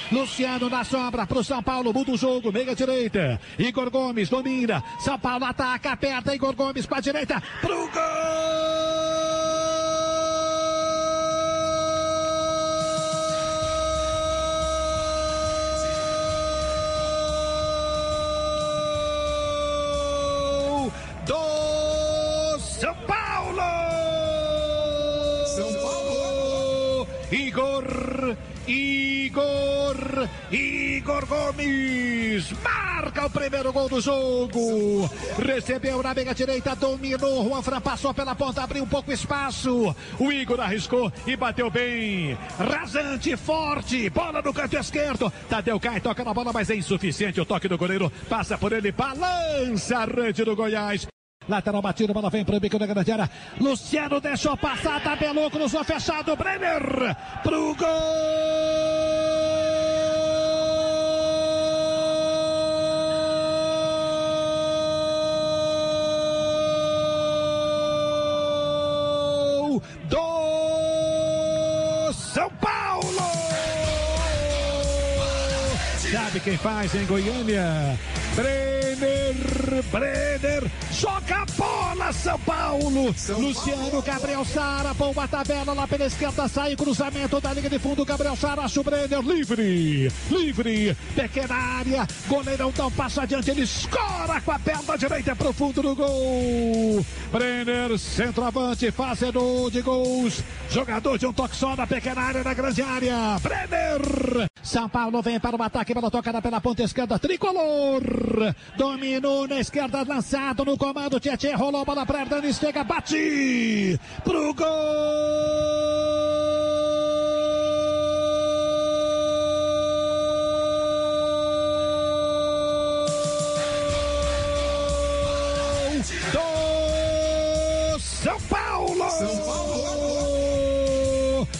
Luciano na sobra pro São Paulo, muda o jogo, meia direita. Igor Gomes domina. São Paulo ataca, aperta. Igor Gomes pra direita, pro gol! Do São Paulo! Igor, Igor, Igor Gomes marca o primeiro gol do jogo. Recebeu na meia direita, dominou. Juan Fran passou pela ponta, abriu um pouco espaço. O Igor arriscou e bateu bem. Rasante, forte, bola no canto esquerdo. Tadeu cai, toca na bola, mas é insuficiente. O toque do goleiro passa por ele, balança a rede do Goiás. Lateral batido, bola vem pro bico da grande área. Luciano deixou passar, tabelou, cruzou fechado. Brenner pro gol do São Paulo. Sabe quem faz em Goiânia? Brenner, Brenner, joga a bola, São Paulo. Luciano, Gabriel Sara, bomba a tabela lá pela esquerda, sai cruzamento da linha de fundo, Gabriel Sara, acha o Brenner, livre, livre, pequena área, goleirão dá um passo adiante, ele escora com a perna direita pro fundo do gol. Brenner, centroavante, fazedor de gols, jogador de um toque só na pequena área, na grande área, Brenner. São Paulo vem para o ataque, bola tocada pela ponta esquerda, tricolor. Dominou na esquerda, lançado no comando. Tietchan rolou a bola para Hernanes, chega, bate pro gol do São Paulo.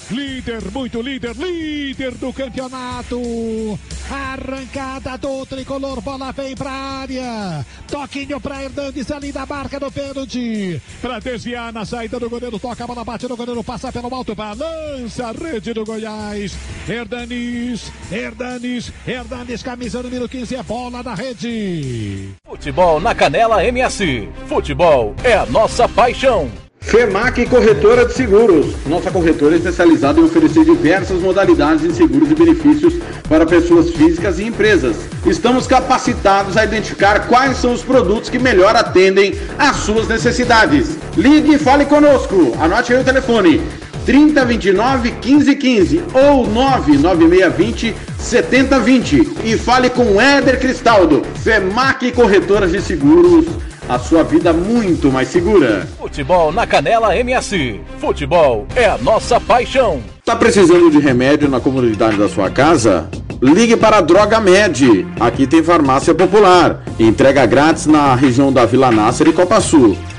Líder, muito líder, líder do campeonato. Arrancada do tricolor, bola vem pra área. Toquinho pra Hernandes ali da marca do pênalti. Pra desviar na saída do goleiro, toca a bola, bate no goleiro, passa pelo alto, balança a rede do Goiás. Hernanes, Hernanes, Hernanes, camisa número 15, é bola na rede. Futebol na Canela MS. Futebol é a nossa paixão. FEMAC Corretora de Seguros. Nossa corretora é especializada em oferecer diversas modalidades de seguros e benefícios para pessoas físicas e empresas. Estamos capacitados a identificar quais são os produtos que melhor atendem às suas necessidades. Ligue e fale conosco. Anote aí o telefone. 3029 1515 ou 99620 7020 e fale com Éder Cristaldo, FEMAC Corretoras de Seguros, a sua vida muito mais segura. Futebol na Canela MS. Futebol é a nossa paixão. Tá precisando de remédio na comunidade da sua casa? Ligue para a Droga Med. Aqui tem farmácia popular. Entrega grátis na região da Vila Nácer e Copa Sul.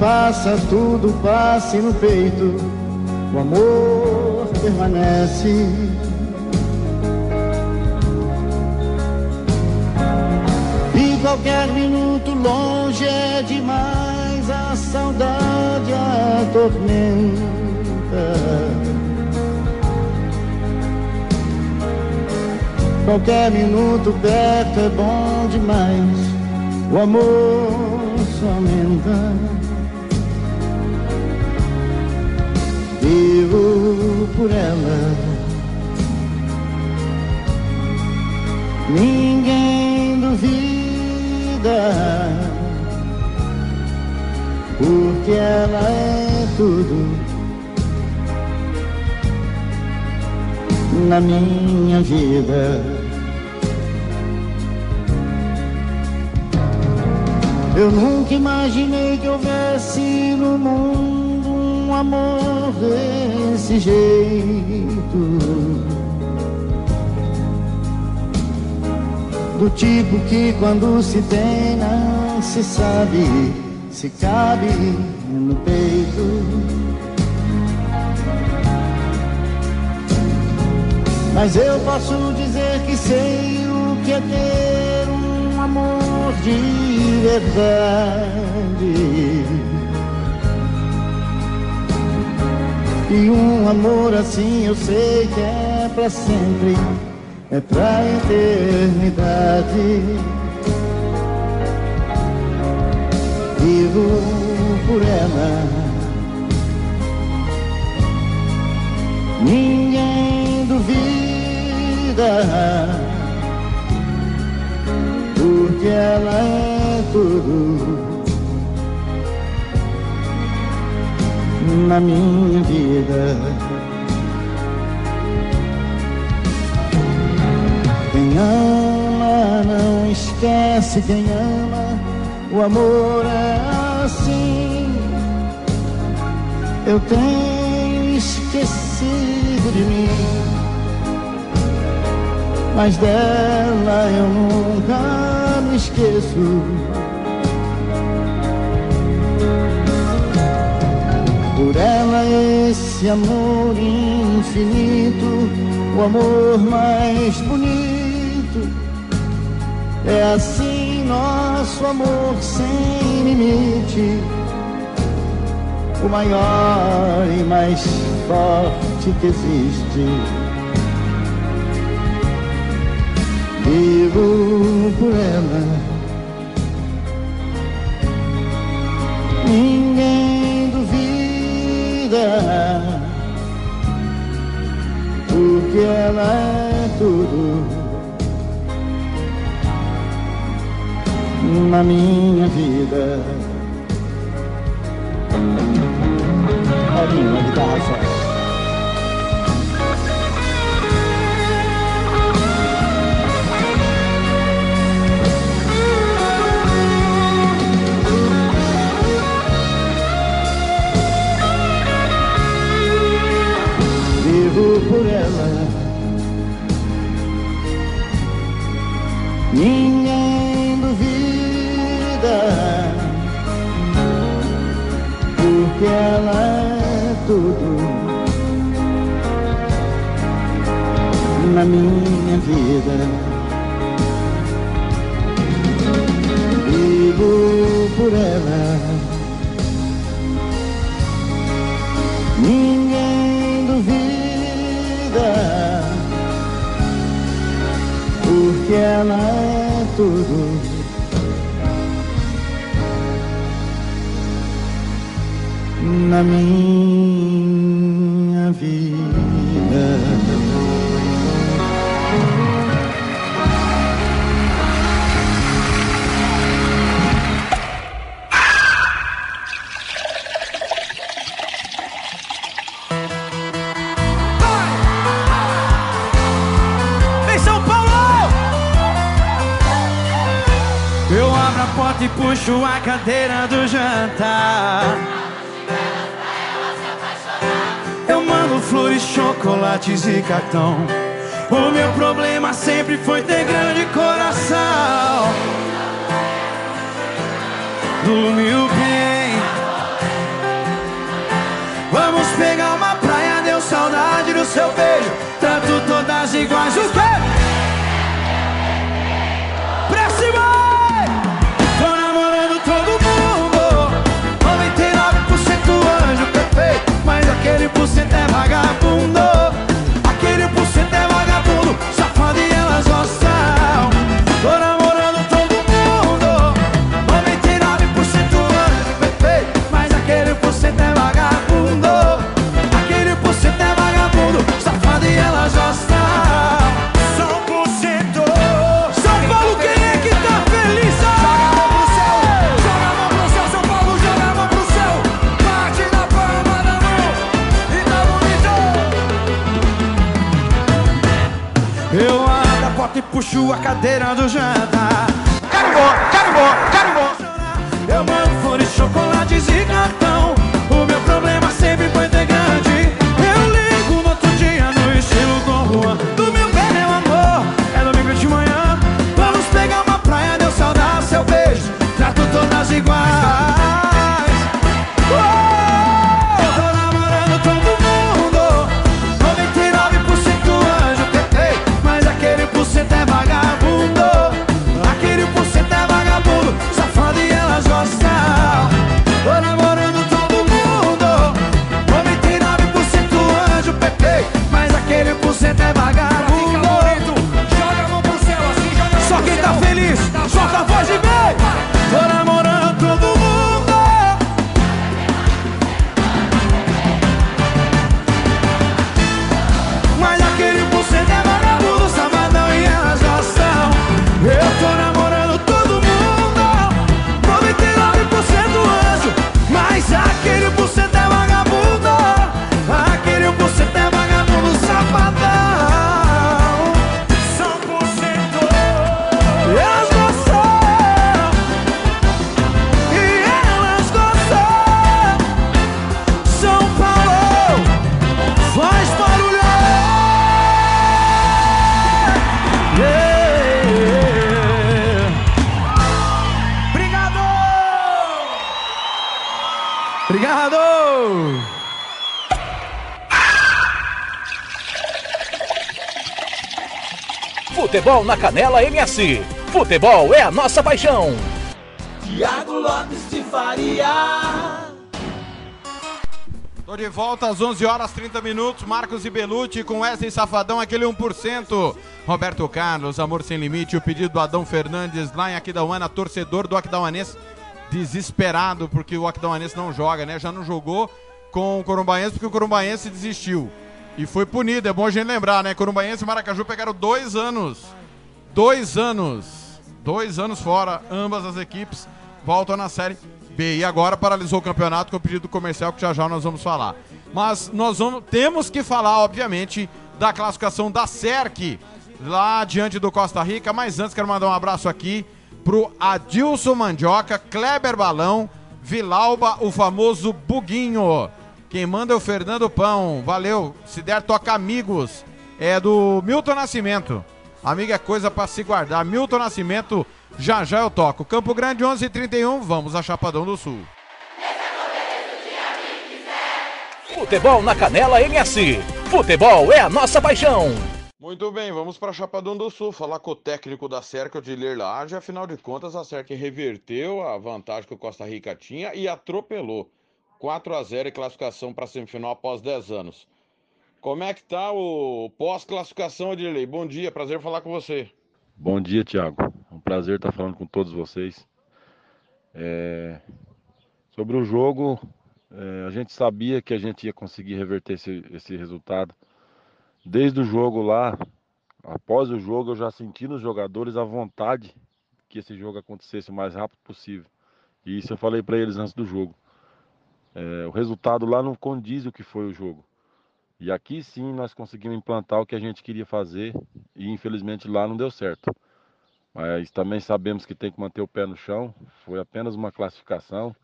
Passa, tudo passa e no peito o amor permanece. E qualquer minuto longe é demais, a saudade atormenta. Qualquer minuto perto é bom demais, o amor só aumenta. Vivo por ela. Ninguém duvida, porque ela é tudo na minha vida. Eu nunca imaginei que houvesse no mundo um amor desse jeito. do tipo que quando se tem não se sabe se cabe no peito. Mas eu posso dizer que sei o que é ter um amor de verdade. E um amor assim eu sei que é pra sempre, é pra eternidade. Vivo por ela. Ninguém duvida, porque ela é tudo. Na minha vida. Quem ama não esquece quem ama, o amor é assim. Eu tenho esquecido de mim, mas dela eu nunca me esqueço. Por ela esse amor infinito, o amor mais bonito. É assim nosso amor sem limite, o maior e mais forte que existe. Vivo por ela. Ninguém porque ela é tudo na minha vida. Paulinho, na guitarra só. Vivo por ela. Ninguém duvida, porque ela é tudo na minha vida. Vivo por ela. Ninguém duvida, porque ela é tudo. Na minha puxo a cadeira do jantar. Eu mando flores, chocolates e cartão. O meu problema sempre foi ter grande coração. Dormiu bem. Vamos pegar uma praia, deu saudade do seu beijo. Trato todas iguais, o quê? Você até é vagabundo. Cadeira do jantar. Futebol na Canela MS. Futebol é a nossa paixão. Tiago Lopes de Faria. Tô de volta às 11 horas 30 minutos. Marcos e Belucci com Wesley Safadão, aquele 1%. Roberto Carlos, Amor Sem Limite. O pedido do Adão Fernandes lá em Aquidauana, torcedor do Aquidauanense, desesperado porque o Aquidauanense não joga, né? Já não jogou com o Corumbaense porque o Corumbaense desistiu. E foi punido, é bom a gente lembrar, né? Corumbaense e Maracaju pegaram dois anos. Dois anos. Dois anos fora, ambas as equipes voltam na Série B. E agora paralisou o campeonato com o pedido comercial que já já nós vamos falar. Mas nós vamos, temos que falar, obviamente, da classificação da SERC lá diante do Costa Rica. Mas antes quero mandar um abraço aqui pro Adilson Mandioca, Kleber Balão, Vilauba, o famoso Buguinho. Quem manda é o Fernando Pão. Valeu. Se der, toca amigos. É do Milton Nascimento. Amigo é coisa para se guardar. Milton Nascimento, já já eu toco. Campo Grande 11:31. Vamos a Chapadão do Sul. Futebol na Canela MS. Futebol é a nossa paixão. Muito bem, vamos para Chapadão do Sul, falar com o técnico da SERC, o Diler Laje. Afinal de contas, a SERC reverteu a vantagem que o Costa Rica tinha e atropelou. 4 a 0 em classificação para a semifinal após 10 anos. Como é que tá o pós-classificação, Dirley? Bom dia, prazer falar com você. Bom dia, Thiago. É um prazer estar falando com todos vocês. É, Sobre o jogo, é, a gente sabia que a gente ia conseguir reverter esse, esse resultado. Desde o jogo lá, após o jogo, eu já senti nos jogadores a vontade que esse jogo acontecesse o mais rápido possível. E isso eu falei para eles antes do jogo. É, o resultado lá não condiz o que foi o jogo. E aqui sim nós conseguimos implantar o que a gente queria fazer e infelizmente lá não deu certo. Mas também sabemos que tem que manter o pé no chão. Foi apenas uma classificação.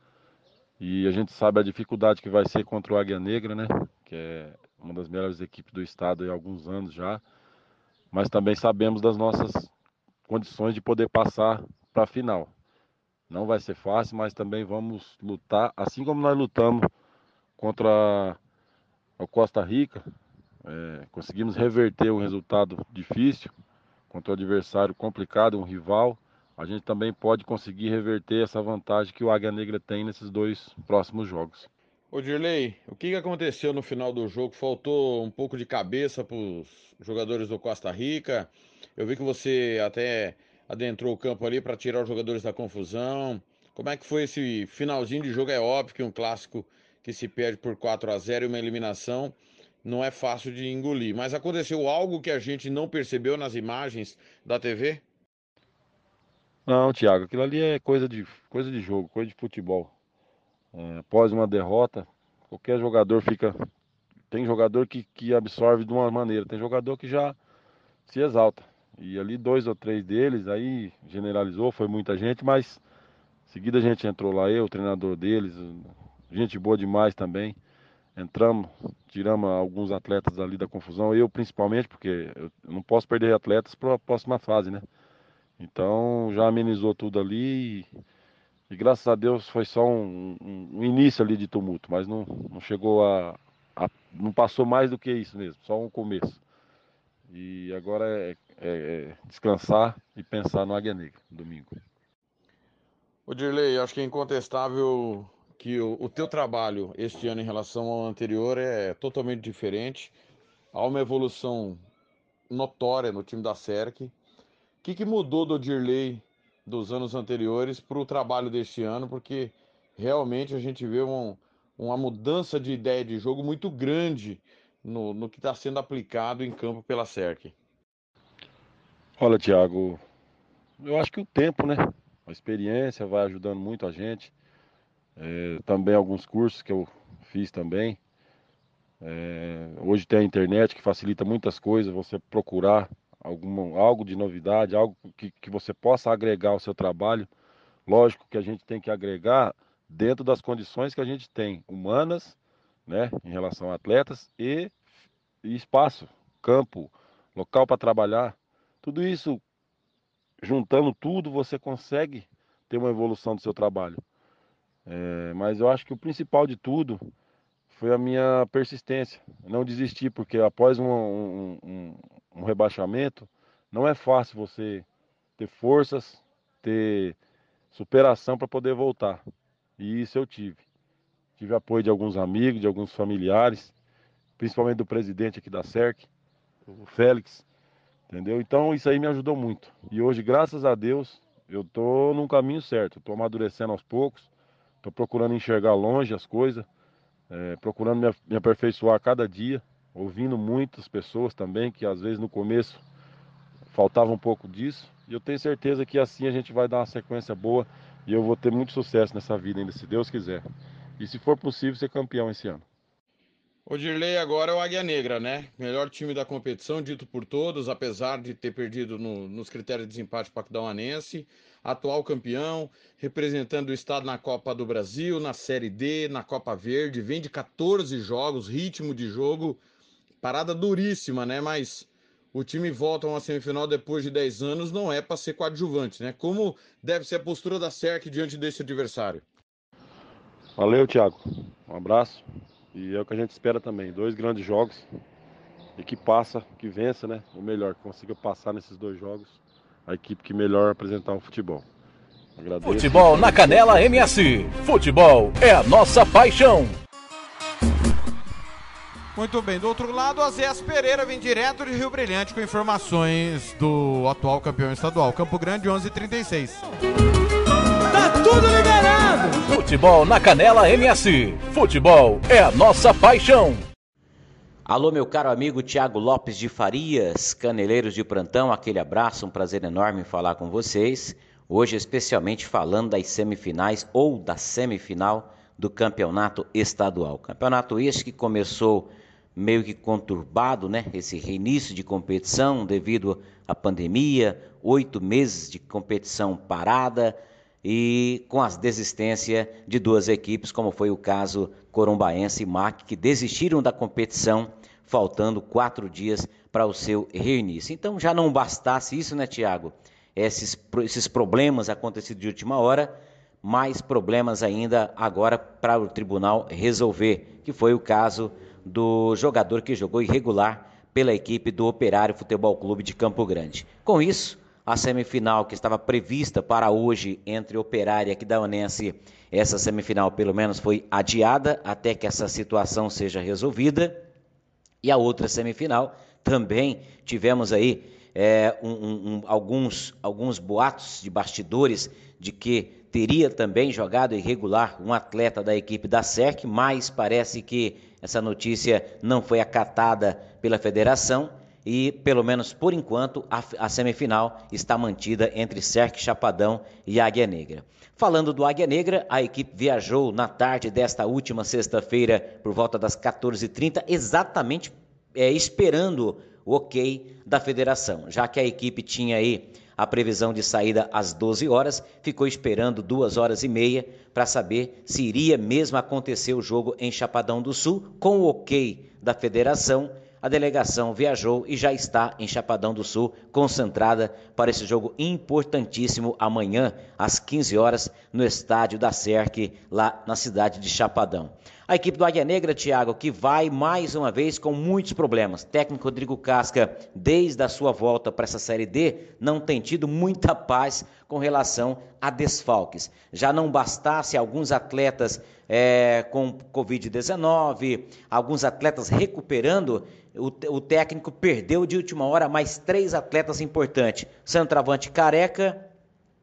E a gente sabe a dificuldade que vai ser contra o Águia Negra, né? Que é uma das melhores equipes do estado há alguns anos já. Mas também sabemos das nossas condições de poder passar para a final. Não vai ser fácil, mas também vamos lutar, assim como nós lutamos contra o Costa Rica. É, conseguimos reverter um resultado difícil contra um adversário complicado, um rival. A gente também pode conseguir reverter essa vantagem que o Águia Negra tem nesses dois próximos jogos. Ô Dirley, o que aconteceu no final do jogo? Faltou um pouco de cabeça para os jogadores do Costa Rica. Eu vi que você até adentrou o campo ali para tirar os jogadores da confusão. Como é que foi esse finalzinho de jogo? É óbvio que um clássico que se perde por 4 a 0 e uma eliminação não é fácil de engolir. Mas aconteceu algo que a gente não percebeu nas imagens da TV? Não, Thiago, aquilo ali é coisa de, coisa de jogo, coisa de futebol. É, após uma derrota, qualquer jogador fica. Tem jogador que, que absorve de uma maneira, tem jogador que já se exalta. E ali dois ou três deles, aí generalizou, foi muita gente, mas em seguida a gente entrou lá, eu, o treinador deles, gente boa demais também. Entramos, tiramos alguns atletas ali da confusão, eu principalmente, porque eu não posso perder atletas para a próxima fase, né? Então já amenizou tudo ali e, e graças a Deus foi só um, um, um, início ali de tumulto, mas não, não chegou a, a, não passou mais do que isso mesmo, só um começo. E agora é, é, é descansar e pensar no Águia Negra, domingo. O Dirley, acho que é incontestável que o, o teu trabalho este ano em relação ao anterior é totalmente diferente. Há uma evolução notória no time da SERC. O que, que mudou do Dirley dos anos anteriores para o trabalho deste ano? Porque realmente a gente vê um, uma mudança de ideia de jogo muito grande no, no que está sendo aplicado em campo pela SERC. Olha, Thiago, eu acho que o tempo, né? A experiência vai ajudando muito a gente. É, também alguns cursos que eu fiz também. É, hoje tem a internet que facilita muitas coisas, você procurar alguma, algo de novidade, algo que, que você possa agregar ao seu trabalho. Lógico que a gente tem que agregar dentro das condições que a gente tem, humanas, né, em relação a atletas e, e espaço, campo, local para trabalhar. Tudo isso, juntando tudo, você consegue ter uma evolução do seu trabalho. É, mas eu acho que o principal de tudo foi a minha persistência, não desistir, porque após um, um, um, um rebaixamento, não é fácil você ter forças, ter superação para poder voltar. E isso eu tive. Tive apoio de alguns amigos, de alguns familiares, principalmente do presidente aqui da SERC, o Félix, entendeu? Então isso aí me ajudou muito. E hoje, graças a Deus, eu tô num caminho certo. Estou amadurecendo aos poucos, estou procurando enxergar longe as coisas, é, procurando me, me aperfeiçoar a cada dia, ouvindo muitas pessoas também, que às vezes no começo faltava um pouco disso. E eu tenho certeza que assim a gente vai dar uma sequência boa e eu vou ter muito sucesso nessa vida ainda, se Deus quiser. E se for possível, ser campeão esse ano. O Dirley agora é o Águia Negra, né? Melhor time da competição, dito por todos, apesar de ter perdido no, nos critérios de desempate para Pacdauanense. Atual campeão, representando o estado na Copa do Brasil, na Série D, na Copa Verde. Vem de 14 jogos, ritmo de jogo, parada duríssima, né? Mas o time volta a uma semifinal depois de 10 anos, não é para ser coadjuvante, né? Como deve ser a postura da SERC diante desse adversário? Valeu, Thiago. Um abraço. E é o que a gente espera também. Dois grandes jogos. E que passa, que vença, né? O melhor, que consiga passar nesses dois jogos. A equipe que melhor apresentar o futebol. Agradeço. Futebol na Canela MS. Futebol é a nossa paixão. Muito bem, do outro lado, a Zéas Pereira vem direto de Rio Brilhante com informações do atual campeão estadual, Campo Grande 1136. Tá tudo liberado! Futebol na Canela MS. Futebol é a nossa paixão. Alô, meu caro amigo Tiago Lopes de Farias, caneleiros de plantão, aquele abraço, um prazer enorme falar com vocês. Hoje, especialmente falando das semifinais ou da semifinal do campeonato estadual. Campeonato este que começou meio que conturbado, né? Esse reinício de competição devido à pandemia, oito meses de competição parada e com a desistência de duas equipes, como foi o caso Corumbaense e MAC, que desistiram da competição, faltando quatro dias para o seu reinício. Então já não bastasse isso, né, Tiago? Esses, esses problemas acontecidos de última hora, mais problemas ainda agora para o tribunal resolver, que foi o caso do jogador que jogou irregular pela equipe do Operário Futebol Clube de Campo Grande. Com isso, a semifinal que estava prevista para hoje entre Operário e Aquidauanense, essa semifinal pelo menos foi adiada até que essa situação seja resolvida. E a outra semifinal também tivemos aí é, um, um, alguns, alguns boatos de bastidores de que teria também jogado irregular um atleta da equipe da SERC, mas parece que essa notícia não foi acatada pela federação e, pelo menos por enquanto, a, a semifinal está mantida entre SERC Chapadão e Águia Negra. Falando do Águia Negra, a equipe viajou na tarde desta última sexta-feira, por volta das 14h30, exatamente é, esperando o ok da federação, já que a equipe tinha aí a previsão de saída às 12 horas, ficou esperando duas horas e meia para saber se iria mesmo acontecer o jogo em Chapadão do Sul, com o ok da federação. A delegação viajou e já está em Chapadão do Sul, concentrada para esse jogo importantíssimo amanhã, às 15 horas, no estádio da SERC, lá na cidade de Chapadão. A equipe do Águia Negra, Thiago, que vai mais uma vez com muitos problemas. Técnico Rodrigo Casca, desde a sua volta para essa Série D, não tem tido muita paz com relação a desfalques. Já não bastasse alguns atletas é, com Covid-19, alguns atletas recuperando, o, o, técnico perdeu de última hora mais três atletas importantes: centroavante Careca,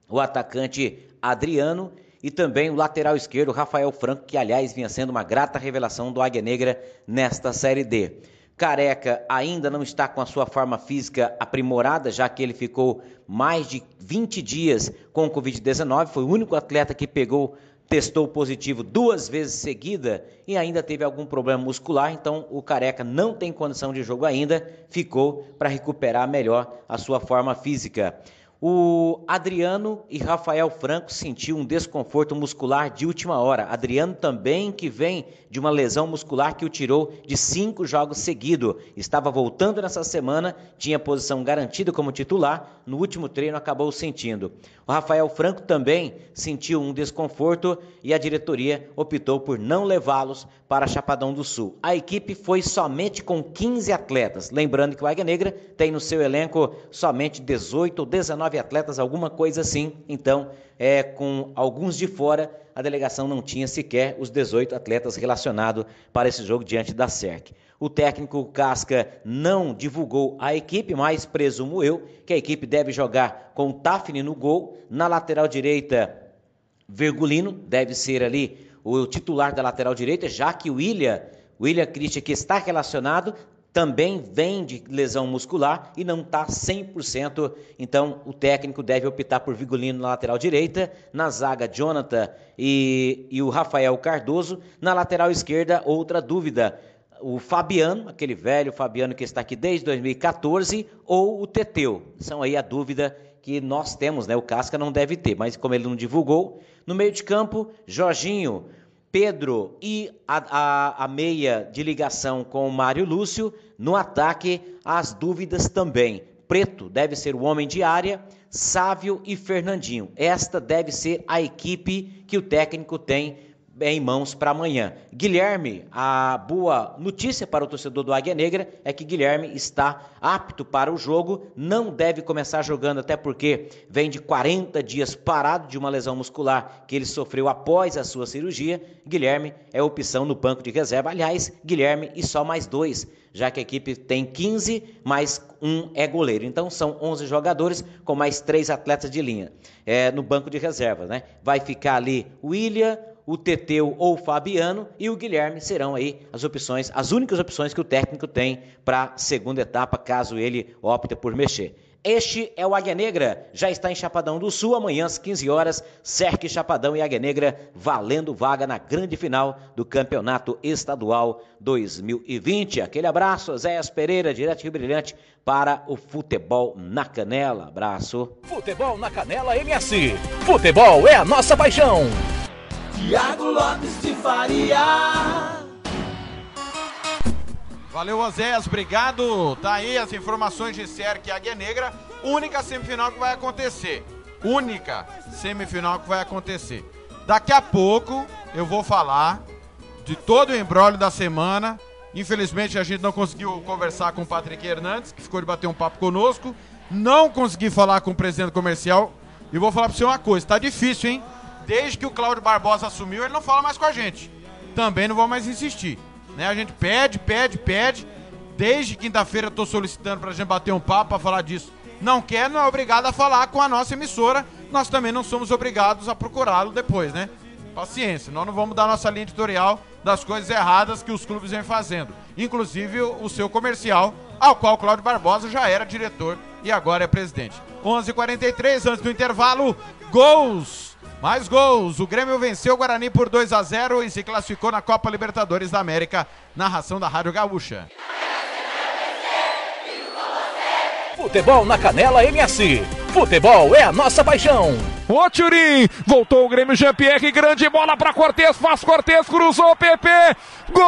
o atacante Adriano e também o lateral esquerdo, Rafael Franco, que aliás vinha sendo uma grata revelação do Águia Negra nesta Série D. Careca ainda não está com a sua forma física aprimorada, já que ele ficou mais de 20 dias com o Covid-19. Foi o único atleta que pegou, testou positivo duas vezes seguida e ainda teve algum problema muscular. Então, o Careca não tem condição de jogo ainda, ficou para recuperar melhor a sua forma física. O Adriano e Rafael Franco sentiu um desconforto muscular de última hora. Adriano também que vem de uma lesão muscular que o tirou de cinco jogos seguidos. Estava voltando nessa semana, tinha posição garantida como titular. No último treino acabou sentindo. O Rafael Franco também sentiu um desconforto e a diretoria optou por não levá-los para Chapadão do Sul. A equipe foi somente com 15 atletas. Lembrando que o Águia Negra tem no seu elenco somente 18 ou 19 atletas, alguma coisa assim. Então, é, com alguns de fora, a delegação não tinha sequer os 18 atletas relacionados para esse jogo diante da SERC. O técnico Casca não divulgou a equipe, mas presumo eu que a equipe deve jogar com Tafni no gol, na lateral direita, Vergulino, deve ser ali o titular da lateral direita, já que o William, William Christian, que está relacionado, também vem de lesão muscular e não está 100%. Então, o técnico deve optar por Vigolino na lateral direita, na zaga, Jonathan e, e o Rafael Cardoso. Na lateral esquerda, outra dúvida. O Fabiano, aquele velho Fabiano que está aqui desde 2014, ou o Teteu. São aí a dúvida que nós temos, né? O Casca não deve ter, mas como ele não divulgou. No meio de campo, Jorginho, Pedro e a, a, a, meia de ligação com o Mário Lúcio. No ataque, as dúvidas também. Preto deve ser o homem de área, Sávio e Fernandinho. Esta deve ser a equipe que o técnico tem em mãos para amanhã. Guilherme, a boa notícia para o torcedor do Águia Negra é que Guilherme está apto para o jogo, não deve começar jogando, até porque vem de 40 dias parado de uma lesão muscular que ele sofreu após a sua cirurgia. Guilherme é opção no banco de reserva. Aliás, Guilherme e só mais dois, já que a equipe tem 15, mais um é goleiro. Então são 11 jogadores com mais três atletas de linha é, no banco de reserva. Né? Vai ficar ali William o Teteu ou o Fabiano e o Guilherme serão aí as opções, as únicas opções que o técnico tem para a segunda etapa, caso ele opte por mexer. Este é o Águia Negra, já está em Chapadão do Sul, amanhã às 15 horas, Cerque Chapadão e Águia Negra valendo vaga na grande final do Campeonato Estadual 2020. Aquele abraço, Zéias Pereira, direto Rio Brilhante, para o Futebol na Canela. Abraço. Futebol na Canela MS. Futebol é a nossa paixão. Tiago Lopes de Faria. Valeu, Oséias, obrigado. Tá aí as informações de Cerque Águia Negra. Única semifinal que vai acontecer. Única semifinal que vai acontecer. Daqui a pouco eu vou falar de todo o embrólio da semana. Infelizmente a gente não conseguiu conversar com o Patrick Hernandes, que ficou de bater um papo conosco. Não consegui falar com o presidente comercial. E vou falar para você uma coisa: tá difícil, hein? Desde que o Cláudio Barbosa assumiu, ele não fala mais com a gente. Também não vou mais insistir. Né? A gente pede, pede, pede. Desde quinta-feira tô solicitando pra gente bater um papo pra falar disso. Não quer, não é obrigado a falar com a nossa emissora. Nós também não somos obrigados a procurá-lo depois, né? Paciência, nós não vamos dar nossa linha editorial das coisas erradas que os clubes vêm fazendo. Inclusive o seu comercial, ao qual Cláudio Barbosa já era diretor e agora é presidente. 11:43 h 43 antes do intervalo, gols mais gols. O Grêmio venceu o Guarani por 2 a 0 e se classificou na Copa Libertadores da América. Narração da Rádio Gaúcha. Futebol na Canela MS. Futebol é a nossa paixão. Ô Turim, voltou o Grêmio Jean-Pierre, grande bola para Cortez, faz Cortez, cruzou PP, gol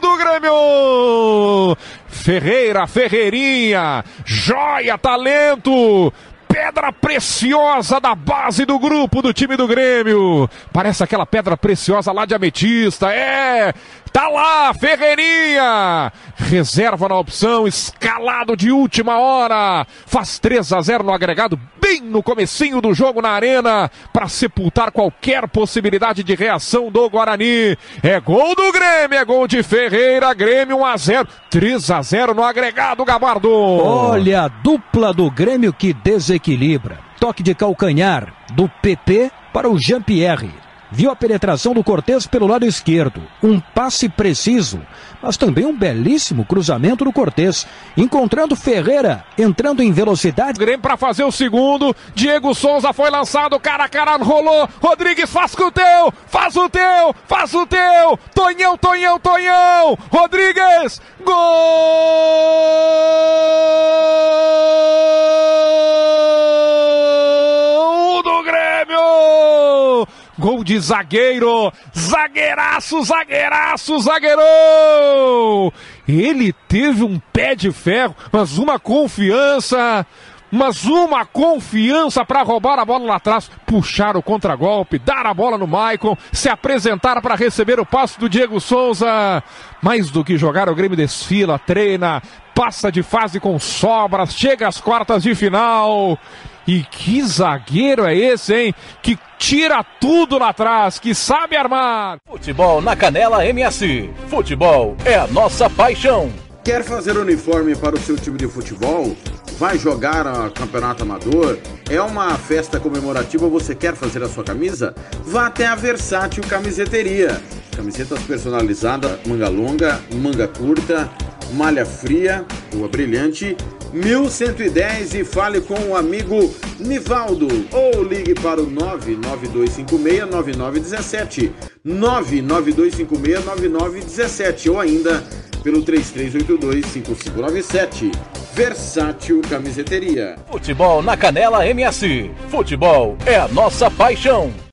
do Grêmio! Ferreira, Ferreirinha, joia, talento, pedra preciosa da base do grupo do time do Grêmio. Parece aquela pedra preciosa lá de Ametista. É, Tá lá, Ferreirinha. Reserva na opção, escalado de última hora. Faz 3 a 0 no agregado, bem no comecinho do jogo na arena, para sepultar qualquer possibilidade de reação do Guarani. É gol do Grêmio, é gol de Ferreira, Grêmio 1 a 0. 3 a 0 no agregado, Gabardo. Olha a dupla do Grêmio que desequilibra. Toque de calcanhar do PP para o Jean-Pierre. viu a penetração do Cortez pelo lado esquerdo. Um passe preciso, mas também um belíssimo cruzamento do Cortez. Encontrando Ferreira, entrando em velocidade. Grêmio para fazer o segundo. Diego Souza foi lançado, cara a cara, rolou. Rodrigues faz o teu, faz o teu, faz o teu. Tonhão, Tonhão, Tonhão. Rodrigues, gol do Grêmio! Gol de zagueiro, zagueiraço, zagueiraço, zagueirão! Ele teve um pé de ferro, mas uma confiança, mas uma confiança para roubar a bola lá atrás, puxar o contragolpe, dar a bola no Maicon, se apresentar para receber o passe do Diego Souza. Mais do que jogar, o Grêmio desfila, treina, passa de fase com sobras, chega às quartas de final. E que zagueiro é esse, hein? Que tira tudo lá atrás, que sabe armar. Futebol na Canela MS. Futebol é a nossa paixão. Quer fazer uniforme para o seu time de futebol? Vai jogar a campeonato amador? É uma festa comemorativa? Você quer fazer a sua camisa? Vá até a Versátil Camiseteria. Camisetas personalizadas, manga longa, manga curta, malha fria, rua brilhante, 1110 e fale com o amigo Nivaldo ou ligue para o 992569917, 992569917 ou ainda pelo 33825597. Versátil Camiseteria. Futebol na Canela MS. Futebol é a nossa paixão.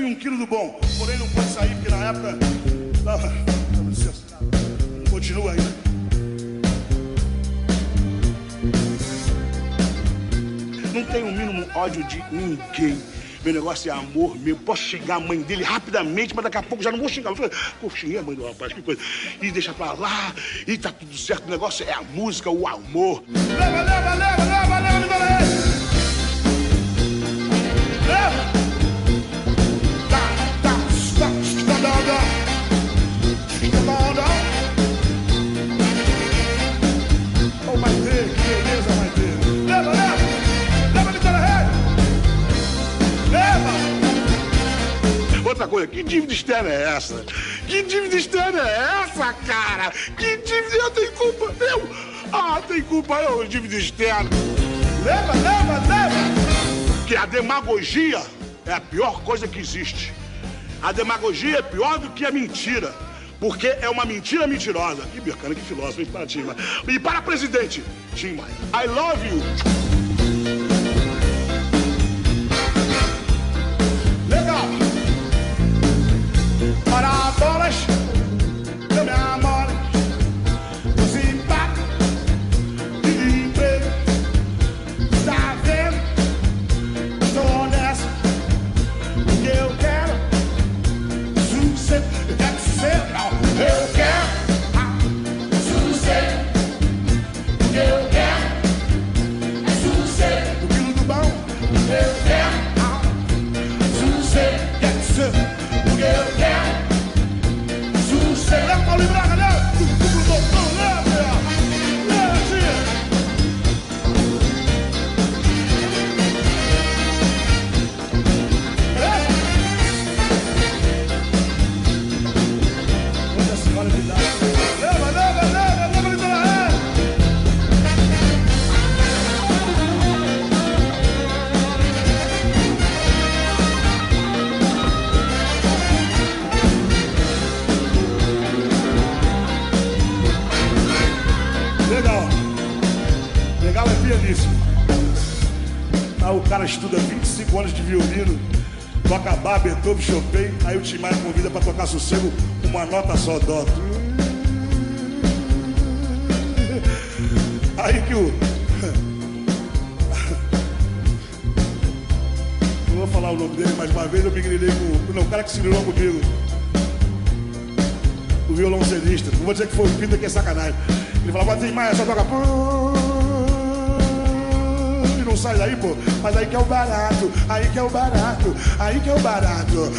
E um Quilo do Bom. Porém, não pode sair, porque na época. Tava... Dá licença. Continua aí, né? Não tenho o mínimo ódio de ninguém. Meu negócio é amor mesmo. Posso xingar a mãe dele rapidamente, mas daqui a pouco já não vou xingar. Pô, xinguei a mãe do rapaz, que coisa. E deixa pra lá, e tá tudo certo. O negócio é a música, o amor. Que dívida externa é essa? Que dívida externa é essa, cara? Que dívida eu tenho culpa? Eu? Ah, tem culpa eu, dívida externa. Leva, leva, leva! Que a demagogia é a pior coisa que existe. A demagogia é pior do que a mentira. Porque é uma mentira mentirosa. Que bacana, que filósofo, hein, para Tim. E para presidente, Tim Maia. I love you. Dó. Aí que o... Não vou falar o nome dele mais uma vez, eu me grilhei com... Não, o cara que se grilou comigo. O violoncelista. Não vou dizer que foi o Pinta, que é sacanagem. Ele falava, Tim Maia, só toca... E não sai daí, pô. Mas aí que é o barato, aí que é o barato, aí que é o barato.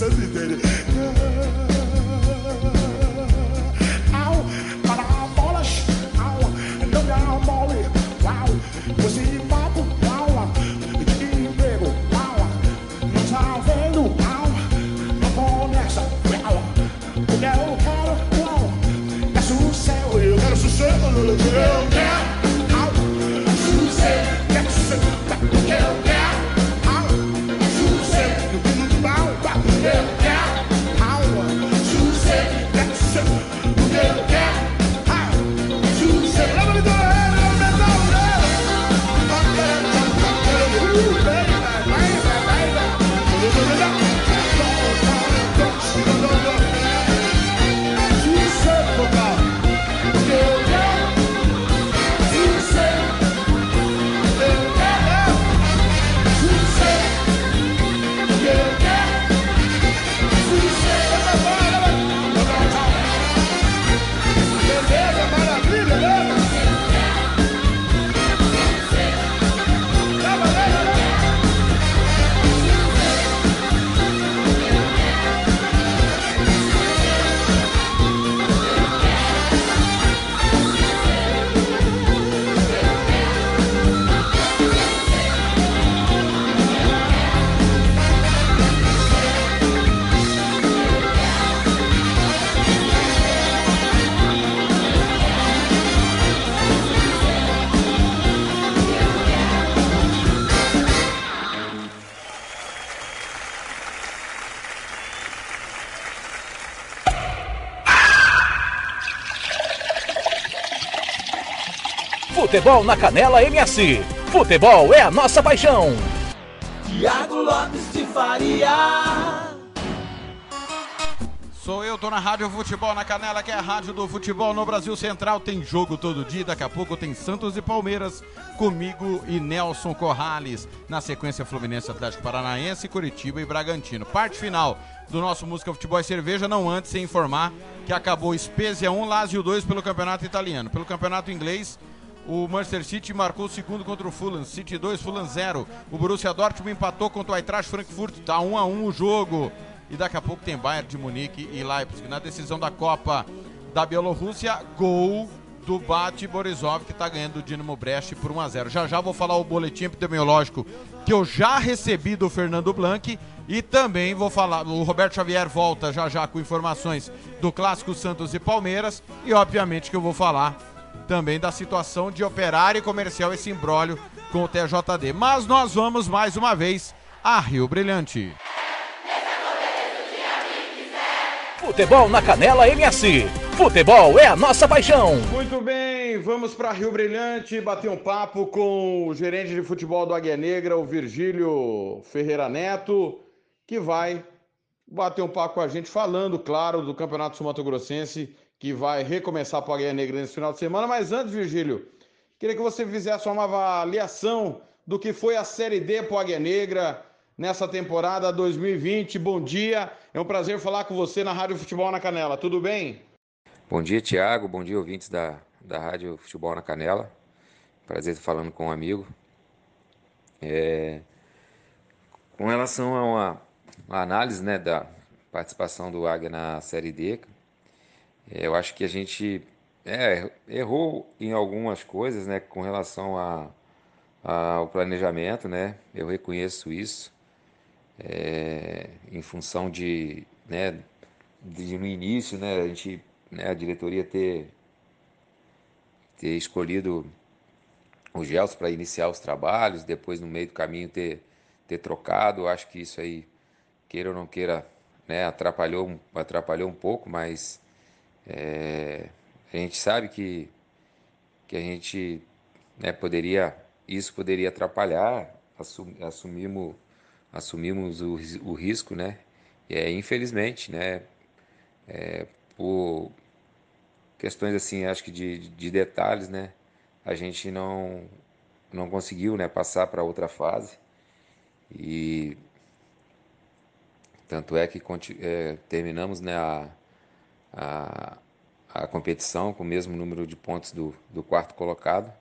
Não Futebol na Canela MS. Futebol é a nossa paixão. Tiago Lopes de Faria. Sou eu, tô na Rádio Futebol na Canela, que é a rádio do futebol no Brasil Central. Tem jogo todo dia, daqui a pouco tem Santos e Palmeiras, comigo e Nelson Corrales. Na sequência, Fluminense Atlético Paranaense, Curitiba e Bragantino. Parte final do nosso Música Futebol e Cerveja, não antes sem informar que acabou Spezia 1, Lazio 2 pelo Campeonato Italiano. Pelo Campeonato Inglês, o Manchester City marcou o segundo contra o Fulham, City 2, Fulham 0. O Borussia Dortmund empatou contra o Eintracht Frankfurt, tá 1 a 1 o jogo. E daqui a pouco tem Bayern de Munique e Leipzig. Na decisão da Copa da Bielorrússia, gol do Bate Borisov, que está ganhando o Dinamo Brest por 1 a 0 Já já vou falar o boletim epidemiológico que eu já recebi do Fernando Blanc e também vou falar, o Roberto Xavier volta já já com informações do Clássico Santos e Palmeiras e obviamente que eu vou falar também da situação de operário e comercial esse imbróglio com o TJD. Mas nós vamos mais uma vez a Rio Brilhante. Futebol na Canela MS. Futebol é a nossa paixão. Muito bem, vamos para Rio Brilhante bater um papo com o gerente de futebol do Águia Negra, o Virgílio Ferreira Neto, que vai bater um papo com a gente falando, claro, do Campeonato Sul Mato Grossense, que vai recomeçar para o Águia Negra nesse final de semana. Mas antes, Virgílio, queria que você fizesse uma avaliação do que foi a Série D Águia Negra nessa temporada 2020. Bom dia, é um prazer falar com você na Rádio Futebol na Canela, tudo bem? Bom dia, Tiago. Bom dia, ouvintes da, da Rádio Futebol na Canela. Prazer estar falando com um amigo. É, com relação a uma, uma, análise né, da participação do Águia na Série D, eu acho que a gente é, errou em algumas coisas né, com relação a, a, ao planejamento, né? Eu reconheço isso é, em função de, né, de no início, né, a gente, né, a diretoria ter, ter escolhido o Gelson para iniciar os trabalhos, depois no meio do caminho ter, ter trocado, acho que isso aí, queira ou não queira, né, atrapalhou, atrapalhou um pouco, mas é, a gente sabe que, que a gente né, poderia, isso poderia atrapalhar, assum, assumimos assumimos o, o risco, né? E é, infelizmente, né? É, por questões assim, acho que de, de detalhes, né? A gente não não conseguiu, né? Passar para outra fase e tanto é que é, terminamos, né? A, a, a competição com o mesmo número de pontos do, do quarto colocado,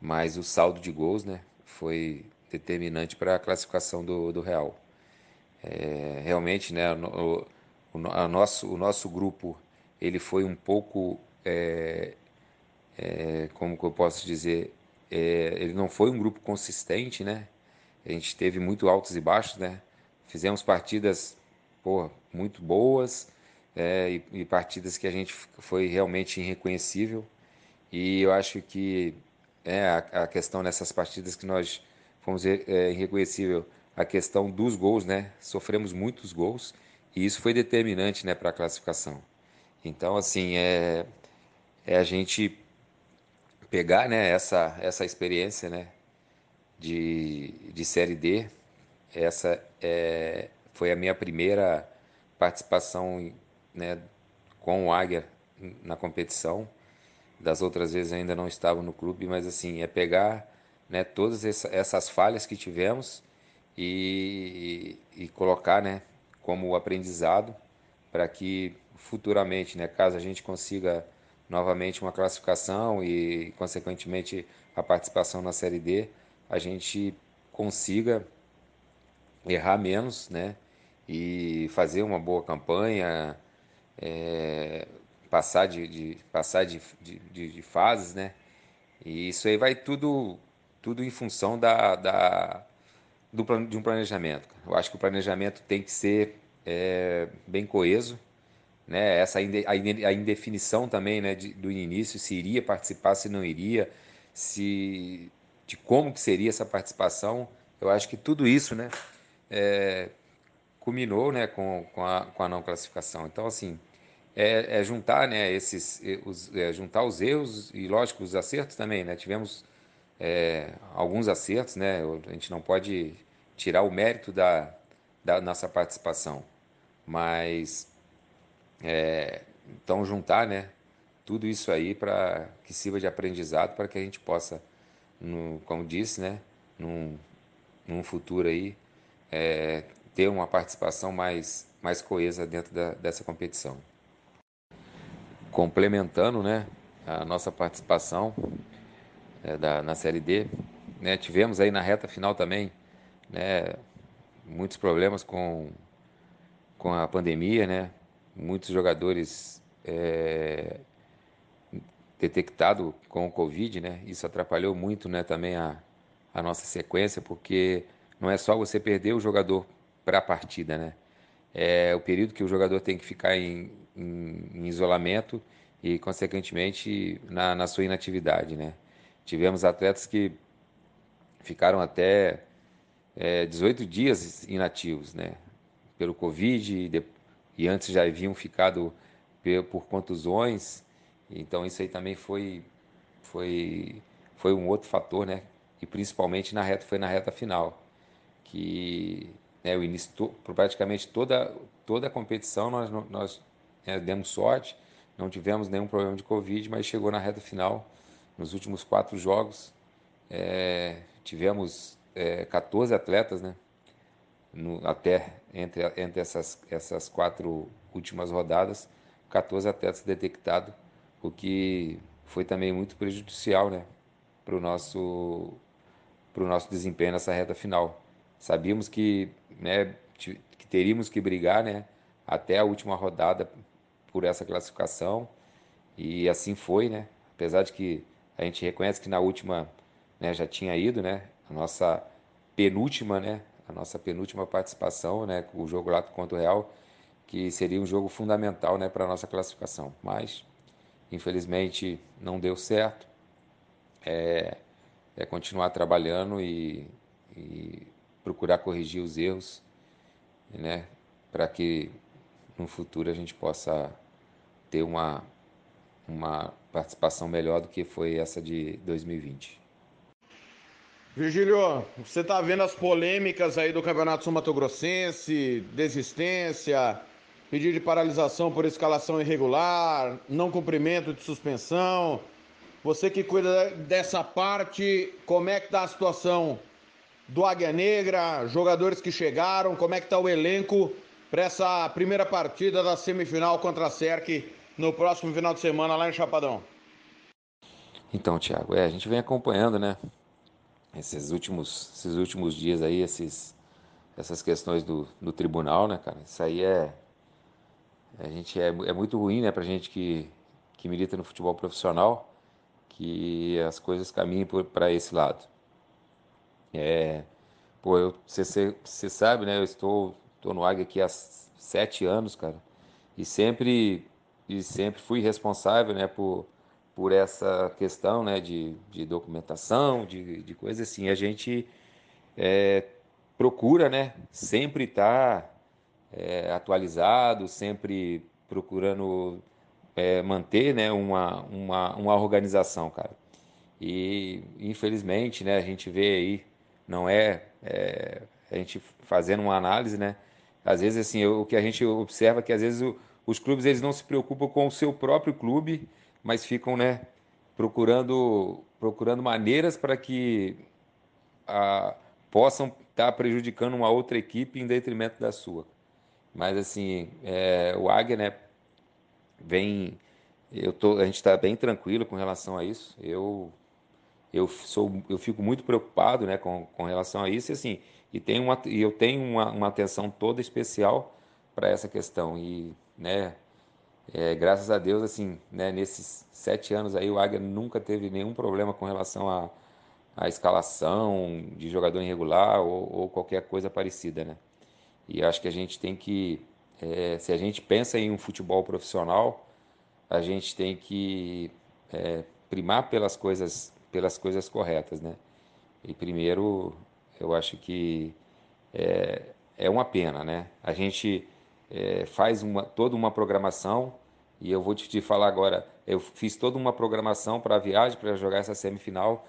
mas o saldo de gols, né? Foi determinante para a classificação do, do Real. É, realmente, né, o, o, nosso, o nosso grupo ele foi um pouco, é, é, como que eu posso dizer, é, ele não foi um grupo consistente, né? A gente teve muito altos e baixos, né? Fizemos partidas, pô, muito boas é, e, e partidas que a gente foi realmente irreconhecível. E eu acho que é a, a questão nessas partidas que nós vamos dizer, é, irreconhecível a questão dos gols, né? Sofremos muitos gols e isso foi determinante, né, para a classificação. Então, assim, é, é a gente pegar, né, essa, essa experiência, né, de, de Série D. Essa é, foi a minha primeira participação, né, com o Águia na competição. Das outras vezes ainda não estava no clube, mas assim, é pegar né, todas essas falhas que tivemos e, e colocar né, como aprendizado para que futuramente, né, caso a gente consiga novamente uma classificação e, consequentemente, a participação na Série D, a gente consiga errar menos, né? E fazer uma boa campanha, é, passar, de, de passar de, de, de, fases, né? E isso aí vai tudo tudo em função da, da do, de um planejamento. Eu acho que o planejamento tem que ser é, bem coeso, né? Essa a indefinição também, né, de, do início, se iria participar, se não iria, se de como que seria essa participação. Eu acho que tudo isso, né, é, culminou, né, com, com, a, com a não classificação. Então, assim, é, é juntar, né, esses, os, é, juntar os erros e, lógico, os acertos também, né? Tivemos é, alguns acertos, né? A gente não pode tirar o mérito da, da nossa participação, mas é, então juntar, né? Tudo isso aí para que sirva de aprendizado para que a gente possa, no, como disse, né? Num, num futuro aí é, ter uma participação mais mais coesa dentro da, dessa competição. Complementando, né? A nossa participação é, da, na Série D, né? Tivemos aí na reta final também, né? Muitos problemas com com a pandemia, né? Muitos jogadores é, detectado com o Covid, né? Isso atrapalhou muito, né? Também a, a nossa sequência, porque não é só você perder o jogador para a partida, né? É o período que o jogador tem que ficar em, em, isolamento e, consequentemente, na, na sua inatividade, né? Tivemos atletas que ficaram até é, 18 dias inativos, né? Pelo Covid e, de, e antes já haviam ficado por contusões. Então isso aí também foi foi foi um outro fator, né? E principalmente na reta foi na reta final, que né, o início praticamente toda toda a competição nós nós né, demos sorte, não tivemos nenhum problema de covid, mas chegou na reta final nos últimos quatro jogos é, tivemos é, 14 atletas, né? No, até entre, entre essas, essas quatro últimas rodadas, 14 atletas detectados, o que foi também muito prejudicial né, para o nosso, pro nosso desempenho nessa reta final. Sabíamos que, né, que teríamos que brigar né, até a última rodada por essa classificação, e assim foi, né? apesar de que a gente reconhece que na última né, já tinha ido, né? a nossa penúltima, né? a nossa penúltima participação, né, o jogo lá contra o Real, que seria um jogo fundamental, né, para a nossa classificação. Mas, infelizmente, não deu certo. É, é continuar trabalhando e, e procurar corrigir os erros, né, para que no futuro a gente possa ter uma, uma participação melhor do que foi essa de 2020. Virgílio, você tá vendo as polêmicas aí do Campeonato Sul Mato Grossense, desistência, pedido de paralisação por escalação irregular, não cumprimento de suspensão. Você que cuida dessa parte, como é que tá a situação do Águia Negra, jogadores que chegaram, como é que tá o elenco para essa primeira partida da semifinal contra a SERC no próximo final de semana lá em Chapadão? Então, Thiago, é, a gente vem acompanhando, né? esses últimos, esses últimos dias aí, esses, essas questões do, do tribunal, né, cara? Isso aí é. A gente é, é muito ruim, né, pra gente que, que milita no futebol profissional, que as coisas caminhem para esse lado. É. Pô, você sabe, né? Eu estou, estou no Águia aqui há sete anos, cara, e sempre, e sempre fui responsável, né, por por essa questão né, de, de documentação, de, de coisas assim. A gente é, procura né, sempre estar tá, é, atualizado, sempre procurando é, manter né, uma, uma, uma organização, cara. E infelizmente né, a gente vê aí, não é, é a gente fazendo uma análise, né? Às vezes assim, o que a gente observa é que às vezes o, os clubes eles não se preocupam com o seu próprio clube mas ficam né, procurando, procurando maneiras para que a, possam estar tá prejudicando uma outra equipe em detrimento da sua. Mas assim, é, o Águia né, vem. Eu tô, a gente está bem tranquilo com relação a isso. Eu, eu, sou, eu fico muito preocupado né, com, com relação a isso. E, assim, e, tenho uma, e eu tenho uma, uma atenção toda especial para essa questão. E né, é, graças a Deus, assim, né, nesses sete anos aí, o Águia nunca teve nenhum problema com relação à, à escalação de jogador irregular ou, ou, qualquer coisa parecida, né? E acho que a gente tem que, é, se a gente pensa em um futebol profissional, a gente tem que é, primar pelas coisas, pelas coisas corretas, né? E primeiro, eu acho que é, é uma pena, né? A gente é, faz uma, toda uma programação e eu vou te falar agora, eu fiz toda uma programação para a viagem, para jogar essa semifinal.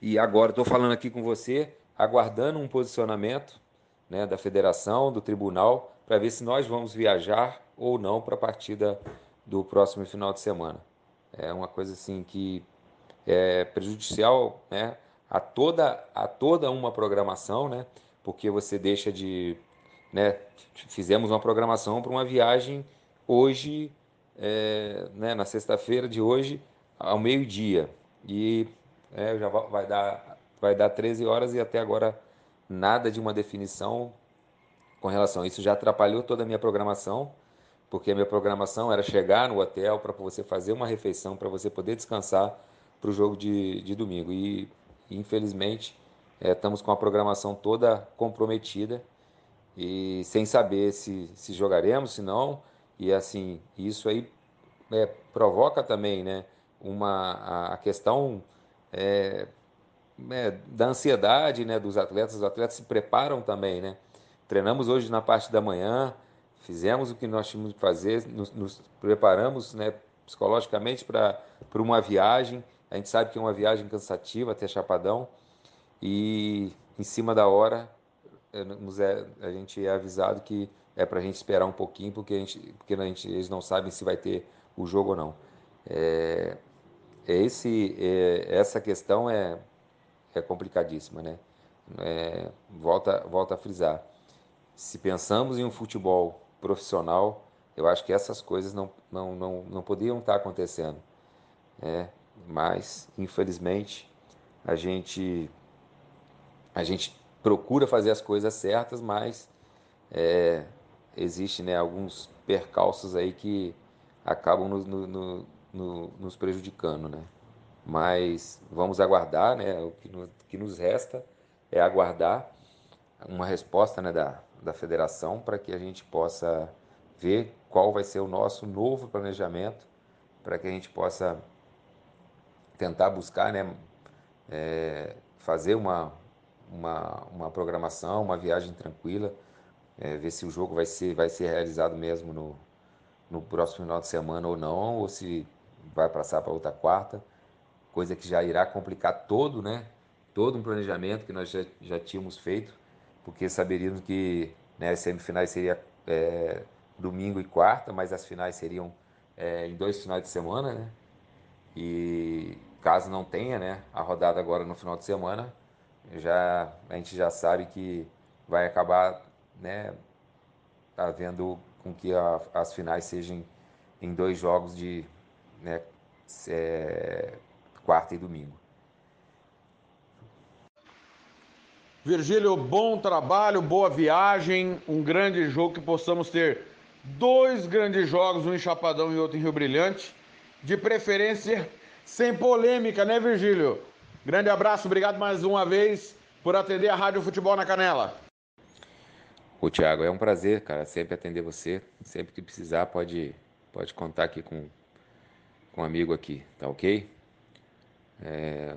E agora estou falando aqui com você, aguardando um posicionamento né, da federação, do tribunal, para ver se nós vamos viajar ou não para a partida do próximo final de semana. É uma coisa assim que é prejudicial né, a, toda, a toda uma programação, né, porque você deixa de. Né, fizemos uma programação para uma viagem hoje, é, né, na sexta-feira de hoje, ao meio-dia. E é, já vai dar, vai dar 13 horas e até agora nada de uma definição com relação a isso. Já atrapalhou toda a minha programação, porque a minha programação era chegar no hotel para você fazer uma refeição, para você poder descansar para o jogo de, de domingo. E, infelizmente, é, estamos com a programação toda comprometida e sem saber se, se jogaremos, se não. E assim, isso aí é, provoca também né, uma, a questão é, é, da ansiedade né, dos atletas. Os atletas se preparam também, né? Treinamos hoje na parte da manhã, fizemos o que nós tínhamos que fazer, nos, nos preparamos né, psicologicamente para uma viagem. A gente sabe que é uma viagem cansativa até Chapadão e em cima da hora é, é, a gente é avisado que é para a gente esperar um pouquinho porque, a gente, porque a gente, eles não sabem se vai ter o jogo ou não. É, é esse, é, essa questão é, é complicadíssima, né? É, volta, volta a frisar. Se pensamos em um futebol profissional, eu acho que essas coisas não, não, não, não poderiam estar acontecendo. É, mas, infelizmente, a gente, a gente procura fazer as coisas certas, mas é, existe né, alguns percalços aí que acabam no, no, no, no, nos prejudicando, né? Mas vamos aguardar, né? O que, no, que nos resta é aguardar uma resposta né, da, da federação para que a gente possa ver qual vai ser o nosso novo planejamento, para que a gente possa tentar buscar, né, é, fazer uma, uma, uma programação, uma viagem tranquila, é, ver se o jogo vai ser, vai ser realizado mesmo no, no próximo final de semana ou não, ou se vai passar para outra quarta, coisa que já irá complicar todo, né? Todo um planejamento que nós já, já tínhamos feito, porque saberíamos que né, as semifinais seria é, domingo e quarta, mas as finais seriam é, em dois finais de semana, né? E caso não tenha, né, a rodada agora no final de semana, já a gente já sabe que vai acabar, né, havendo com que a, as finais sejam em dois jogos de né, é, quarta e domingo. Virgílio, bom trabalho, boa viagem, um grande jogo que possamos ter dois grandes jogos, um em Chapadão e outro em Rio Brilhante, de preferência sem polêmica, né, Virgílio? Grande abraço, obrigado mais uma vez por atender a Rádio Futebol na Canela. Ô Thiago, é um prazer, cara, sempre atender você. Sempre que precisar, pode, pode contar aqui com, com um amigo aqui, tá ok? É,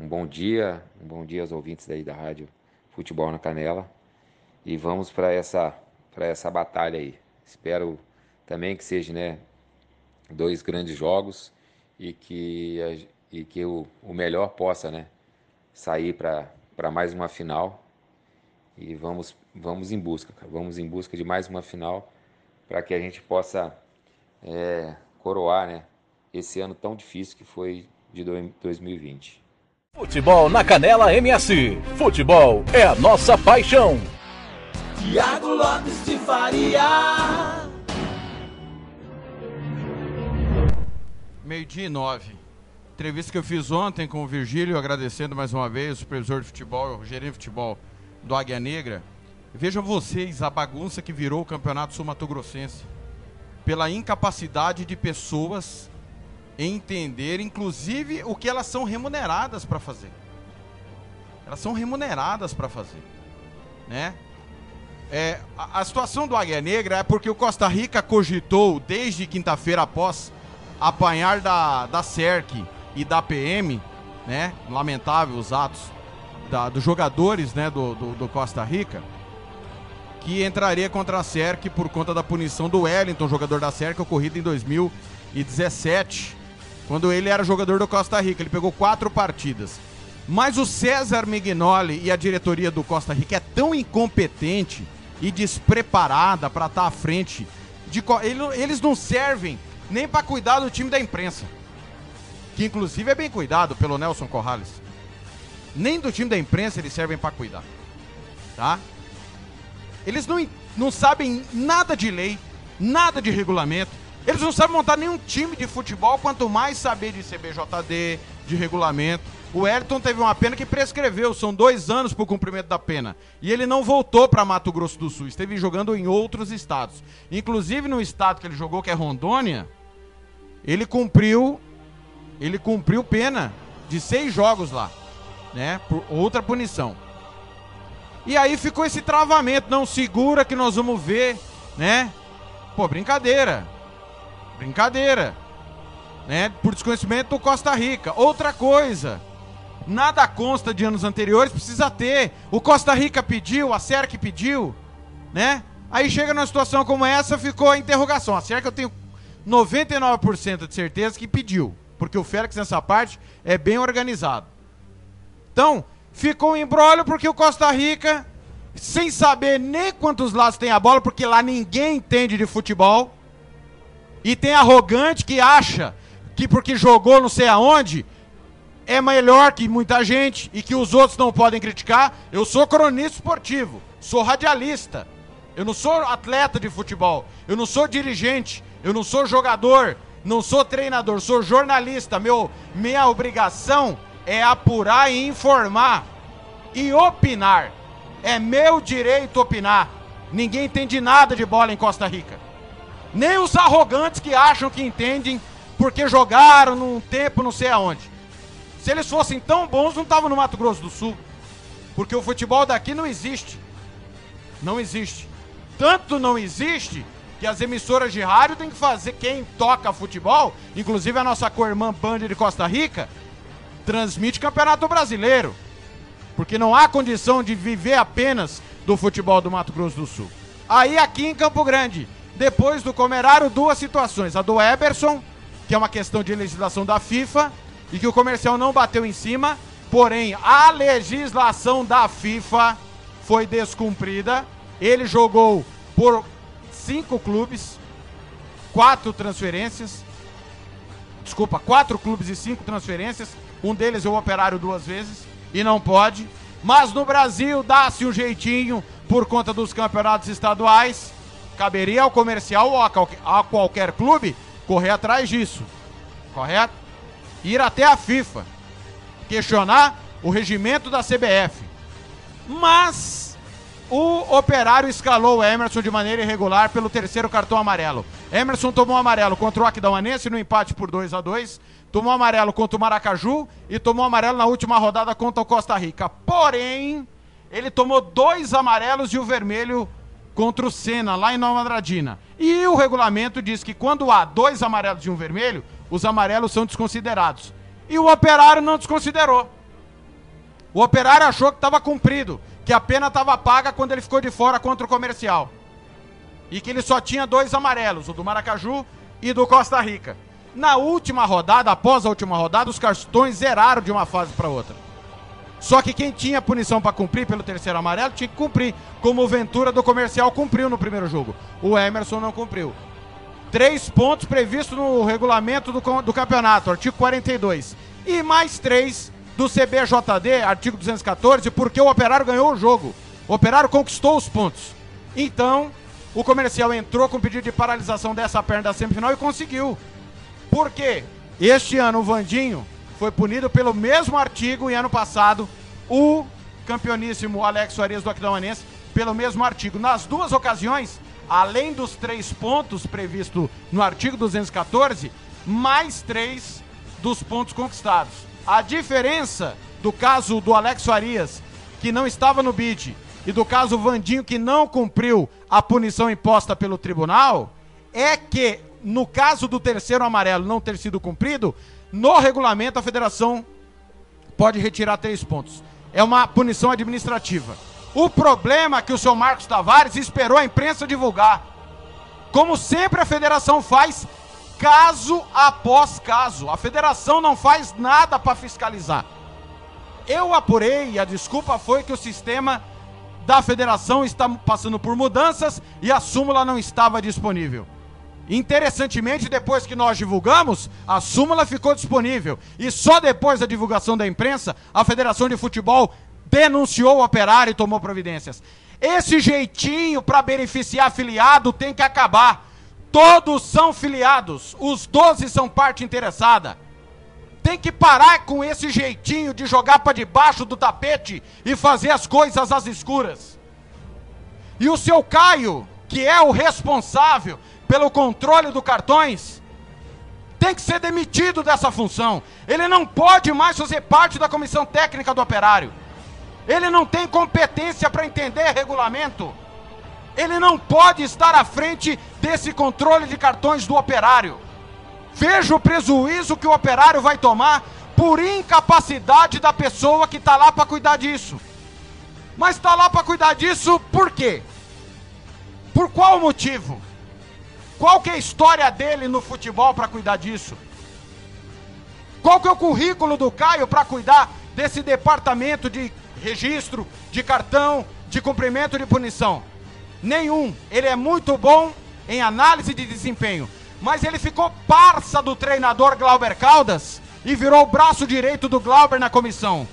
um bom dia, um bom dia aos ouvintes daí da Rádio Futebol na Canela. E vamos para essa, para essa batalha aí. Espero também que seja, né, dois grandes jogos e que, e que o, o melhor possa, né, sair para mais uma final e vamos, vamos em busca, cara. vamos em busca de mais uma final para que a gente possa é, coroar né, esse ano tão difícil que foi de 2020. Futebol na Canela MS. Futebol é a nossa paixão. Tiago Lopes de Faria. Meio-dia e nove. Entrevista que eu fiz ontem com o Virgílio, agradecendo mais uma vez o supervisor de futebol, o gerente de futebol do Águia Negra. Vejam vocês a bagunça que virou o Campeonato Sul Mato Grossense. Pela incapacidade de pessoas entender, inclusive, o que elas são remuneradas para fazer. Elas são remuneradas para fazer. Né? É, a, a, situação do Águia Negra é porque o Costa Rica cogitou, desde quinta-feira após apanhar da, da CERC e da PM, né? Lamentável os atos da, dos jogadores né, do, do, do, Costa Rica, que entraria contra a SERC por conta da punição do Wellington, jogador da SERC, ocorrida em 2017, quando ele era jogador do Costa Rica. Ele pegou quatro partidas. Mas o César Mignoli e a diretoria do Costa Rica é tão incompetente e despreparada para estar à frente. De, eles não servem nem para cuidar do time da imprensa. Que inclusive é bem cuidado pelo Nelson Corrales. Nem do time da imprensa eles servem para cuidar. Tá? Eles não, não sabem nada de lei, nada de regulamento. Eles não sabem montar nenhum time de futebol, quanto mais saber de CBJD, de regulamento. O Ayrton teve uma pena que prescreveu, são dois anos para o cumprimento da pena. E ele não voltou para Mato Grosso do Sul, esteve jogando em outros estados. Inclusive no estado que ele jogou, que é Rondônia, ele cumpriu, ele cumpriu pena de seis jogos lá, né? Por outra punição. E aí ficou esse travamento, não segura que nós vamos ver, né? Pô, brincadeira. Brincadeira. Né? Por desconhecimento do Costa Rica. Outra coisa. Nada consta de anos anteriores, precisa ter. O Costa Rica pediu, a SERC pediu, né? Aí chega numa situação como essa, ficou a interrogação. A SERC eu tenho 99% de certeza que pediu, porque o Félix nessa parte é bem organizado. Então, ficou um embrólio porque o Costa Rica, sem saber nem quantos lados tem a bola, porque lá ninguém entende de futebol, e tem arrogante que acha que porque jogou não sei aonde, é melhor que muita gente e que os outros não podem criticar. Eu sou cronista esportivo, sou radialista. Eu não sou atleta de futebol, eu não sou dirigente, eu não sou jogador, não sou treinador, sou jornalista. Meu, minha obrigação é apurar e informar e opinar. É meu direito opinar. Ninguém entende nada de bola em Costa Rica. Nem os arrogantes que acham que entendem porque jogaram num tempo não sei aonde. Se eles fossem tão bons, não estavam no Mato Grosso do Sul. Porque o futebol daqui não existe. Não existe. Tanto não existe que as emissoras de rádio têm que fazer quem toca futebol, inclusive a nossa co-irmã Band de Costa Rica, transmite Campeonato Brasileiro. Porque não há condição de viver apenas do futebol do Mato Grosso do Sul. Aí aqui em Campo Grande, depois do Comerário, duas situações. A do Eberson, que é uma questão de legislação da FIFA, e que o comercial não bateu em cima, porém a legislação da FIFA foi descumprida. Ele jogou por cinco clubes, quatro transferências. Desculpa, quatro clubes e cinco transferências. Um deles é o operário duas vezes e não pode. Mas no Brasil dá-se um jeitinho por conta dos campeonatos estaduais. Caberia ao comercial ou a qualquer, clube correr atrás disso. Correto? Ir até a FIFA. Questionar o regimento da CBF. Mas o operário escalou o Emerson de maneira irregular pelo terceiro cartão amarelo. Emerson tomou amarelo contra o Aquidauanense no empate por 2 a 2 tomou amarelo contra o Maracaju e tomou amarelo na última rodada contra o Costa Rica. Porém, ele tomou dois amarelos e o vermelho contra o Senna, lá em Nova Andradina. E o regulamento diz que quando há dois amarelos e um vermelho, os amarelos são desconsiderados. E o operário não desconsiderou. O operário achou que estava cumprido, que a pena estava paga quando ele ficou de fora contra o comercial. E que ele só tinha dois amarelos, o do Maracaju e do Costa Rica. Na última rodada, após a última rodada, os cartões zeraram de uma fase para outra. Só que quem tinha punição para cumprir pelo terceiro amarelo tinha que cumprir, como o Ventura do comercial cumpriu no primeiro jogo. O Emerson não cumpriu. Três pontos previstos no regulamento do, do campeonato, artigo 42. E mais três do CBJD, artigo 214, porque o Operário ganhou o jogo. O Operário conquistou os pontos. Então, o comercial entrou com pedido de paralisação dessa perna da semifinal e conseguiu. Por quê? Este ano o Vandinho foi punido pelo mesmo artigo e ano passado o campeoníssimo Alex Soares do Aquidauanense pelo mesmo artigo. Nas duas ocasiões, além dos três pontos previstos no artigo 214, mais três dos pontos conquistados. A diferença do caso do Alex Farias, que não estava no bid, e do caso Vandinho, que não cumpriu a punição imposta pelo tribunal, é que, no caso do terceiro amarelo não ter sido cumprido, no regulamento a federação pode retirar três pontos. É uma punição administrativa. O problema é que o seu Marcos Tavares esperou a imprensa divulgar. Como sempre a federação faz, caso após caso. A federação não faz nada para fiscalizar. Eu apurei e a desculpa foi que o sistema da federação está passando por mudanças e a súmula não estava disponível. Interessantemente, depois que nós divulgamos, a súmula ficou disponível. E só depois da divulgação da imprensa, a Federação de Futebol denunciou o operário e tomou providências. Esse jeitinho para beneficiar afiliado tem que acabar. Todos são filiados, os 12 são parte interessada. Tem que parar com esse jeitinho de jogar para debaixo do tapete e fazer as coisas às escuras. E o seu Caio, que é o responsável pelo controle do cartões, tem que ser demitido dessa função. Ele não pode mais fazer parte da comissão técnica do operário. Ele não tem competência para entender regulamento. Ele não pode estar à frente desse controle de cartões do operário. Veja o prejuízo que o operário vai tomar por incapacidade da pessoa que está lá para cuidar disso. Mas está lá para cuidar disso por quê? Por qual motivo? Qual que é a história dele no futebol para cuidar disso? Qual que é o currículo do Caio para cuidar desse departamento de registro, de cartão, de cumprimento de punição? Nenhum. Ele é muito bom em análise de desempenho, mas ele ficou parça do treinador Glauber Caldas e virou o braço direito do Glauber na comissão.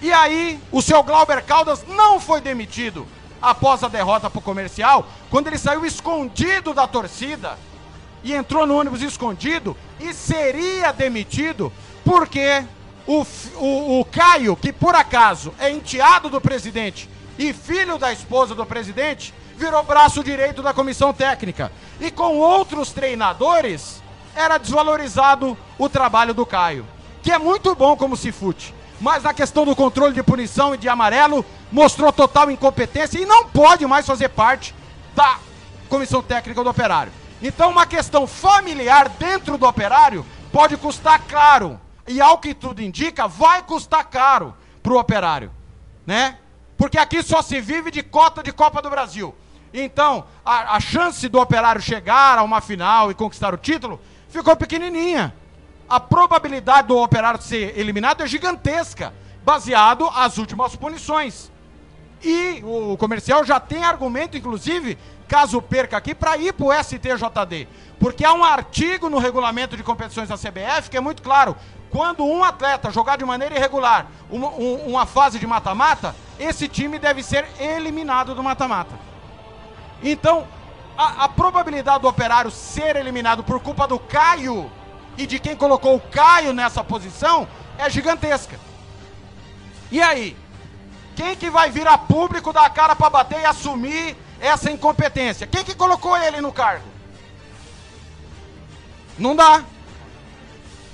E aí, o seu Glauber Caldas não foi demitido após a derrota para o comercial, quando ele saiu escondido da torcida e entrou no ônibus escondido e seria demitido porque o, o, o Caio, que por acaso é enteado do presidente e filho da esposa do presidente, virou braço direito da comissão técnica. E com outros treinadores, era desvalorizado o trabalho do Caio, que é muito bom como se fute. Mas na questão do controle de punição e de amarelo, mostrou total incompetência e não pode mais fazer parte da comissão técnica do operário. Então, uma questão familiar dentro do operário pode custar caro. E ao que tudo indica, vai custar caro para o operário. Né? Porque aqui só se vive de cota de Copa do Brasil. Então, a, a chance do operário chegar a uma final e conquistar o título ficou pequenininha. A probabilidade do operário ser eliminado é gigantesca, baseado às últimas punições. E o comercial já tem argumento, inclusive, caso perca aqui, para ir para o STJD. Porque há um artigo no regulamento de competições da CBF que é muito claro. Quando um atleta jogar de maneira irregular uma, um, uma fase de mata-mata, esse time deve ser eliminado do mata-mata. Então, a, a probabilidade do operário ser eliminado por culpa do Caio e de quem colocou o Caio nessa posição é gigantesca. E aí? Quem que vai vir a público dar a cara para bater e assumir essa incompetência? Quem que colocou ele no cargo? Não dá.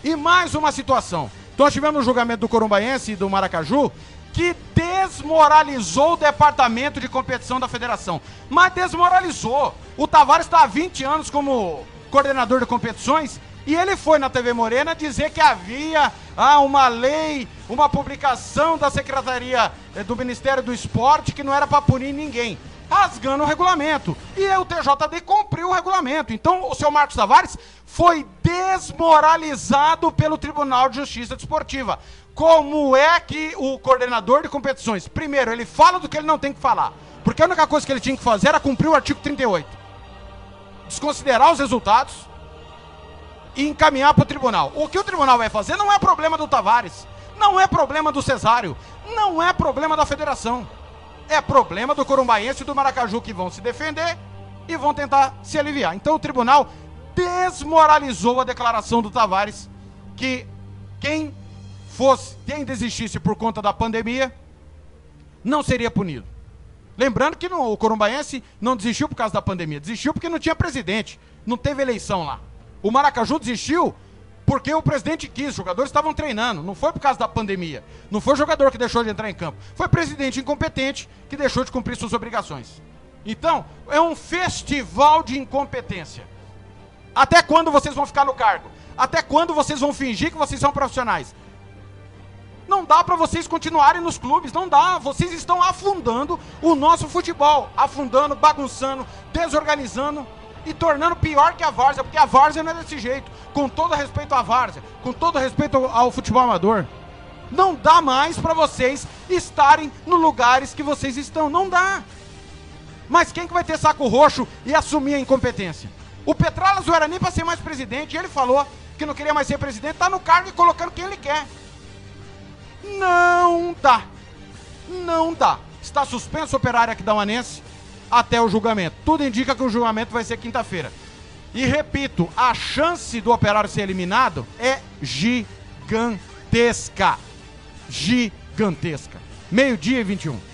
E mais uma situação. Nós tivemos o julgamento do Corumbaense e do Maracaju que desmoralizou o departamento de competição da federação. Mas desmoralizou. O Tavares está há 20 anos como coordenador de competições e ele foi na TV Morena dizer que havia ah, uma lei, uma publicação da Secretaria eh, do Ministério do Esporte que não era para punir ninguém. Rasgando o regulamento. E o TJD cumpriu o regulamento. Então o seu Marcos Tavares foi desmoralizado pelo Tribunal de Justiça Desportiva. Como é que o coordenador de competições, primeiro, ele fala do que ele não tem que falar. Porque a única coisa que ele tinha que fazer era cumprir o artigo 38. Desconsiderar os resultados e encaminhar para o tribunal. O que o tribunal vai fazer não é problema do Tavares, não é problema do Cesário, não é problema da federação. É problema do Corumbaense e do Maracaju que vão se defender e vão tentar se aliviar. Então o tribunal desmoralizou a declaração do Tavares que quem fosse, quem desistisse por conta da pandemia, não seria punido. Lembrando que o Corumbaense não desistiu por causa da pandemia, desistiu porque não tinha presidente, não teve eleição lá. O Maracaju desistiu porque o presidente quis, os jogadores estavam treinando, não foi por causa da pandemia. Não foi o jogador que deixou de entrar em campo, foi o presidente incompetente que deixou de cumprir suas obrigações. Então, é um festival de incompetência. Até quando vocês vão ficar no cargo? Até quando vocês vão fingir que vocês são profissionais? Não dá para vocês continuarem nos clubes, não dá. Vocês estão afundando o nosso futebol, afundando, bagunçando, desorganizando e tornando pior que a Várzea, porque a Várzea não é desse jeito. Com todo respeito à Várzea, com todo respeito ao, futebol amador. Não dá mais pra vocês estarem nos lugares que vocês estão. Não dá. Mas quem que vai ter saco roxo e assumir a incompetência? O Petralas não era nem pra ser mais presidente. e Ele falou que não queria mais ser presidente. Tá no cargo e colocando quem ele quer. Não dá. Não dá. Está suspenso o operário aqui da Manense até o julgamento. Tudo indica que o julgamento vai ser quinta-feira. E repito, a chance do operário ser eliminado é gigantesca. Gigantesca. Meio-dia e 21.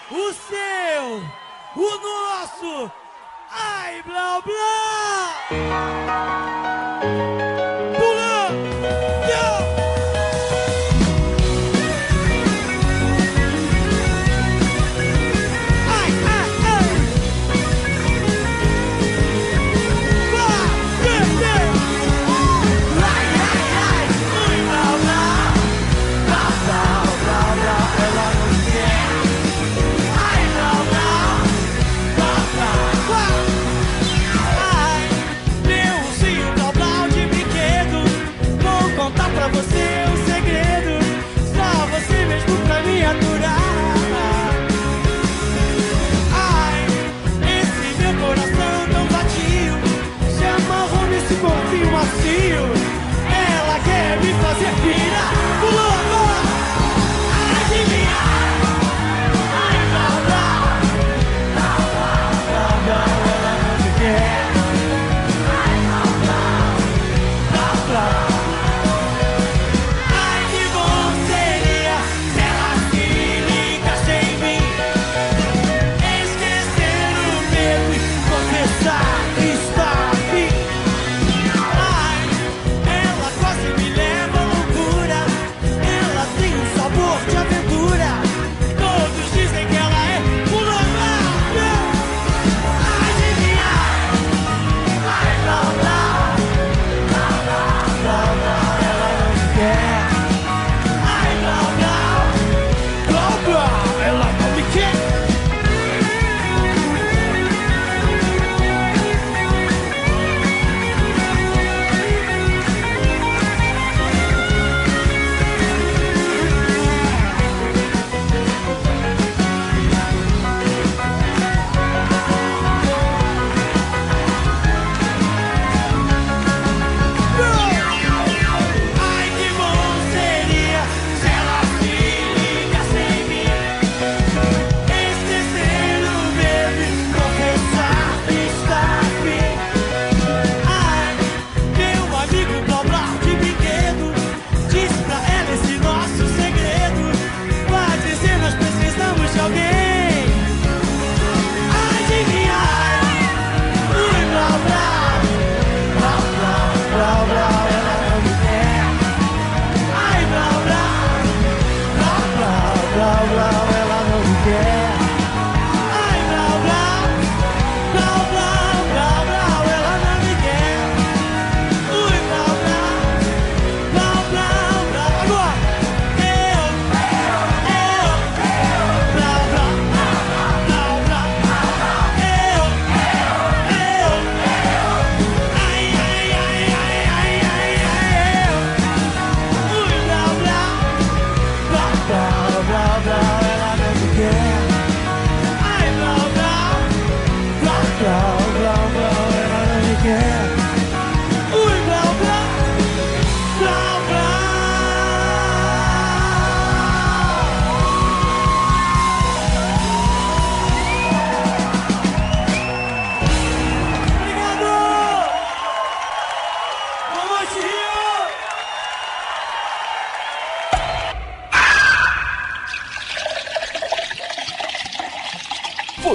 o seu, o nosso! Ai, blá blá!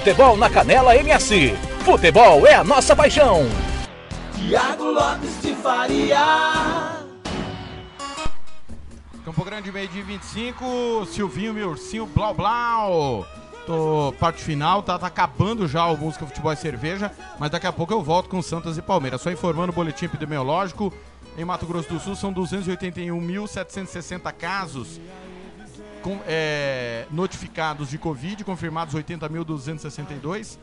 Futebol na Canela MS. Futebol é a nossa paixão. Tiago Lopes de Faria. Campo Grande, meio de 25, Silvinho, meu ursinho, blau blau. Tô parte final, tá, tá acabando já o Música Futebol e Cerveja, mas daqui a pouco eu volto com Santos e Palmeiras. Só informando o boletim epidemiológico, em Mato Grosso do Sul são 281.760 casos com- é, notificados de Covid, confirmados 80.262,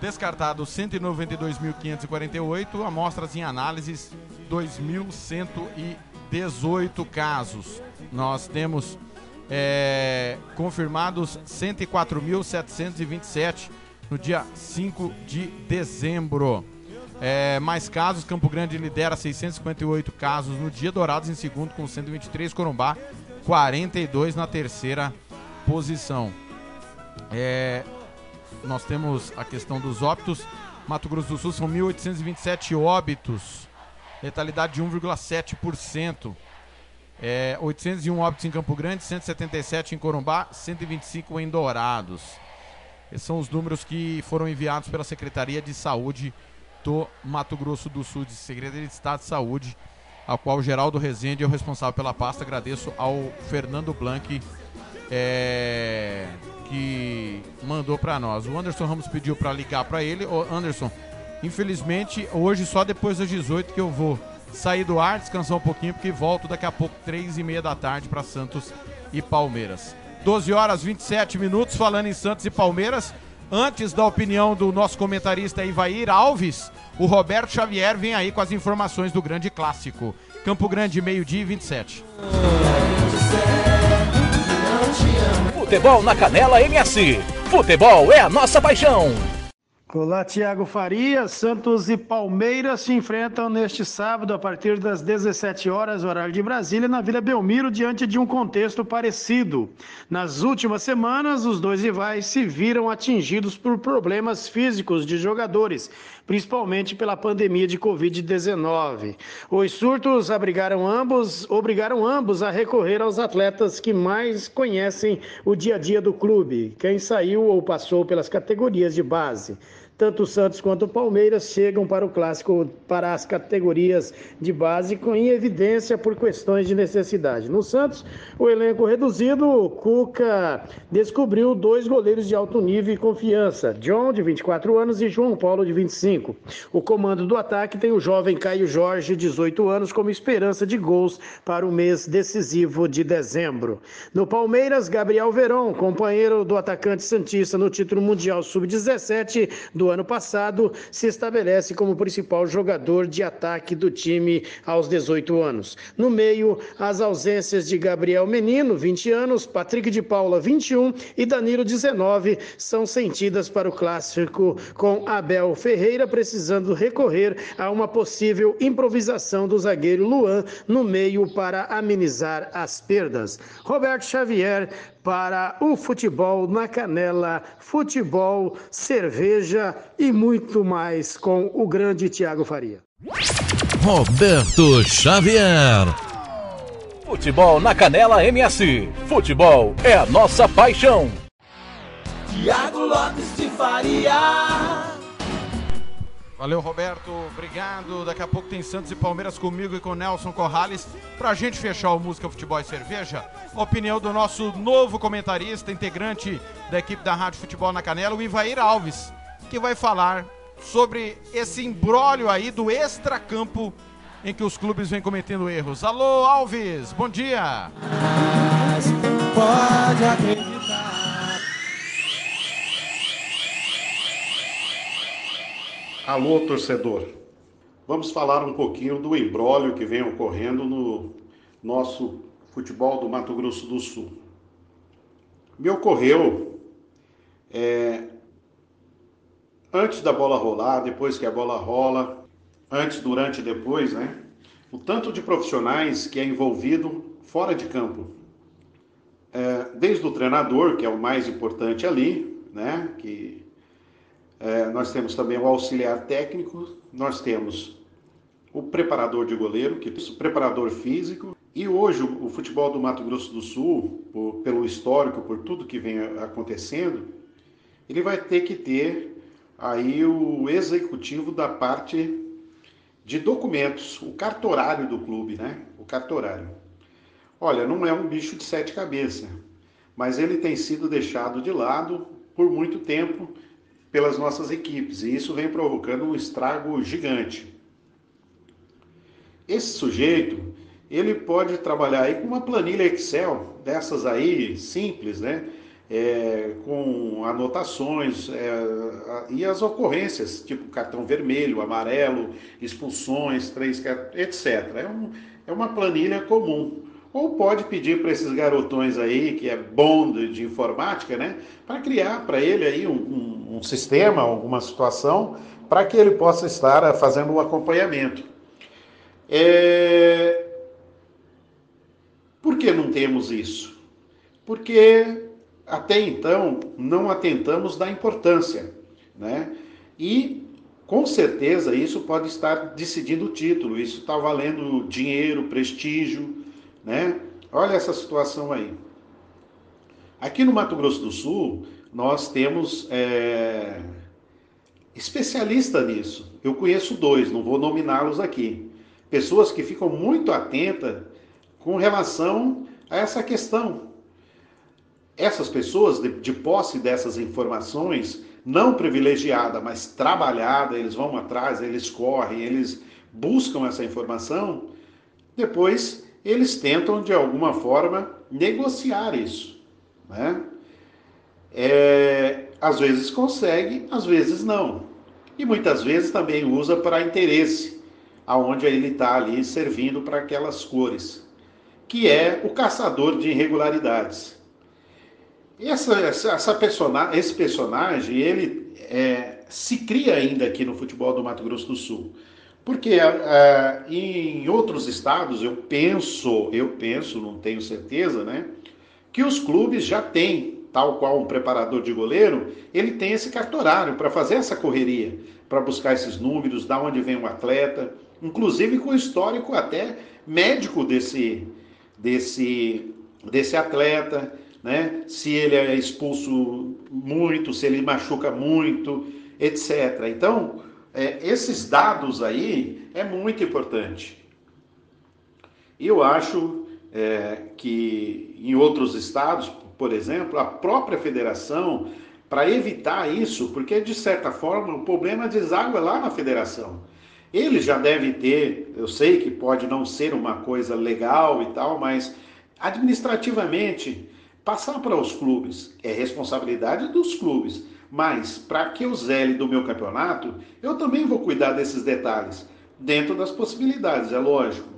descartados 192.548, amostras em análises 2.118 casos. Nós temos é, confirmados 104.727 no dia 5 de dezembro. É, mais casos, Campo Grande lidera 658 casos no dia, Dourados em segundo com 123, Corumbá 42 na terceira posição. É, nós temos a questão dos óbitos. Mato Grosso do Sul são 1.827 óbitos, letalidade de 1,7%. É, 801 óbitos em Campo Grande, 177 em Corumbá, 125 em Dourados. Esses são os números que foram enviados pela Secretaria de Saúde do Mato Grosso do Sul, de Secretaria de Estado de Saúde, ao qual Geraldo Rezende é o responsável pela pasta. Agradeço ao Fernando Blanc, é, que mandou para nós. O Anderson Ramos pediu para ligar para ele. Ô, Anderson, infelizmente, hoje só depois das 18 que eu vou sair do ar, descansar um pouquinho, porque volto daqui a pouco, 3 e meia da tarde, para Santos e Palmeiras. 12 horas 27 minutos, falando em Santos e Palmeiras. Antes da opinião do nosso comentarista Ivair Alves, o Roberto Xavier vem aí com as informações do grande clássico. Campo Grande, meio-dia e 27. Futebol na Canela MS. Futebol é a nossa paixão. Olá, Tiago Faria. Santos e Palmeiras se enfrentam neste sábado a partir das 17 horas, horário de Brasília, na Vila Belmiro, diante de um contexto parecido. Nas últimas semanas, os dois rivais se viram atingidos por problemas físicos de jogadores, principalmente pela pandemia de Covid-19. Os surtos abrigaram ambos, obrigaram ambos a recorrer aos atletas que mais conhecem o dia a dia do clube, quem saiu ou passou pelas categorias de base. Tanto o Santos quanto o Palmeiras chegam para o clássico para as categorias de base com em evidência por questões de necessidade. No Santos, o elenco reduzido, o Cuca descobriu dois goleiros de alto nível e confiança, John de 24 anos e João Paulo de 25. O comando do ataque tem o jovem Caio Jorge, 18 anos, como esperança de gols para o mês decisivo de dezembro. No Palmeiras, Gabriel Verón, companheiro do atacante santista no título mundial sub-17 do ano passado, se estabelece como principal jogador de ataque do time aos 18 anos. No meio, as ausências de Gabriel Menino, 20 anos, Patrick de Paula, 21 e Danilo, 19, são sentidas para o clássico, com Abel Ferreira precisando recorrer a uma possível improvisação do zagueiro Luan no meio para amenizar as perdas. Roberto Xavier para o futebol na canela, futebol, cerveja e muito mais com o grande Tiago Faria. Roberto Xavier. Futebol na Canela MS. Futebol é a nossa paixão. Tiago Lopes de Faria. Valeu, Roberto. Obrigado. Daqui a pouco tem Santos e Palmeiras comigo e com Nelson Corrales. Pra gente fechar o Música, Futebol e Cerveja, a opinião do nosso novo comentarista, integrante da equipe da Rádio Futebol na Canela, o Ivair Alves, que vai falar sobre esse imbróglio aí do extracampo em que os clubes vêm cometendo erros. Alô, Alves, bom dia. Pode acreditar. Alô, torcedor. Vamos falar um pouquinho do embrólio que vem ocorrendo no nosso futebol do Mato Grosso do Sul. Me ocorreu é, antes da bola rolar, depois que a bola rola, antes, durante e depois, né? O tanto de profissionais que é envolvido fora de campo. É, desde o treinador, que é o mais importante ali, né? Que é, nós temos também o auxiliar técnico, nós temos o preparador de goleiro, que o preparador físico. E hoje o, o futebol do Mato Grosso do Sul, por, pelo histórico, por tudo que vem acontecendo, ele vai ter que ter aí o executivo da parte de documentos, o cartorário do clube, né? O cartorário. Olha, não é um bicho de sete cabeças, mas ele tem sido deixado de lado por muito tempo pelas nossas equipes e isso vem provocando um estrago gigante. Esse sujeito, ele pode trabalhar aí com uma planilha Excel dessas aí simples, né? É, com anotações é, e as ocorrências, tipo cartão vermelho, amarelo, expulsões, três, etc. É, um, é uma planilha comum. Ou pode pedir para esses garotões aí, que é bom de, de informática, né, para criar para ele aí um, um, um sistema, alguma situação, para que ele possa estar fazendo o um acompanhamento. É... Por que não temos isso? Porque até então não atentamos da importância, né? E com certeza isso pode estar decidindo o título, isso está valendo dinheiro, prestígio, né? Olha essa situação aí. Aqui no Mato Grosso do Sul, nós temos é, especialista nisso. Eu conheço dois, não vou nominá-los aqui. Pessoas que ficam muito atentas com relação a essa questão. Essas pessoas, de, de posse dessas informações, não privilegiada, mas trabalhada, eles vão atrás, eles correm, eles buscam essa informação, depois eles tentam de alguma forma negociar isso. Né? É, às vezes consegue, às vezes não. E muitas vezes também usa para interesse, aonde ele está ali servindo para aquelas cores, que é o caçador de irregularidades. Essa, essa, essa persona, esse personagem, ele é, se cria ainda aqui no futebol do Mato Grosso do Sul. Porque uh, em outros estados, eu penso, eu penso, não tenho certeza, né? Que os clubes já têm, tal qual um preparador de goleiro, ele tem esse cartorário para fazer essa correria, para buscar esses números, da onde vem o atleta, inclusive com o histórico até médico desse, desse, desse atleta, né? Se ele é expulso muito, se ele machuca muito, etc. Então, é, esses dados aí é muito importante. Eu acho é, que em outros estados, por exemplo, a própria federação, para evitar isso, porque de certa forma o problema deságua lá na federação. Ele já deve ter, eu sei que pode não ser uma coisa legal e tal, mas administrativamente, passar para os clubes é responsabilidade dos clubes. Mas para que eu zele do meu campeonato, eu também vou cuidar desses detalhes, dentro das possibilidades, é lógico.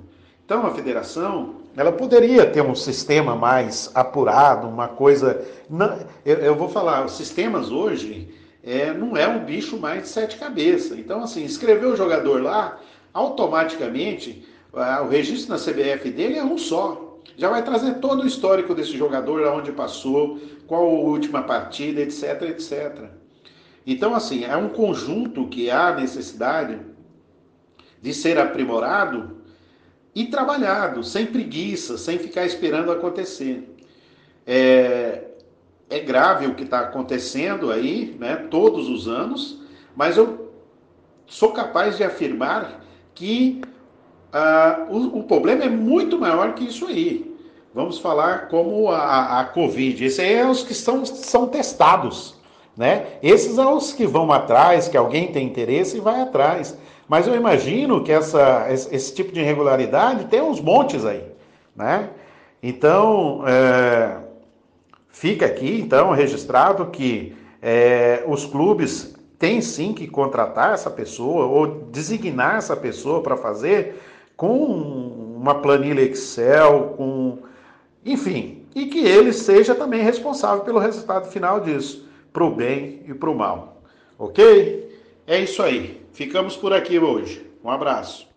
Então a federação, ela poderia ter um sistema mais apurado, uma coisa. Eu, vou falar, os sistemas hoje é, não é um bicho mais de sete cabeças. Então, assim, escrever o jogador lá, automaticamente, o registro na CBF dele é um só já vai trazer todo o histórico desse jogador, aonde passou, qual a última partida, etc, etc. Então, assim, é um conjunto que há necessidade de ser aprimorado e trabalhado, sem preguiça, sem ficar esperando acontecer. É, é grave o que está acontecendo aí, né, todos os anos, mas eu sou capaz de afirmar que ah, o, o, problema é muito maior que isso aí. Vamos falar como a, a Covid. Esses aí é os que são, são testados. Né? Esses são os que vão atrás, que alguém tem interesse e vai atrás. Mas eu imagino que essa, esse, tipo de irregularidade tem uns montes aí. Né? Então, é, fica aqui então registrado que é, os clubes têm sim que contratar essa pessoa ou designar essa pessoa para fazer com uma planilha Excel, com enfim, e que ele seja também responsável pelo resultado final disso, para o bem e para o mal. Ok? É isso aí. Ficamos por aqui hoje. Um abraço.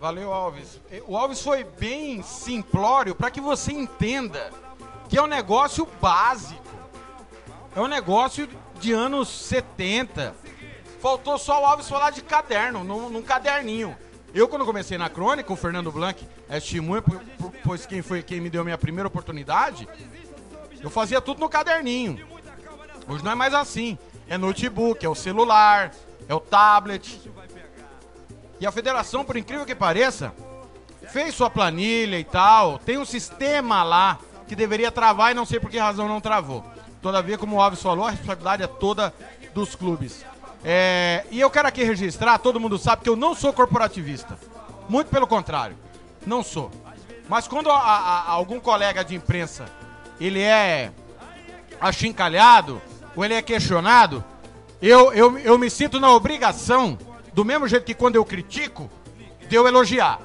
Valeu, Alves. O Alves foi bem simplório para que você entenda que é um negócio básico. É um negócio de anos 70. Faltou só o Alves falar de caderno, num, num caderninho. Eu, quando comecei na crônica, o Fernando Blanc é testemunha, po- po- pois quem foi quem me deu a minha primeira oportunidade, eu fazia tudo no caderninho. Hoje não é mais assim. É notebook, é o celular, é o tablet. E a federação, por incrível que pareça, fez sua planilha e tal, tem um sistema lá que deveria travar e não sei por que razão não travou. Todavia, como o Alves falou, a responsabilidade é toda dos clubes. É, e eu quero aqui registrar, todo mundo sabe que eu não sou corporativista. Muito pelo contrário, não sou. Mas quando a- a- algum colega de imprensa ele é achincalhado ou ele é questionado, eu, eu, eu me sinto na obrigação, do mesmo jeito que quando eu critico, de eu elogiar.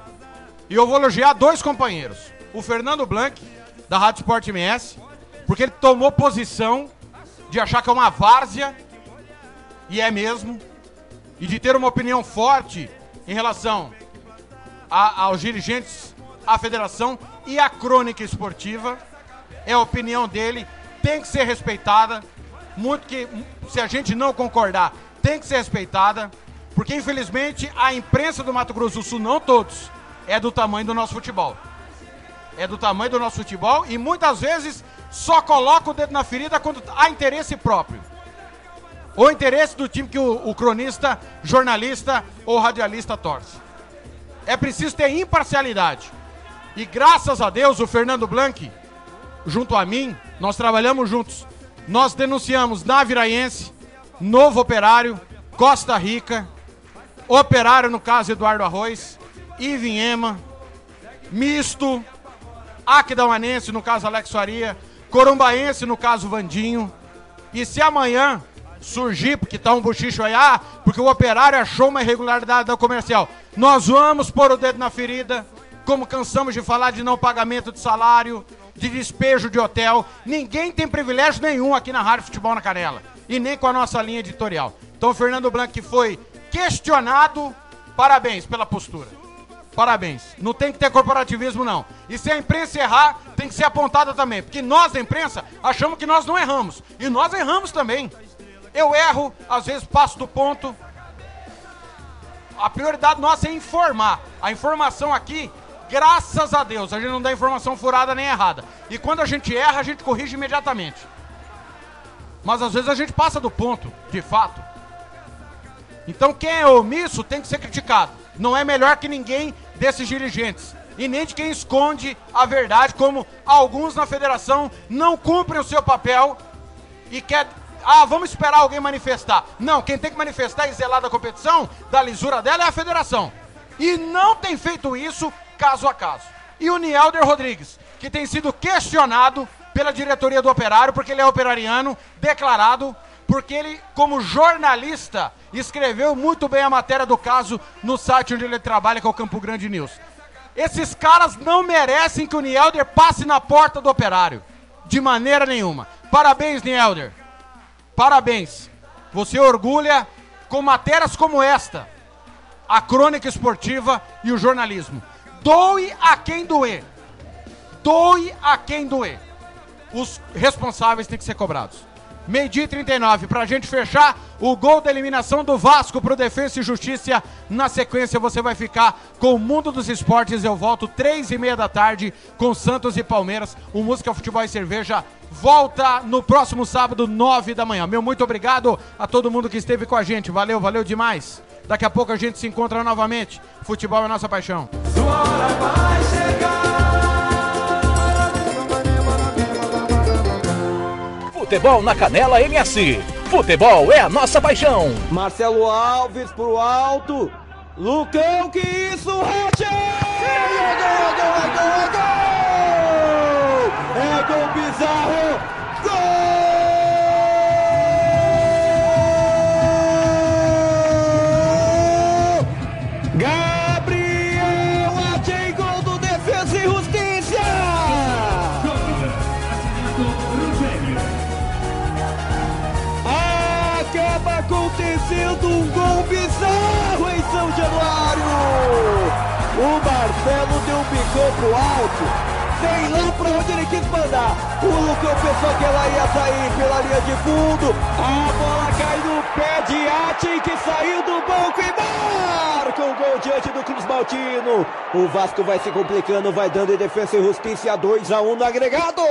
E eu vou elogiar dois companheiros. O Fernando Blanc, da Rádio Sport MS, porque ele tomou posição de achar que é uma várzea, e é mesmo, e de ter uma opinião forte em relação a- aos dirigentes, à federação e à crônica esportiva. É a opinião dele, tem que ser respeitada. Muito que, se a gente não concordar, tem que ser respeitada. Porque, infelizmente, a imprensa do Mato Grosso do Sul, não todos, é do tamanho do nosso futebol. É do tamanho do nosso futebol e muitas vezes só coloca o dedo na ferida quando há interesse próprio. Ou interesse do time que o, o cronista, jornalista ou radialista torce. É preciso ter imparcialidade. E graças a Deus, o Fernando Blanc, junto a mim, nós trabalhamos juntos. Nós denunciamos na Viraiense, Novo Operário, Costa Rica, Operário, no caso Eduardo Arroz, Ivinhema, Misto, Aquidauanense, no caso Alex Faria, Corumbaense, no caso Vandinho. E se amanhã surgir, porque tá um bochicho aí, ah, porque o operário achou uma irregularidade da comercial, nós vamos pôr o dedo na ferida, como cansamos de falar de não pagamento de salário, de despejo de hotel. Ninguém tem privilégio nenhum aqui na Rádio Futebol na Canela. E nem com a nossa linha editorial. Então, Fernando Blanc que foi questionado, parabéns pela postura. Parabéns. Não tem que ter corporativismo, não. E se a imprensa errar, tem que ser apontada também. Porque nós, da imprensa, achamos que nós não erramos. E nós erramos também. Eu erro, às vezes passo do ponto. A prioridade nossa é informar. A informação aqui, graças a Deus, a gente não dá informação furada nem errada. E quando a gente erra, a gente corrige imediatamente. Mas às vezes a gente passa do ponto, de fato. Então quem é omisso tem que ser criticado. Não é melhor que ninguém desses dirigentes. E nem de quem esconde a verdade, como alguns na federação não cumprem o seu papel e quer. Ah, vamos esperar alguém manifestar. Não, quem tem que manifestar e zelar da competição, da lisura dela, é a federação. E não tem feito isso caso a caso. E o Nielder Rodrigues, que tem sido questionado pela diretoria do Operário, porque ele é operariano, declarado, porque ele, como jornalista, escreveu muito bem a matéria do caso no site onde ele trabalha, que é o Campo Grande News. Esses caras não merecem que o Nielder passe na porta do Operário. De maneira nenhuma. Parabéns, Nielder. Parabéns. Você orgulha com matérias como esta a crônica esportiva e o jornalismo. Doe a quem doer. Doe a quem doer. Os responsáveis têm que ser cobrados. Meio-dia e 39, pra gente fechar, o gol da eliminação do Vasco pro Defensa e Justiça. Na sequência, você vai ficar com o Mundo dos Esportes. Eu volto três e meia da tarde com Santos e Palmeiras. O Música, Futebol e Cerveja volta no próximo sábado, nove da manhã. Meu muito obrigado a todo mundo que esteve com a gente. Valeu, valeu demais. Daqui a pouco a gente se encontra novamente. Futebol é nossa paixão. Futebol na Canela MS. Futebol é a nossa paixão. Marcelo Alves pro alto. Lucão, que isso, Roger! É gol, é gol, é gol, é gol! É gol bizarro! O Marcelo deu um bicão pro alto. Sei lá pra onde ele quis mandar. O Lucão pensou que ela ia sair pela linha de fundo. A bola cai no pé de Atin que saiu do banco e marca o gol diante do Cruz Maltino. O Vasco vai se complicando, vai dando em defesa e justiça 2 a 1 no agregado.